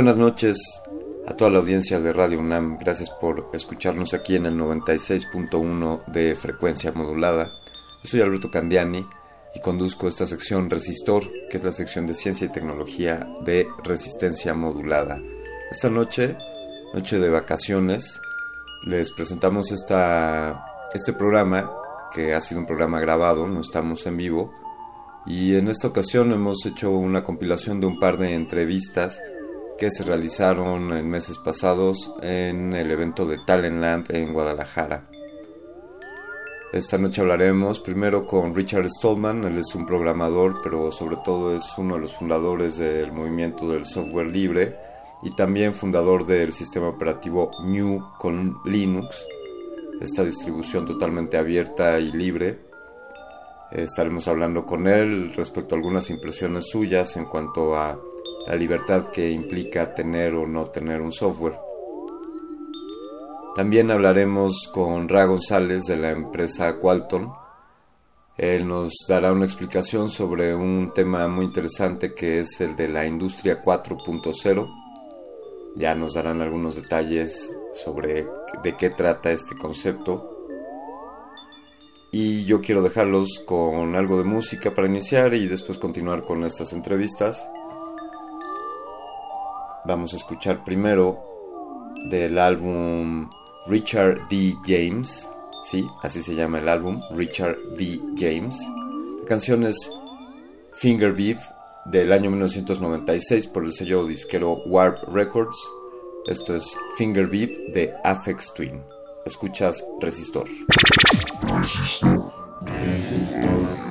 Buenas noches a toda la audiencia de Radio UNAM. Gracias por escucharnos aquí en el 96.1 de frecuencia modulada. Yo soy Alberto Candiani y conduzco esta sección Resistor, que es la sección de ciencia y tecnología de resistencia modulada. Esta noche, noche de vacaciones, les presentamos esta, este programa, que ha sido un programa grabado, no estamos en vivo. Y en esta ocasión hemos hecho una compilación de un par de entrevistas que se realizaron en meses pasados en el evento de Talentland en Guadalajara. Esta noche hablaremos primero con Richard Stallman, él es un programador, pero sobre todo es uno de los fundadores del movimiento del software libre y también fundador del sistema operativo New con Linux, esta distribución totalmente abierta y libre. Estaremos hablando con él respecto a algunas impresiones suyas en cuanto a la libertad que implica tener o no tener un software. También hablaremos con Ra González de la empresa Qualton. Él nos dará una explicación sobre un tema muy interesante que es el de la industria 4.0. Ya nos darán algunos detalles sobre de qué trata este concepto. Y yo quiero dejarlos con algo de música para iniciar y después continuar con estas entrevistas. Vamos a escuchar primero del álbum Richard D. James, sí, así se llama el álbum, Richard D. James. La canción es Finger Beef del año 1996 por el sello disquero Warp Records. Esto es Finger Beef de Afex Twin. Escuchas Resistor. Resistor. Resistor. Resistor.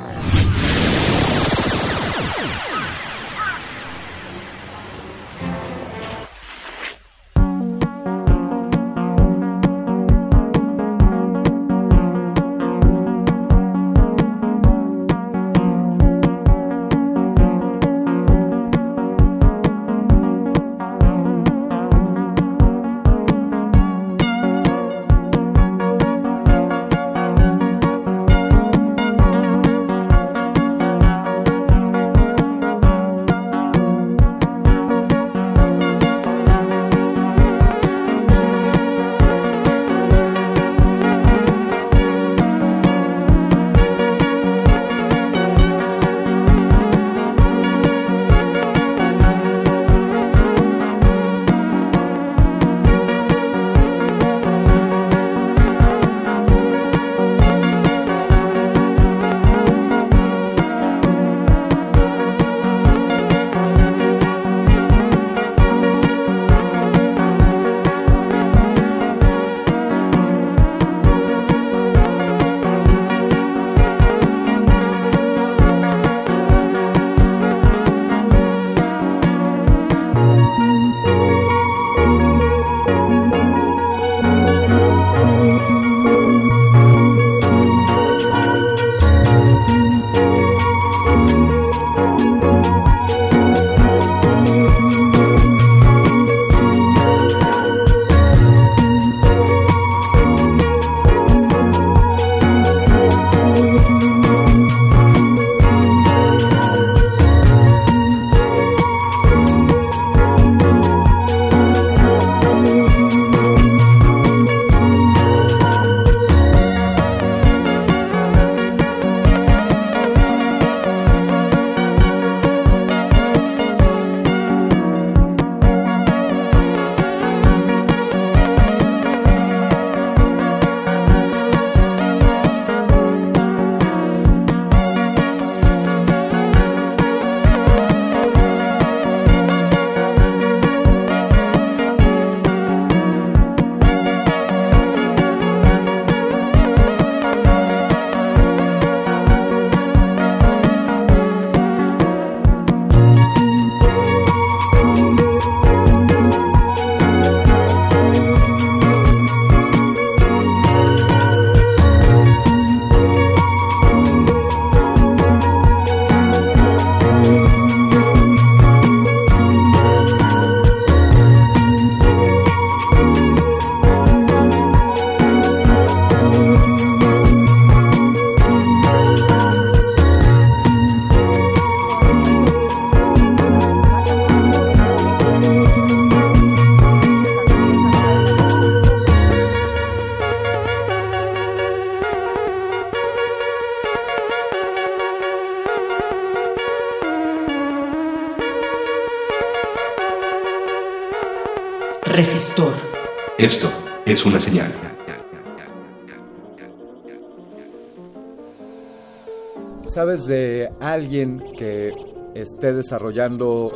¿Sabes de alguien que esté desarrollando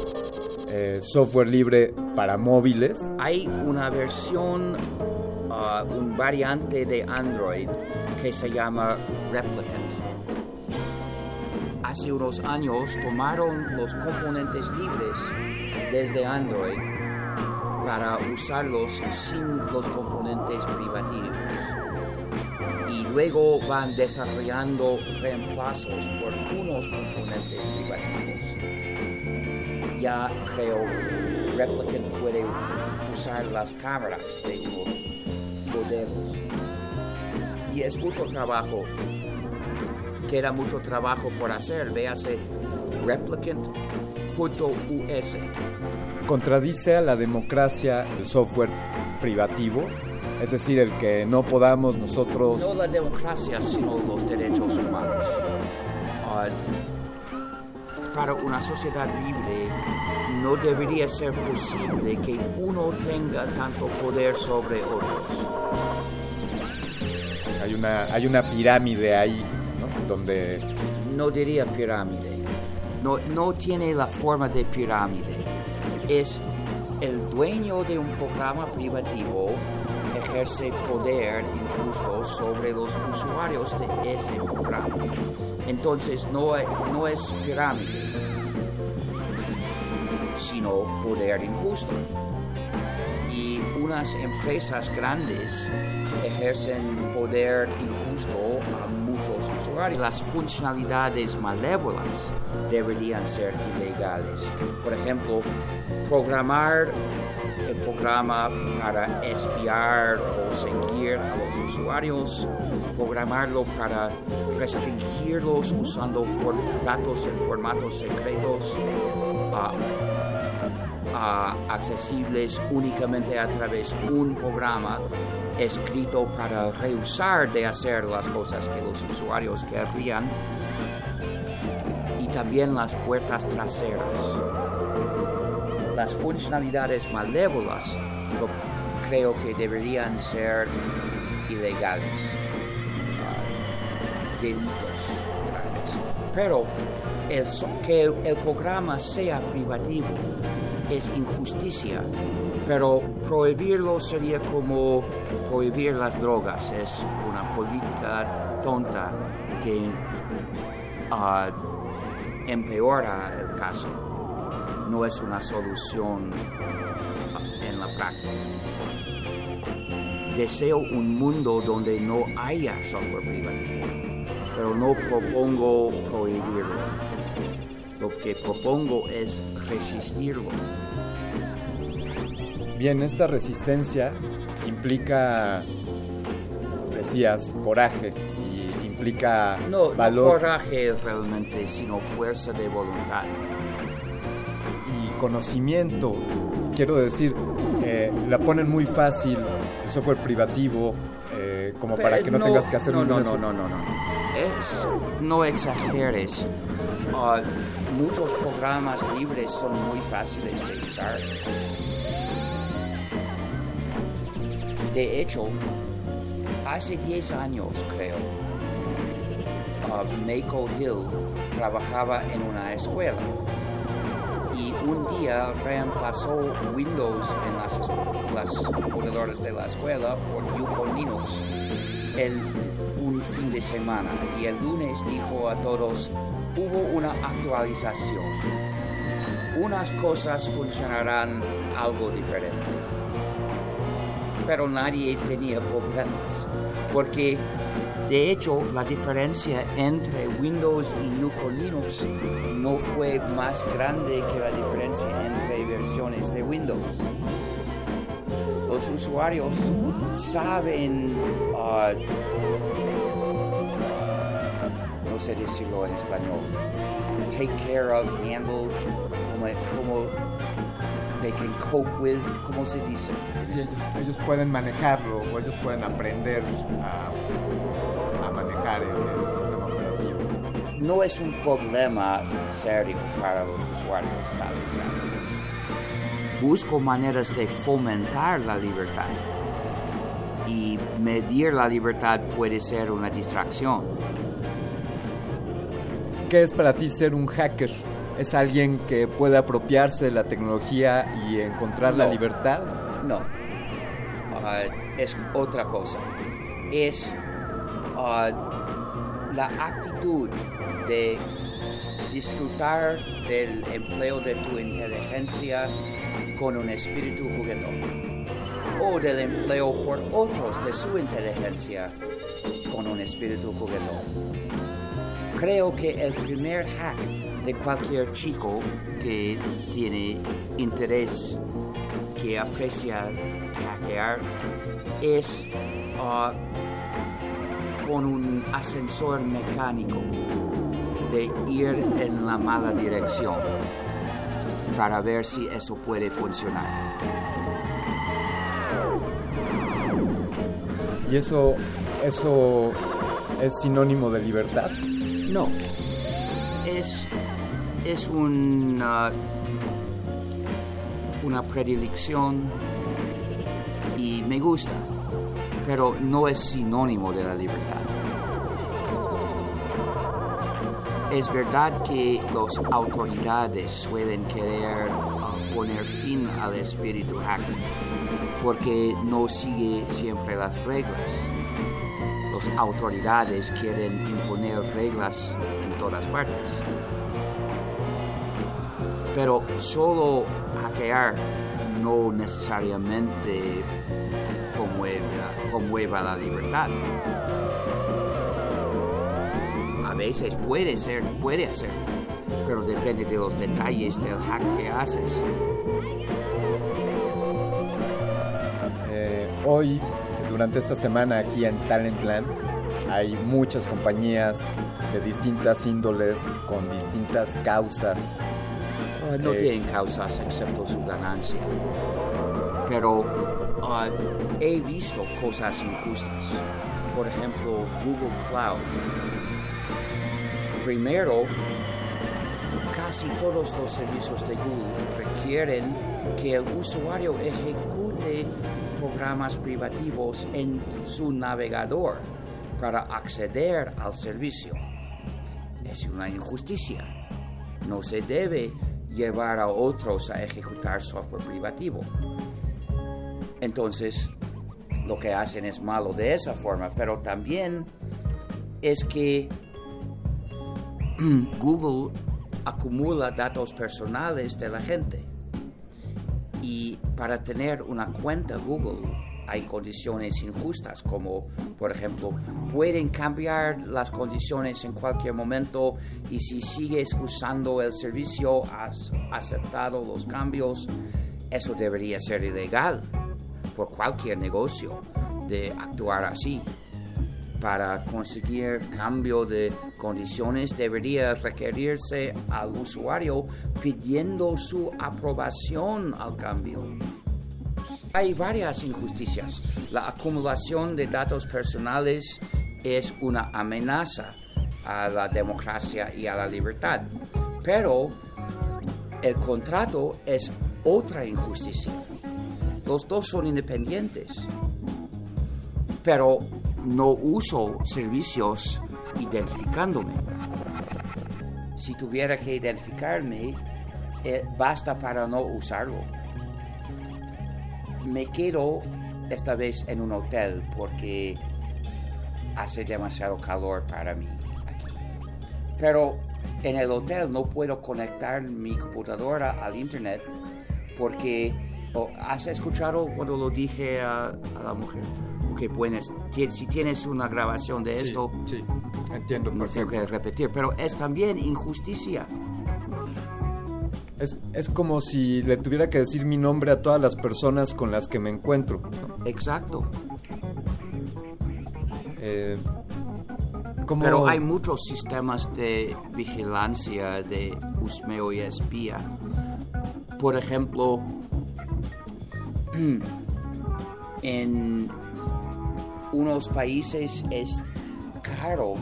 eh, software libre para móviles? Hay una versión, uh, un variante de Android que se llama Replicant. Hace unos años tomaron los componentes libres desde Android para usarlos sin los componentes privativos luego van desarrollando reemplazos por unos componentes privativos. Ya creo Replicant puede usar las cámaras de los modelos. Y es mucho trabajo. Queda mucho trabajo por hacer. Véase replicant.us. ¿Contradice a la democracia el software privativo? Es decir, el que no podamos nosotros... No la democracia, sino los derechos humanos. Uh, para una sociedad libre no debería ser posible que uno tenga tanto poder sobre otros. Hay una, hay una pirámide ahí, ¿no? Donde... No diría pirámide. No, no tiene la forma de pirámide. Es el dueño de un programa privativo ejerce poder injusto sobre los usuarios de ese programa. Entonces no, no es pirámide, sino poder injusto. Y unas empresas grandes ejercen poder injusto a muchos usuarios. Las funcionalidades malévolas deberían ser ilegales. Por ejemplo, programar el programa para espiar o seguir a los usuarios, programarlo para restringirlos usando datos en formatos secretos accesibles únicamente a través de un programa escrito para rehusar de hacer las cosas que los usuarios querrían y también las puertas traseras. Las funcionalidades malévolas creo que deberían ser ilegales, uh, delitos graves. Pero el, que el programa sea privativo es injusticia, pero prohibirlo sería como prohibir las drogas, es una política tonta que uh, empeora el caso no es una solución en la práctica. Deseo un mundo donde no haya software privativo, pero no propongo prohibirlo. Lo que propongo es resistirlo. Bien, esta resistencia implica, decías, coraje y implica no, valor. No coraje realmente, sino fuerza de voluntad conocimiento. Quiero decir, eh, la ponen muy fácil el software privativo, eh, como para que no, no, tengas que hacer no, un no, no, no, no, no. Es, no exageres. Uh, muchos programas libres son muy fáciles de usar. De hecho, hace 10 años, creo, uh, Mako Hill trabajaba en una escuela y un día reemplazó Windows en las, computadoras de la escuela por Yukon Linux el, un fin de semana. Y el lunes dijo a todos hubo una actualización. Unas cosas funcionarán algo diferente pero nadie tenía problemas porque de hecho, la diferencia entre Windows y Yukon Linux no fue más grande que la diferencia entre versiones de Windows. Los usuarios saben, uh, no sé decirlo en español, take care of, handle, como, como they can cope with, ¿cómo se dice? Sí, ellos, ellos pueden manejarlo o ellos pueden aprender a manejar el, el, sistema operativo. No es un problema serio para los usuarios tales cambios. busco maneras de fomentar la libertad. Y medir la libertad puede ser una distracción. ¿Qué es para ti ser un hacker? ¿Es alguien que puede apropiarse de la tecnología y encontrar la libertad? No. Ah, es otra cosa. Es ah, la actitud de disfrutar del empleo de tu inteligencia con un espíritu juguetón. O del empleo por otros de su inteligencia con un espíritu juguetón. Creo que el primer hack de cualquier chico que tiene interés, que aprecia hackear, es ah, con un ascensor mecánico de ir en la mala dirección para ver si eso puede funcionar. ¿Y eso, eso es sinónimo de libertad? No. Es, es una, una predilección y me gusta, pero no es sinónimo de la libertad. Es verdad que las autoridades suelen querer ah, poner fin al espíritu hacker porque no sigue siempre las reglas. Las autoridades quieren imponer reglas todas partes. Pero solo hackear no necesariamente promueva, la libertad. A veces puede ser, puede hacer, pero depende de los detalles del hack que haces. Eh, hoy, durante esta semana aquí en Talentland, hay muchas compañías de distintas índoles, con distintas causas. Ah, no Eh, tienen causas excepto su ganancia. Pero ah, he visto cosas injustas. Por ejemplo, Google Cloud. Primero, casi todos los servicios de Google requieren que el usuario ejecute programas privativos en su navegador para acceder al servicio. Es una injusticia. No se debe llevar a otros a ejecutar software privativo. Entonces, lo que hacen es malo de esa forma, pero también es que [clears throat] Google acumula datos personales de la gente. Y para tener una cuenta Google hay condiciones injustas, como por ejemplo, pueden cambiar las condiciones en cualquier momento y si sigues usando el servicio, has aceptado los cambios, eso debería ser ilegal por cualquier negocio de actuar así. Para conseguir cambio de condiciones debería requerirse al usuario pidiendo su aprobación al cambio. Hay varias injusticias. La acumulación de datos personales es una amenaza a la democracia y a la libertad. Pero el contrato es otra injusticia. Los dos son independientes. Pero no uso servicios identificándome. Si tuviera que identificarme, eh, basta para no usarlo. Me quedo esta vez en un hotel porque hace demasiado calor para mí aquí. Pero en el hotel no puedo conectar mi computadora al internet porque oh, has escuchado cuando lo dije a, a la mujer que puedes, si tienes una grabación de Sí, esto sí, entiendo no tengo que repetir pero es también injusticia Es, es como si le tuviera que decir mi nombre a todas las personas con las que me encuentro. exacto Eh, ¿cómo- Pero hay muchos sistemas de vigilancia, de husmeo y espía. Por ejemplo, [clears throat] en unos países es caro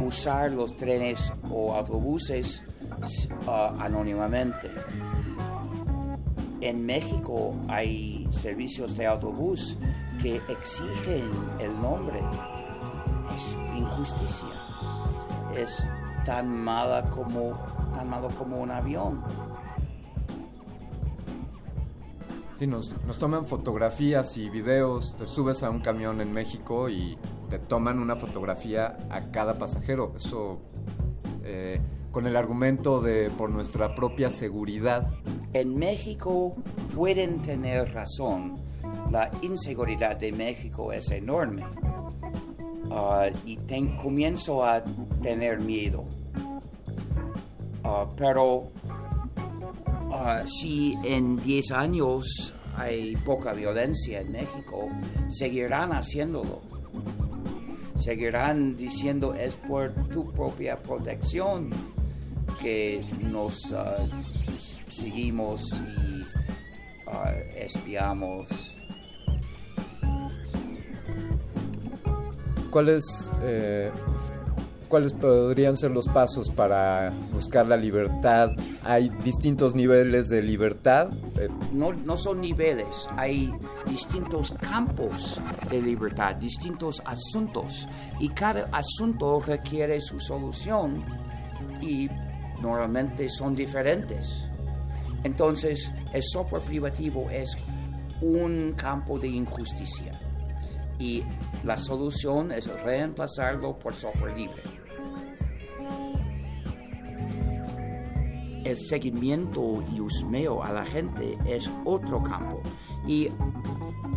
usar los trenes o autobuses ah, anónimamente. en México hay servicios de autobús que exigen el nombre. Es injusticia. Es tan mala como tan malo como un avión. Sí, nos, nos toman fotografías y videos, te subes a un camión en México y te toman una fotografía a cada pasajero. Eso eh, con el argumento de por nuestra propia seguridad. En México pueden tener razón. La inseguridad de México es enorme. Ah, y ten- comienzo a tener miedo. Ah, pero ah, si en 10 años hay poca violencia en México, seguirán haciéndolo. Seguirán diciendo es por tu propia protección que nos ah, seguimos y ah, espiamos. ¿Cuáles, eh, ¿Cuáles podrían ser los pasos para buscar la libertad? ¿Hay distintos niveles de libertad? Eh, no, no son niveles, hay distintos campos de libertad, distintos asuntos y cada asunto requiere su solución y normalmente son diferentes. Entonces, el software privativo es un campo de injusticia y la solución es reemplazarlo por software libre. el seguimiento y husmeo a la gente es otro campo y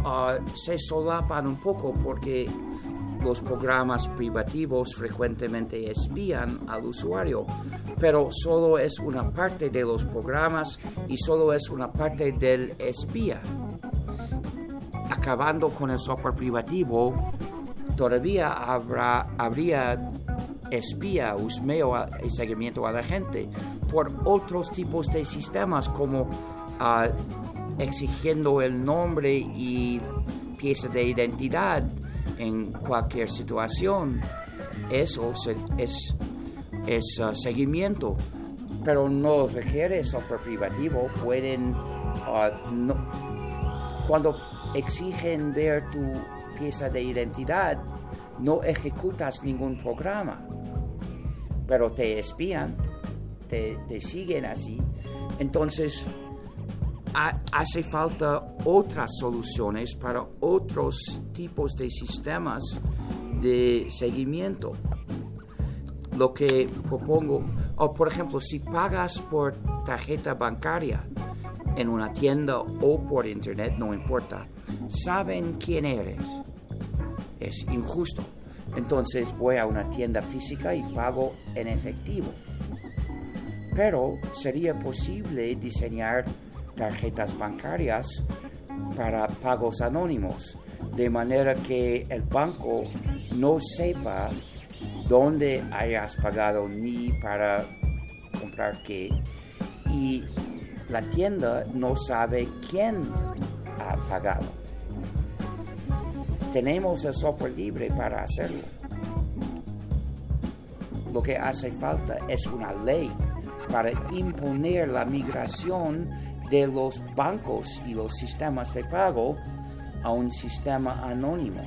ah, se solapan un poco porque los programas privativos frecuentemente espían al usuario, pero solo es una parte de los programas y solo es una parte del espía. Acabando con el software privativo, todavía habrá, habría espía, husmeo y seguimiento a la gente por otros tipos de sistemas como ah, exigiendo el nombre y pieza de identidad en cualquier situación. Eso es, es ah, seguimiento, pero no requiere software privativo. Pueden, ah, no- cuando exigen ver tu pieza de identidad, no ejecutas ningún programa, pero te espían, te, te siguen así. Entonces, ha- hace falta otras soluciones para otros tipos de sistemas de seguimiento. Lo que propongo, o por ejemplo, si pagas por tarjeta bancaria en una tienda o por internet, no importa, saben quién eres. Es injusto. Entonces voy a una tienda física y pago en efectivo. Pero sería posible diseñar tarjetas bancarias para pagos anónimos, de manera que el banco no sepa dónde hayas pagado ni para comprar qué y la tienda no sabe quién ha pagado. Tenemos el software libre para hacerlo. Lo que hace falta es una ley para imponer la migración de los bancos y los sistemas de pago a un sistema anónimo.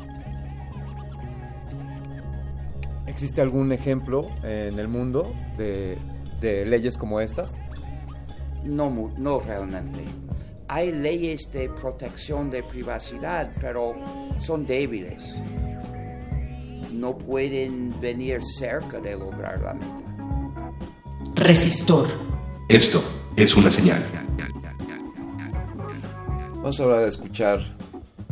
¿Existe algún ejemplo en el mundo de, de leyes como estas? No, mu- no realmente. Hay leyes de protección de privacidad, pero son débiles. No pueden venir cerca de lograr la meta. Resistor. Esto es una señal. Vamos ahora a escuchar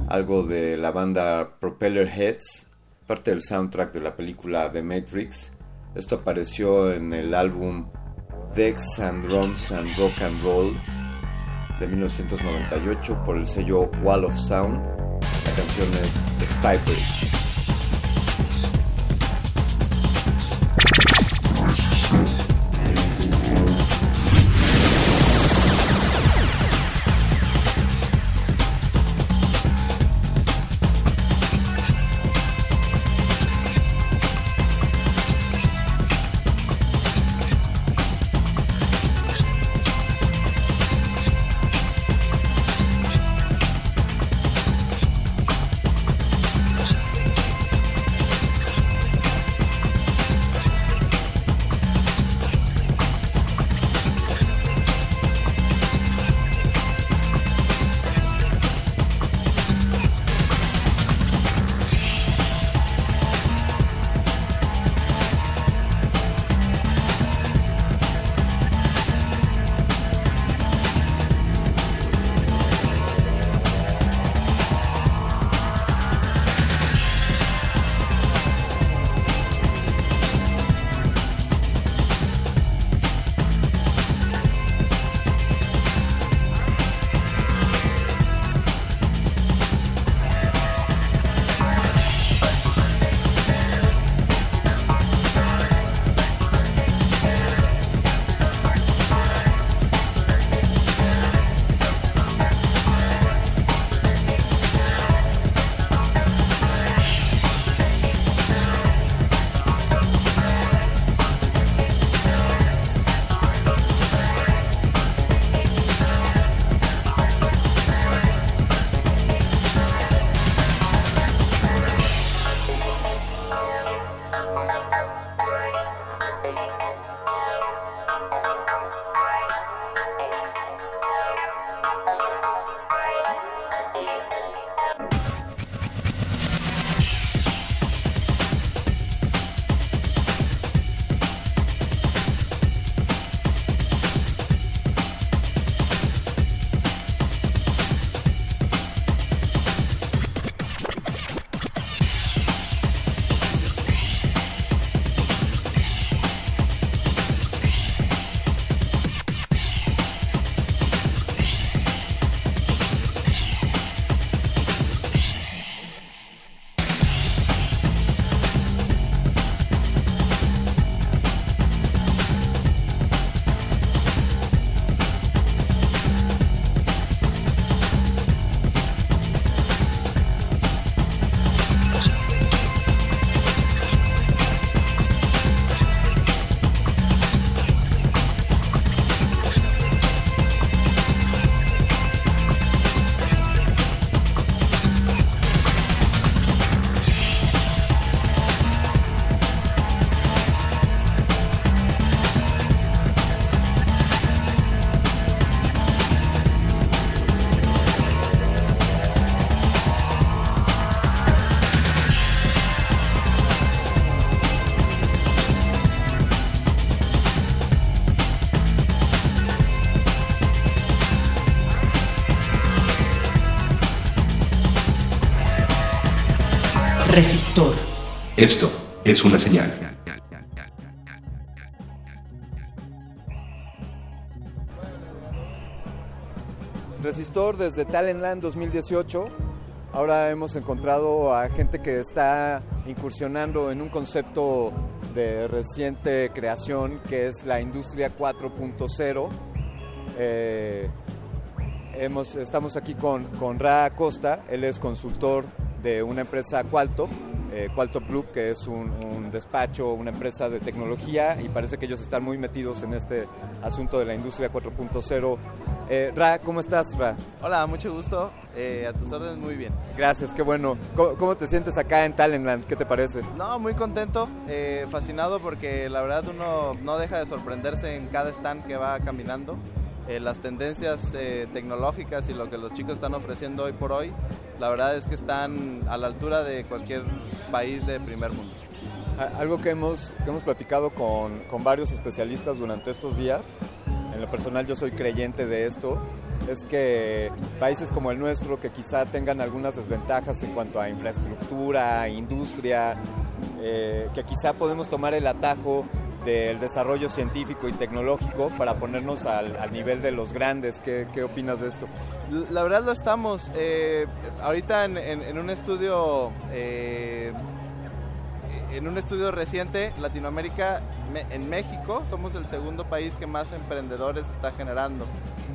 algo de la banda Propeller Heads, parte del soundtrack de la película The Matrix. Esto apareció en el álbum Dex and Drums and Rock and Roll de 1998 por el sello Wall of Sound. La canción es Spy Bridge. Resistor. Esto es una señal. Resistor desde Talentland 2018. Ahora hemos encontrado a gente que está incursionando en un concepto de reciente creación que es la industria 4.0. Eh, hemos, estamos aquí con, con Ra Acosta, él es consultor de una empresa Qualtop, eh, Qualtop Group, que es un, un despacho, una empresa de tecnología y parece que ellos están muy metidos en este asunto de la industria 4.0. Eh, Ra, ¿cómo estás, Ra? Hola, mucho gusto. Eh, a tus órdenes, muy bien. Gracias, qué bueno. ¿Cómo, cómo te sientes acá en Talentland? ¿Qué te parece? No, muy contento, eh, fascinado porque la verdad uno no deja de sorprenderse en cada stand que va caminando. Eh, las tendencias eh, tecnológicas y lo que los chicos están ofreciendo hoy por hoy, la verdad es que están a la altura de cualquier país de primer mundo. Algo que hemos, que hemos platicado con, con varios especialistas durante estos días, en lo personal yo soy creyente de esto, es que países como el nuestro, que quizá tengan algunas desventajas en cuanto a infraestructura, industria, eh, que quizá podemos tomar el atajo del desarrollo científico y tecnológico para ponernos al, al nivel de los grandes. ¿Qué, qué opinas de esto? La verdad lo estamos. eh, ahorita en, en- en un estudio, eh, en un estudio reciente, Latinoamérica, me- en México somos el segundo país que más emprendedores está generando,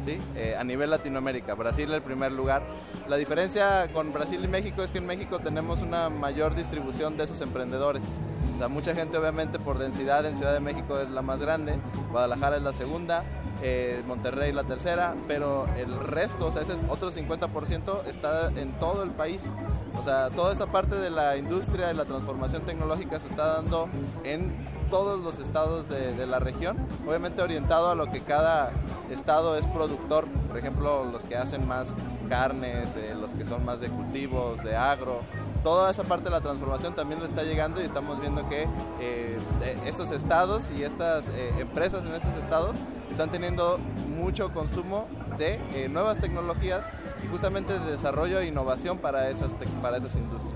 ¿sí? Eh, a nivel Latinoamérica. Brasil el primer lugar. La diferencia con Brasil y México es que en México tenemos una mayor distribución de esos emprendedores. O sea, mucha gente obviamente por densidad en Ciudad de México es la más grande, Guadalajara es la segunda, eh, Monterrey la tercera, pero el resto, o sea, ese es otro 50% está en todo el país. O sea, toda esta parte de la industria y la transformación tecnológica se está dando en todos los estados de, la región, obviamente orientado a lo que cada estado es productor, por ejemplo, los que hacen más carnes, eh, los que son más de cultivos, de agro, toda esa parte de la transformación también le está llegando y estamos viendo que eh, de estos estados y estas eh, empresas en estos estados están teniendo mucho consumo de eh, nuevas tecnologías y justamente de desarrollo e innovación para esas, para esas industrias.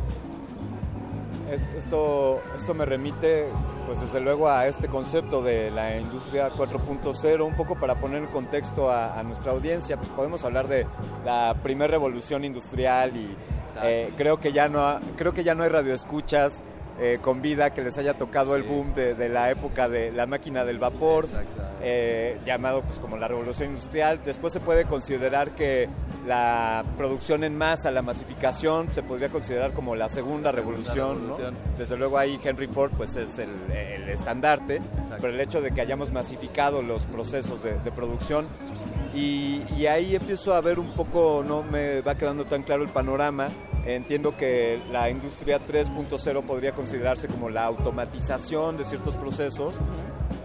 Es- esto, esto me remite, pues desde luego, a este concepto de la industria 4.0, un poco para poner en contexto a nuestra audiencia, pues podemos hablar de la primera revolución industrial y eh, creo, que ya no ha- creo que ya no hay radioescuchas eh, con vida que les haya tocado el boom de, de la época de la máquina del vapor, eh, llamado pues como la revolución industrial. Después se puede considerar que la producción en masa, la masificación, se podría considerar como la segunda revolución. Desde luego ahí Henry Ford pues es el, el estandarte, pero el hecho de que hayamos masificado los procesos de, de producción y, ahí empiezo a ver un poco, no me va quedando tan claro el panorama Entiendo que la industria 3.0 podría considerarse como la automatización de ciertos procesos.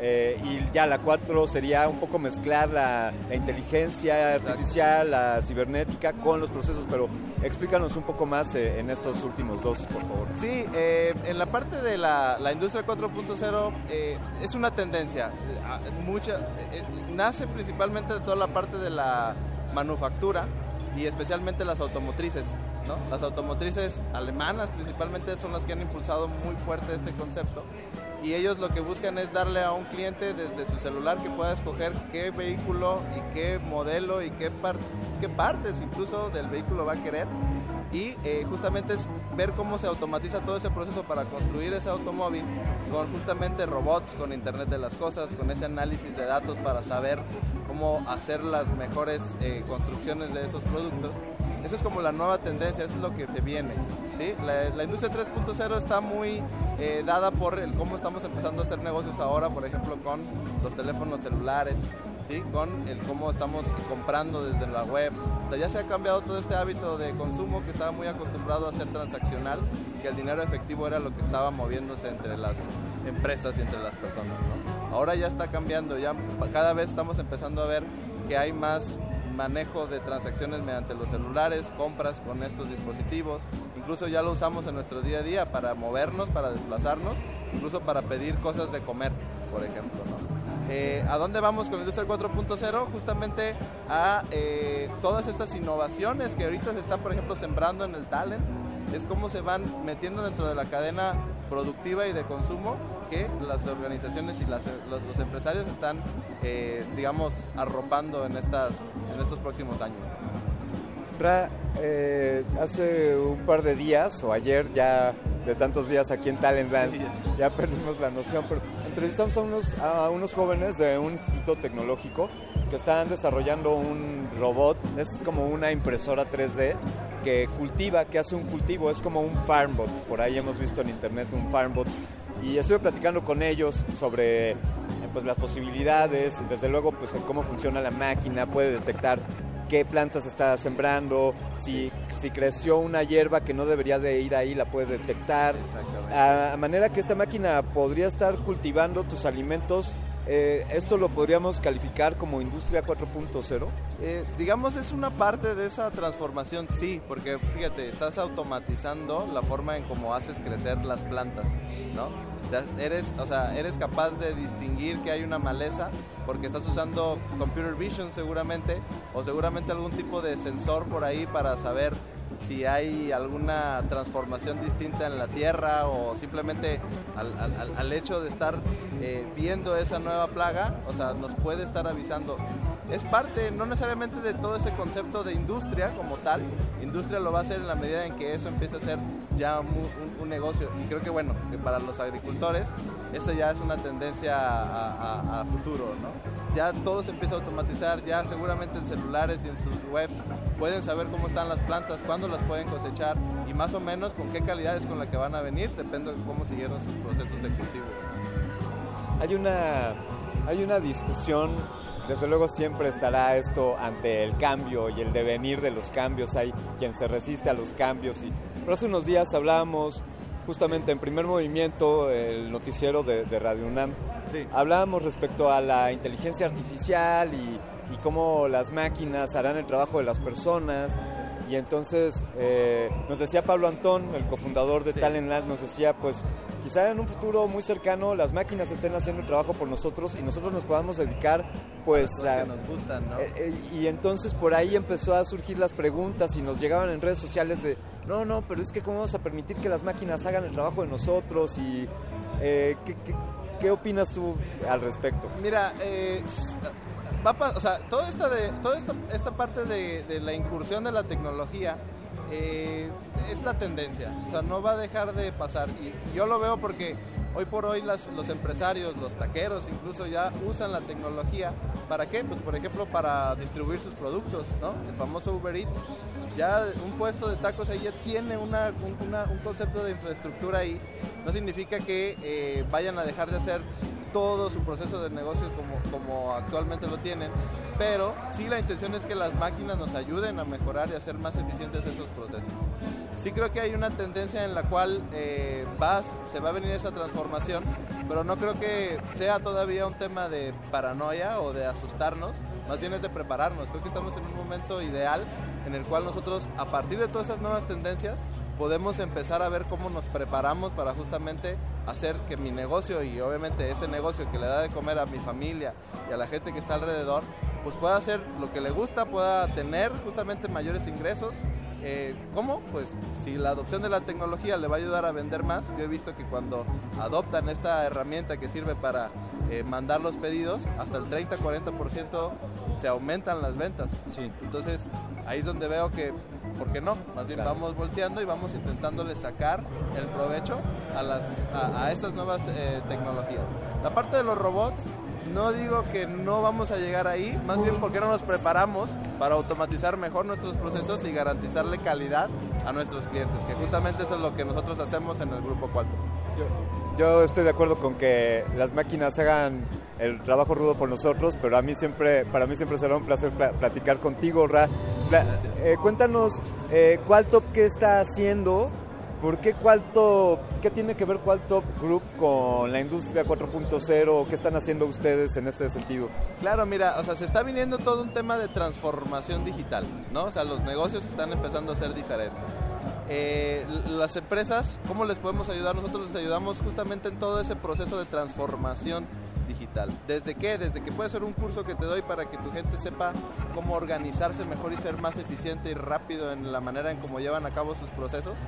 Eh, y ya la 4 sería un poco mezclar la, la inteligencia artificial, la cibernética con los procesos, pero explícanos un poco más eh, en estos últimos dos, por favor. Sí, eh, en la parte de la, la industria 4.0 eh, es una tendencia. Ah, Mucha, eh, eh, nace principalmente de toda la parte de la manufactura y especialmente las automotrices. ¿no? Las automotrices alemanas principalmente son las que han impulsado muy fuerte este concepto y ellos lo que buscan es darle a un cliente desde su celular que pueda escoger qué vehículo y qué modelo y qué, qué partes incluso del vehículo va a querer y eh, justamente es ver cómo se automatiza todo ese proceso para construir ese automóvil con justamente robots, con Internet de las Cosas, con ese análisis de datos para saber cómo hacer las mejores eh, construcciones de esos productos. Esa es como la nueva tendencia, eso es lo que te viene. ¿sí? La, la industria 3.0 está muy eh, dada por el cómo estamos empezando a hacer negocios ahora, por ejemplo, con los teléfonos celulares, ¿sí? con el cómo estamos comprando desde la web. O sea, ya se ha cambiado todo este hábito de consumo que estaba muy acostumbrado a ser transaccional, que el dinero efectivo era lo que estaba moviéndose entre las empresas y entre las personas. Ahora ya está cambiando, ya cada vez estamos empezando a ver que hay más manejo de transacciones mediante los celulares, compras con estos dispositivos, incluso ya lo usamos en nuestro día a día para movernos, para desplazarnos, incluso para pedir cosas de comer, por ejemplo. Eh, ¿A dónde vamos con la industria 4.0? Justamente a eh, todas estas innovaciones que ahorita se están, por ejemplo, sembrando en el talent, es cómo se van metiendo dentro de la cadena productiva y de consumo que las organizaciones y los empresarios están, eh, digamos, arropando en, estas, en estos próximos años. Ra, eh, hace un par de días, o ayer ya de tantos días aquí en Talentland, ya perdimos la noción, pero entrevistamos a unos, a unos jóvenes de un instituto tecnológico que están desarrollando un robot, es como una impresora 3D que cultiva, que hace un cultivo, es como un farmbot, por ahí hemos visto en internet un farmbot, y estuve platicando con ellos sobre pues, las posibilidades, desde luego pues cómo funciona la máquina, puede detectar qué plantas está sembrando, si, si creció una hierba que no debería de ir ahí, la puede detectar. A, a manera que esta máquina podría estar cultivando tus alimentos, eh, esto lo podríamos calificar como industria 4.0. Eh, digamos es una parte de esa transformación, sí, porque fíjate, estás automatizando la forma en cómo haces crecer las plantas, ¿no? Eres, o sea, eres capaz de distinguir que hay una maleza porque estás usando computer vision seguramente o seguramente algún tipo de sensor por ahí para saber si hay alguna transformación distinta en la tierra o simplemente al, hecho de estar eh, viendo esa nueva plaga, o sea, nos puede estar avisando. Es parte, no necesariamente de todo ese concepto de industria como tal, industria lo va a hacer en la medida en que eso empiece a ser ya un, negocio. Y creo que bueno, que para los agricultores esto ya es una tendencia a futuro, ¿no? Ya todo se empieza a automatizar, ya seguramente en celulares y en sus webs pueden saber cómo están las plantas, cuándo las pueden cosechar y más o menos con qué calidad es con la que van a venir, depende de cómo siguieron sus procesos de cultivo. Hay una, hay una discusión, desde luego siempre estará esto ante el cambio y el devenir de los cambios. Hay quien se resiste a los cambios. Y, pero hace unos días hablábamos justamente en primer movimiento, el noticiero de, de Radio UNAM, hablábamos respecto a la inteligencia artificial y, y cómo las máquinas harán el trabajo de las personas. Y entonces eh, nos decía Pablo Antón, el cofundador de Talentland, nos decía, pues quizá en un futuro muy cercano las máquinas estén haciendo el trabajo por nosotros y nosotros nos podamos dedicar pues a... que nos gustan, ¿no? Eh, eh, y entonces por ahí empezó a surgir las preguntas y nos llegaban en redes sociales de, no, no, pero es que cómo vamos a permitir que las máquinas hagan el trabajo de nosotros y eh, ¿qué, qué, qué opinas tú al respecto? Mira, eh, va a pas- o sea, toda esta, de, toda esta, esta parte de, de la incursión de la tecnología eh, es la tendencia, o sea, no va a dejar de pasar. Y yo lo veo porque hoy por hoy las- los empresarios, los taqueros incluso ya usan la tecnología. ¿Para qué? Pues por ejemplo para distribuir sus productos, ¿no? El famoso Uber Eats. Ya un puesto de tacos ahí ya tiene una, un, concepto de infraestructura ahí. No significa que eh, vayan a dejar de hacer todo su proceso de negocio como, como actualmente lo tienen, pero sí la intención es que las máquinas nos ayuden a mejorar y a hacer más eficientes esos procesos. Sí creo que hay una tendencia en la cual eh, se va a venir esa transformación, pero no creo que sea todavía un tema de paranoia o de asustarnos, más bien es de prepararnos. Creo que estamos en un momento ideal en el cual nosotros, a partir de todas esas nuevas tendencias, podemos empezar a ver cómo nos preparamos para justamente hacer que mi negocio y obviamente ese negocio que le da de comer a mi familia y a la gente que está alrededor, pues pueda hacer lo que le gusta, pueda tener justamente mayores ingresos. Eh, ¿Cómo? Pues si la adopción de la tecnología le va a ayudar a vender más, yo he visto que cuando adoptan esta herramienta que sirve para eh, mandar los pedidos, hasta el 30-40% se aumentan las ventas. Entonces ahí es donde veo que, ¿por qué no? Más bien Claro. vamos volteando y vamos intentándole sacar el provecho a, las, a, a estas nuevas eh, tecnologías. La parte de los robots, no digo que no vamos a llegar ahí, más bien porque no nos preparamos para automatizar mejor nuestros procesos y garantizarle calidad a nuestros clientes, que justamente eso es lo que nosotros hacemos en el Grupo Qualto. Yo estoy de acuerdo con que las máquinas hagan el trabajo rudo por nosotros, pero a mí siempre, para mí siempre será un placer pla- platicar contigo, Ra. Eh, cuéntanos, eh, Qualtop qué está haciendo, por qué Qualtop, qué tiene que ver Qualtop Group con la industria 4.0, qué están haciendo ustedes en este sentido. Claro, mira, o sea, se está viniendo todo un tema de transformación digital, ¿no? O sea, los negocios están empezando a ser diferentes. Eh, las empresas, ¿cómo les podemos ayudar? Nosotros les ayudamos justamente en todo ese proceso de transformación digital. ¿Desde qué? Desde que puede ser un curso que te doy para que tu gente sepa cómo organizarse mejor y ser más eficiente y rápido en la manera en cómo llevan a cabo sus procesos.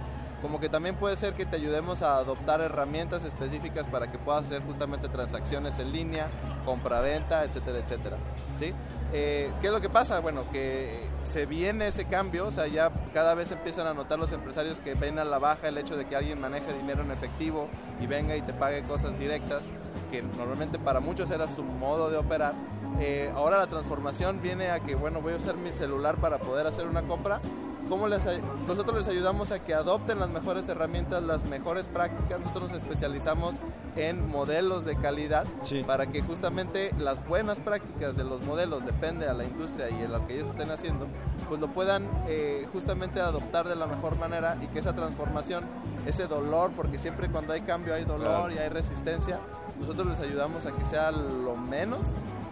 Como que también puede ser que te ayudemos a adoptar herramientas específicas para que puedas hacer justamente transacciones en línea, compra-venta, etcétera, etcétera. ¿Sí? Eh, ¿Qué es lo que pasa? Bueno, que se viene ese cambio, o sea, ya cada vez empiezan a notar los empresarios que ven a la baja el hecho de que alguien maneje dinero en efectivo y venga y te pague cosas directas, que normalmente para muchos era su modo de operar. Eh, ahora la transformación viene a que, bueno, voy a usar mi celular para poder hacer una compra. ¿Cómo les, nosotros les ayudamos a que adopten las mejores herramientas, las mejores prácticas. Nosotros nos especializamos en modelos de calidad para que justamente las buenas prácticas de los modelos, depende a la industria y en lo que ellos estén haciendo, pues lo puedan eh, justamente adoptar de la mejor manera y que esa transformación, ese dolor, porque siempre cuando hay cambio hay dolor Claro. y hay resistencia, nosotros les ayudamos a que sea lo menos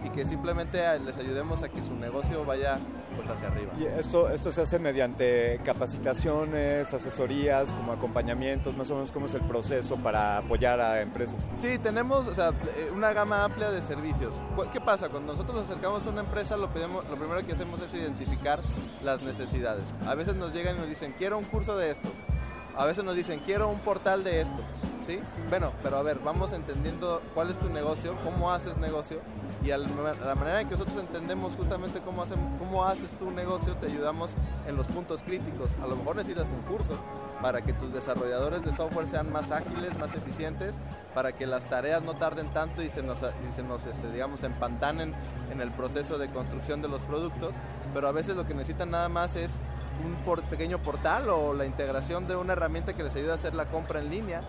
y que simplemente les ayudemos a que su negocio vaya pues hacia arriba. Y esto, esto se hace mediante capacitaciones, asesorías, como acompañamientos, más o menos cómo es el proceso para apoyar a empresas. Sí, tenemos o sea, eh, una gama amplia de servicios. ¿Qué pasa? Cuando nosotros nos acercamos a una empresa, lo, pedimos- lo primero que hacemos es identificar las necesidades. A veces nos llegan y nos dicen, quiero un curso de esto. A veces nos dicen, quiero un portal de esto. ¿Sí? Bueno, pero a ver, vamos entendiendo cuál es tu negocio, cómo haces negocio y a la manera en que nosotros entendemos justamente cómo, hacen, cómo haces tu negocio, te ayudamos en los puntos críticos. A lo mejor necesitas un curso para que tus desarrolladores de software sean más ágiles, más eficientes, para que las tareas no tarden tanto y se nos, y se nos este, digamos, empantanen en el proceso de construcción de los productos. Pero a veces lo que necesitan nada más es un pequeño portal o la integración de una herramienta que les ayude a hacer la compra en línea.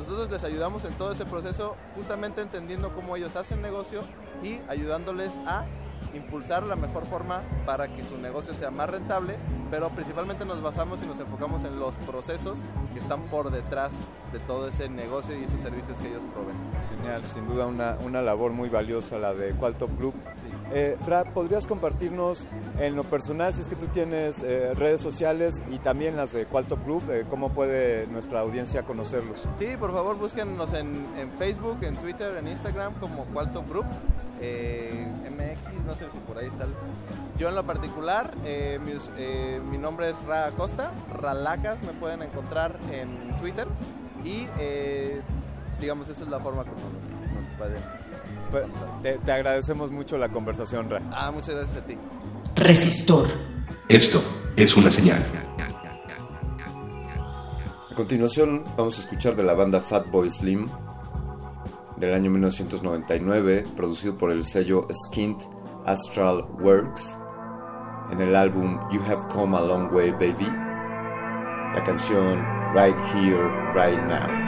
Nosotros les ayudamos en todo ese proceso justamente entendiendo cómo ellos hacen negocio y ayudándoles a impulsar la mejor forma para que su negocio sea más rentable, pero principalmente nos basamos y nos enfocamos en los procesos que están por detrás de todo ese negocio y esos servicios que ellos proveen. Genial, sin duda una, una labor muy valiosa la de Qualtop Group. Eh, ¿podrías compartirnos en lo personal, si es que tú tienes eh, redes sociales y también las de Qualtop Group, eh, cómo puede nuestra audiencia conocerlos? Sí, por favor búsquennos en, Facebook, en Twitter, en Instagram como Qualtop Group, eh, MX, no sé si por ahí está. Yo en lo particular, mi, nombre es Ra Acosta, Ralacas me pueden encontrar en Twitter y digamos esa es la forma como nos, nos pueden. Pues, Te, te agradecemos mucho la conversación, Ra. Ah, muchas gracias a ti. Resistor. Esto es una señal. A continuación vamos a escuchar de la banda Fatboy Slim del año 1999, producido por el sello Skint Astral Works en el álbum You Have Come a Long Way Baby, la canción Right Here, Right Now.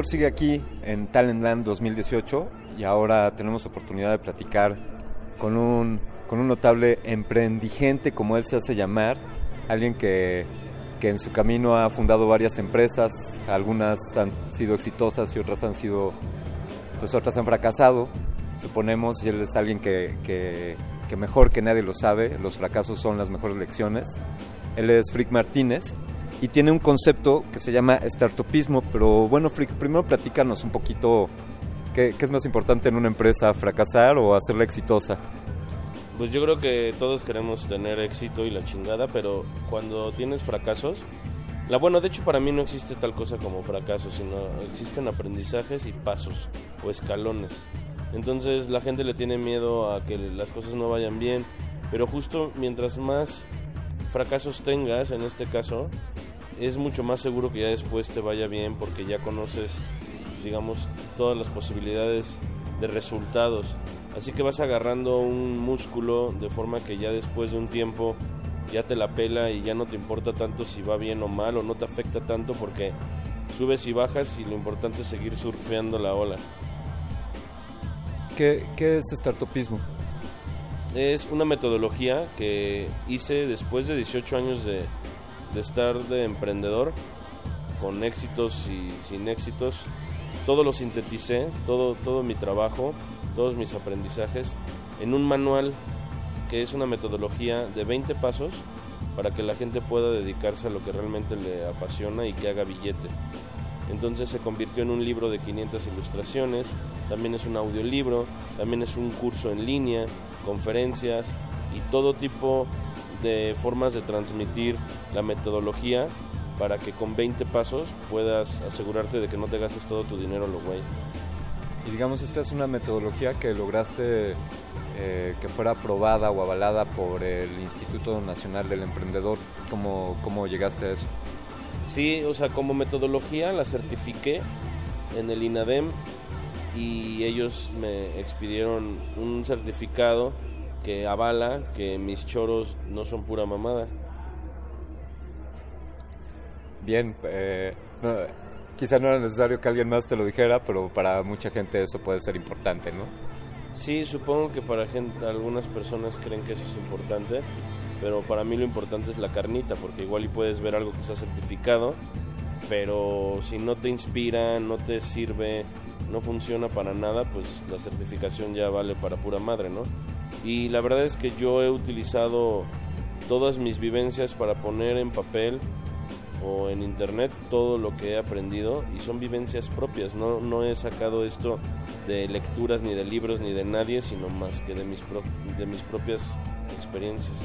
Resistor sigue aquí en Talentland 2018 y ahora tenemos oportunidad de platicar con un, con un notable emprendigente, como él se hace llamar, alguien que, que en su camino ha fundado varias empresas, algunas han sido exitosas y otras han sido, pues otras han fracasado, suponemos, y él es alguien que, que, que mejor que nadie lo sabe, los fracasos son las mejores lecciones. Él es Frick Martínez y tiene un concepto que se llama startupismo, pero bueno, Frick, primero platícanos un poquito qué, qué es más importante en una empresa, fracasar o hacerla exitosa. Pues yo creo que todos queremos tener éxito y la chingada, pero cuando tienes fracasos, la bueno, de hecho para mí no existe tal cosa como fracaso, sino existen aprendizajes y pasos o escalones. Entonces la gente le tiene miedo a que las cosas no vayan bien, pero justo mientras más fracasos tengas, en este caso, es mucho más seguro que ya después te vaya bien porque ya conoces, digamos, todas las posibilidades de resultados. Así que vas agarrando un músculo de forma que ya después de un tiempo ya te la pela y ya no te importa tanto si va bien o mal o no te afecta tanto porque subes y bajas y lo importante es seguir surfeando la ola. ¿Qué, qué es startupismo? Es una metodología que hice después de 18 años de, de estar de emprendedor, con éxitos y sin éxitos. Todo lo sinteticé, todo, todo mi trabajo, todos mis aprendizajes, en un manual que es una metodología de 20 pasos para que la gente pueda dedicarse a lo que realmente le apasiona y que haga billete. Entonces se convirtió en un libro de 500 ilustraciones, también es un audiolibro, también es un curso en línea, conferencias y todo tipo de formas de transmitir la metodología para que con 20 pasos puedas asegurarte de que no te gastes todo tu dinero lo güey. Y digamos, esta es una metodología que lograste eh, que fuera aprobada o avalada por el Instituto Nacional del Emprendedor. ¿Cómo, ¿Cómo llegaste a eso? Sí, o sea, como metodología la certifiqué en el INADEM y ellos me expidieron un certificado que avala que mis choros no son pura mamada. Bien, eh, no, quizá no era necesario que alguien más te lo dijera, pero para mucha gente eso puede ser importante, ¿no? Sí, supongo que para gente, algunas personas creen que eso es importante, pero para mí lo importante es la carnita, porque igual y puedes ver algo que está certificado, pero si no te inspira, no te sirve, no funciona para nada, pues la certificación ya vale para pura madre, ¿no? Y la verdad es que yo he utilizado todas mis vivencias para poner en papel o en internet todo lo que he aprendido y son vivencias propias, no, no he sacado esto de lecturas ni de libros ni de nadie, sino más que de mis, pro- de mis propias experiencias.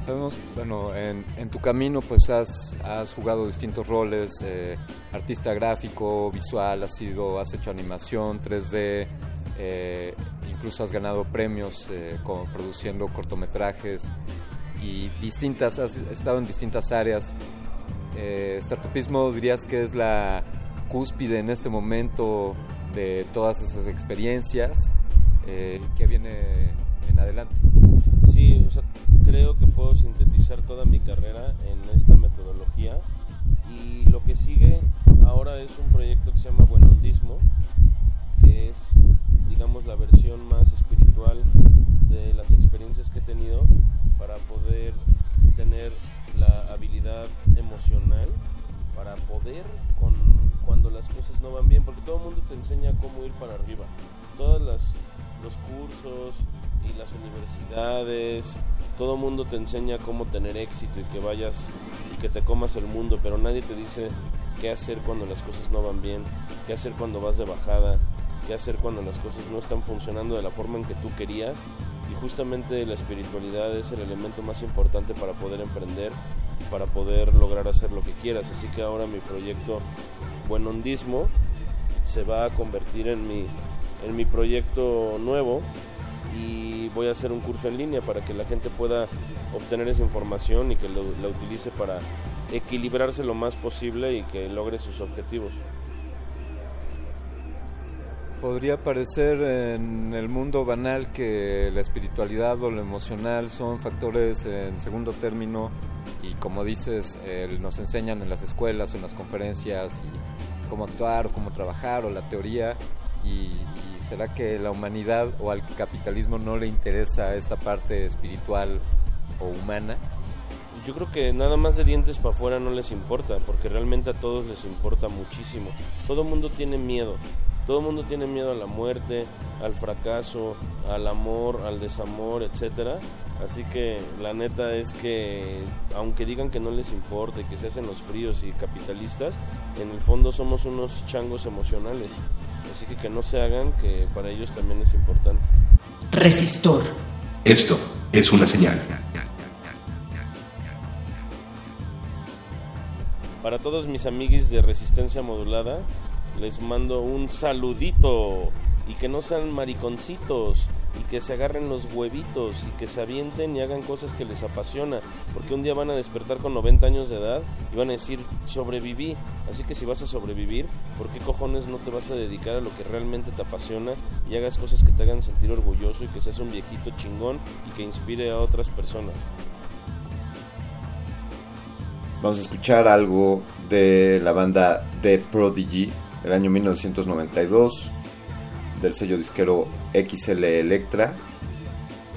Sabemos, bueno, en, en tu camino pues has, has jugado distintos roles, eh, artista gráfico, visual, has, sido, has hecho animación, 3D, eh, incluso has ganado premios eh, produciendo cortometrajes y distintas, has estado en distintas áreas. Eh, Startupismo dirías que es la cúspide en este momento de todas esas experiencias eh, que viene en adelante. Sí, o sea, creo que puedo sintetizar toda mi carrera en esta metodología y lo que sigue ahora es un proyecto que se llama Buenondismo, que es, digamos, la versión más espiritual de las experiencias que he tenido para poder tener la habilidad emocional para poder con cuando las cosas no van bien, porque todo el mundo te enseña cómo ir para arriba. Todas las los cursos y las universidades, todo mundo te enseña cómo tener éxito y que vayas y que te comas el mundo, pero nadie te dice qué hacer cuando las cosas no van bien, qué hacer cuando vas de bajada, qué hacer cuando las cosas no están funcionando de la forma en que tú querías. Y justamente la espiritualidad es el elemento más importante para poder emprender y para poder lograr hacer lo que quieras. Así que ahora mi proyecto Buenondismo se va a convertir en mi, en mi proyecto nuevo y voy a hacer un curso en línea para que la gente pueda obtener esa información y que lo, la utilice para equilibrarse lo más posible y que logre sus objetivos. Podría parecer en el mundo banal que la espiritualidad o lo emocional son factores en segundo término y como dices, eh, nos enseñan en las escuelas o en las conferencias y cómo actuar o cómo trabajar o la teoría y, será que la humanidad o al capitalismo no le interesa esta parte espiritual o humana. Yo creo que nada más de dientes para afuera no les importa, porque realmente a todos les importa muchísimo. Todo el mundo tiene miedo. Todo el mundo tiene miedo a la muerte, al fracaso, al amor, al desamor, etcétera. Así que la neta es que aunque digan que no les importa y que se hacen los fríos y capitalistas, en el fondo somos unos changos emocionales. Así que que no se hagan, que para ellos también es importante. Resistor. Esto es una señal. Para todos mis amiguis de resistencia modulada, les mando un saludito y que no sean mariconcitos y que se agarren los huevitos y que se avienten y hagan cosas que les apasiona, porque un día van a despertar con 90 años de edad y van a decir, sobreviví, así que si vas a sobrevivir, ¿por qué cojones no te vas a dedicar a lo que realmente te apasiona y hagas cosas que te hagan sentir orgulloso y que seas un viejito chingón y que inspire a otras personas? Vamos a escuchar algo de la banda The Prodigy del año 1992 del sello disquero XL Electra,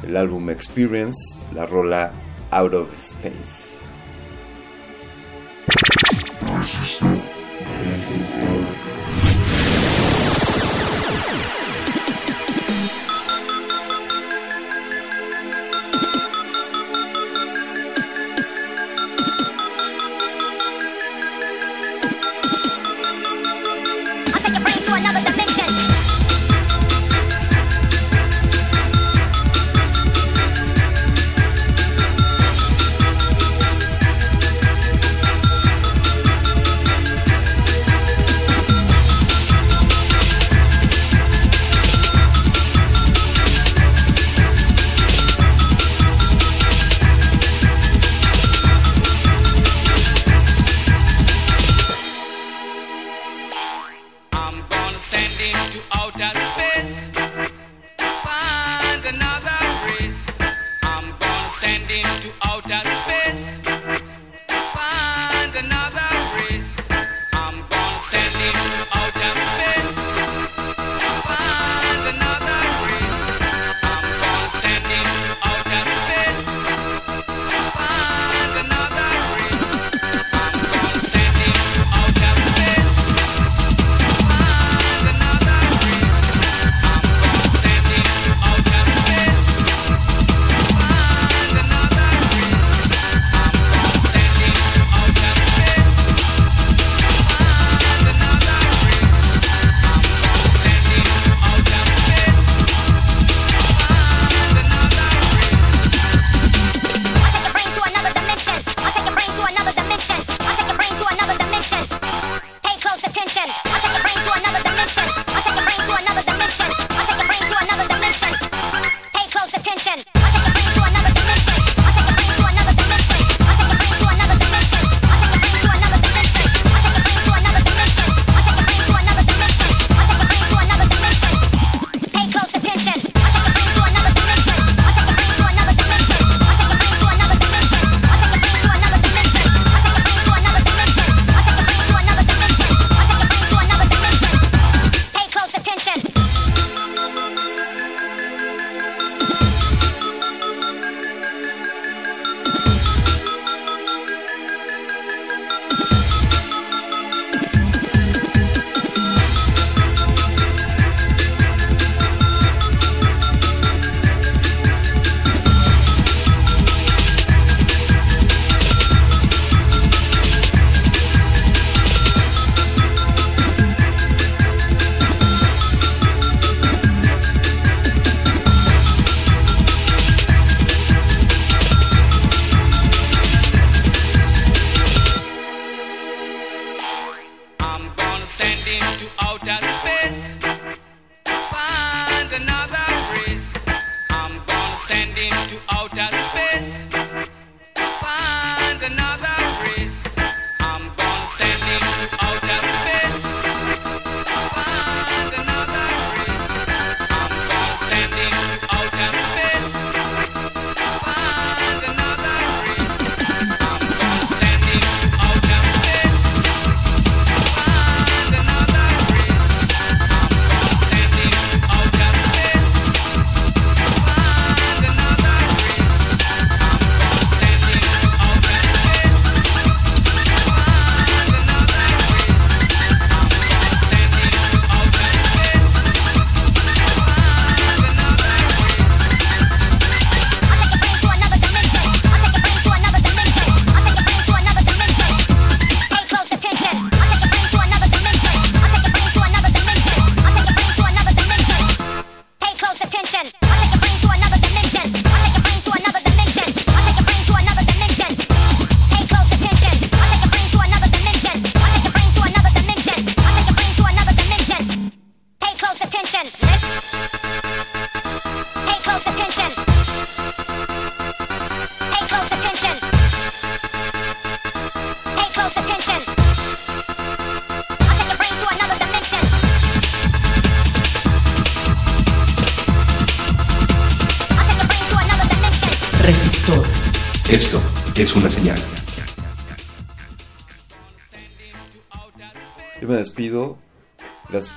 el álbum Experience, la rola Out of Space.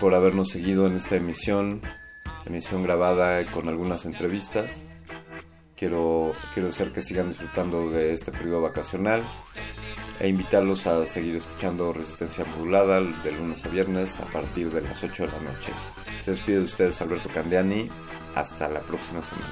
Por habernos seguido en esta emisión, emisión grabada con algunas entrevistas. Quiero, quiero que sigan disfrutando de este periodo vacacional e invitarlos a seguir escuchando Resistencia Modulada de lunes a viernes a partir de las 8 de la noche. Se despide de ustedes Alberto Candiani. Hasta la próxima semana.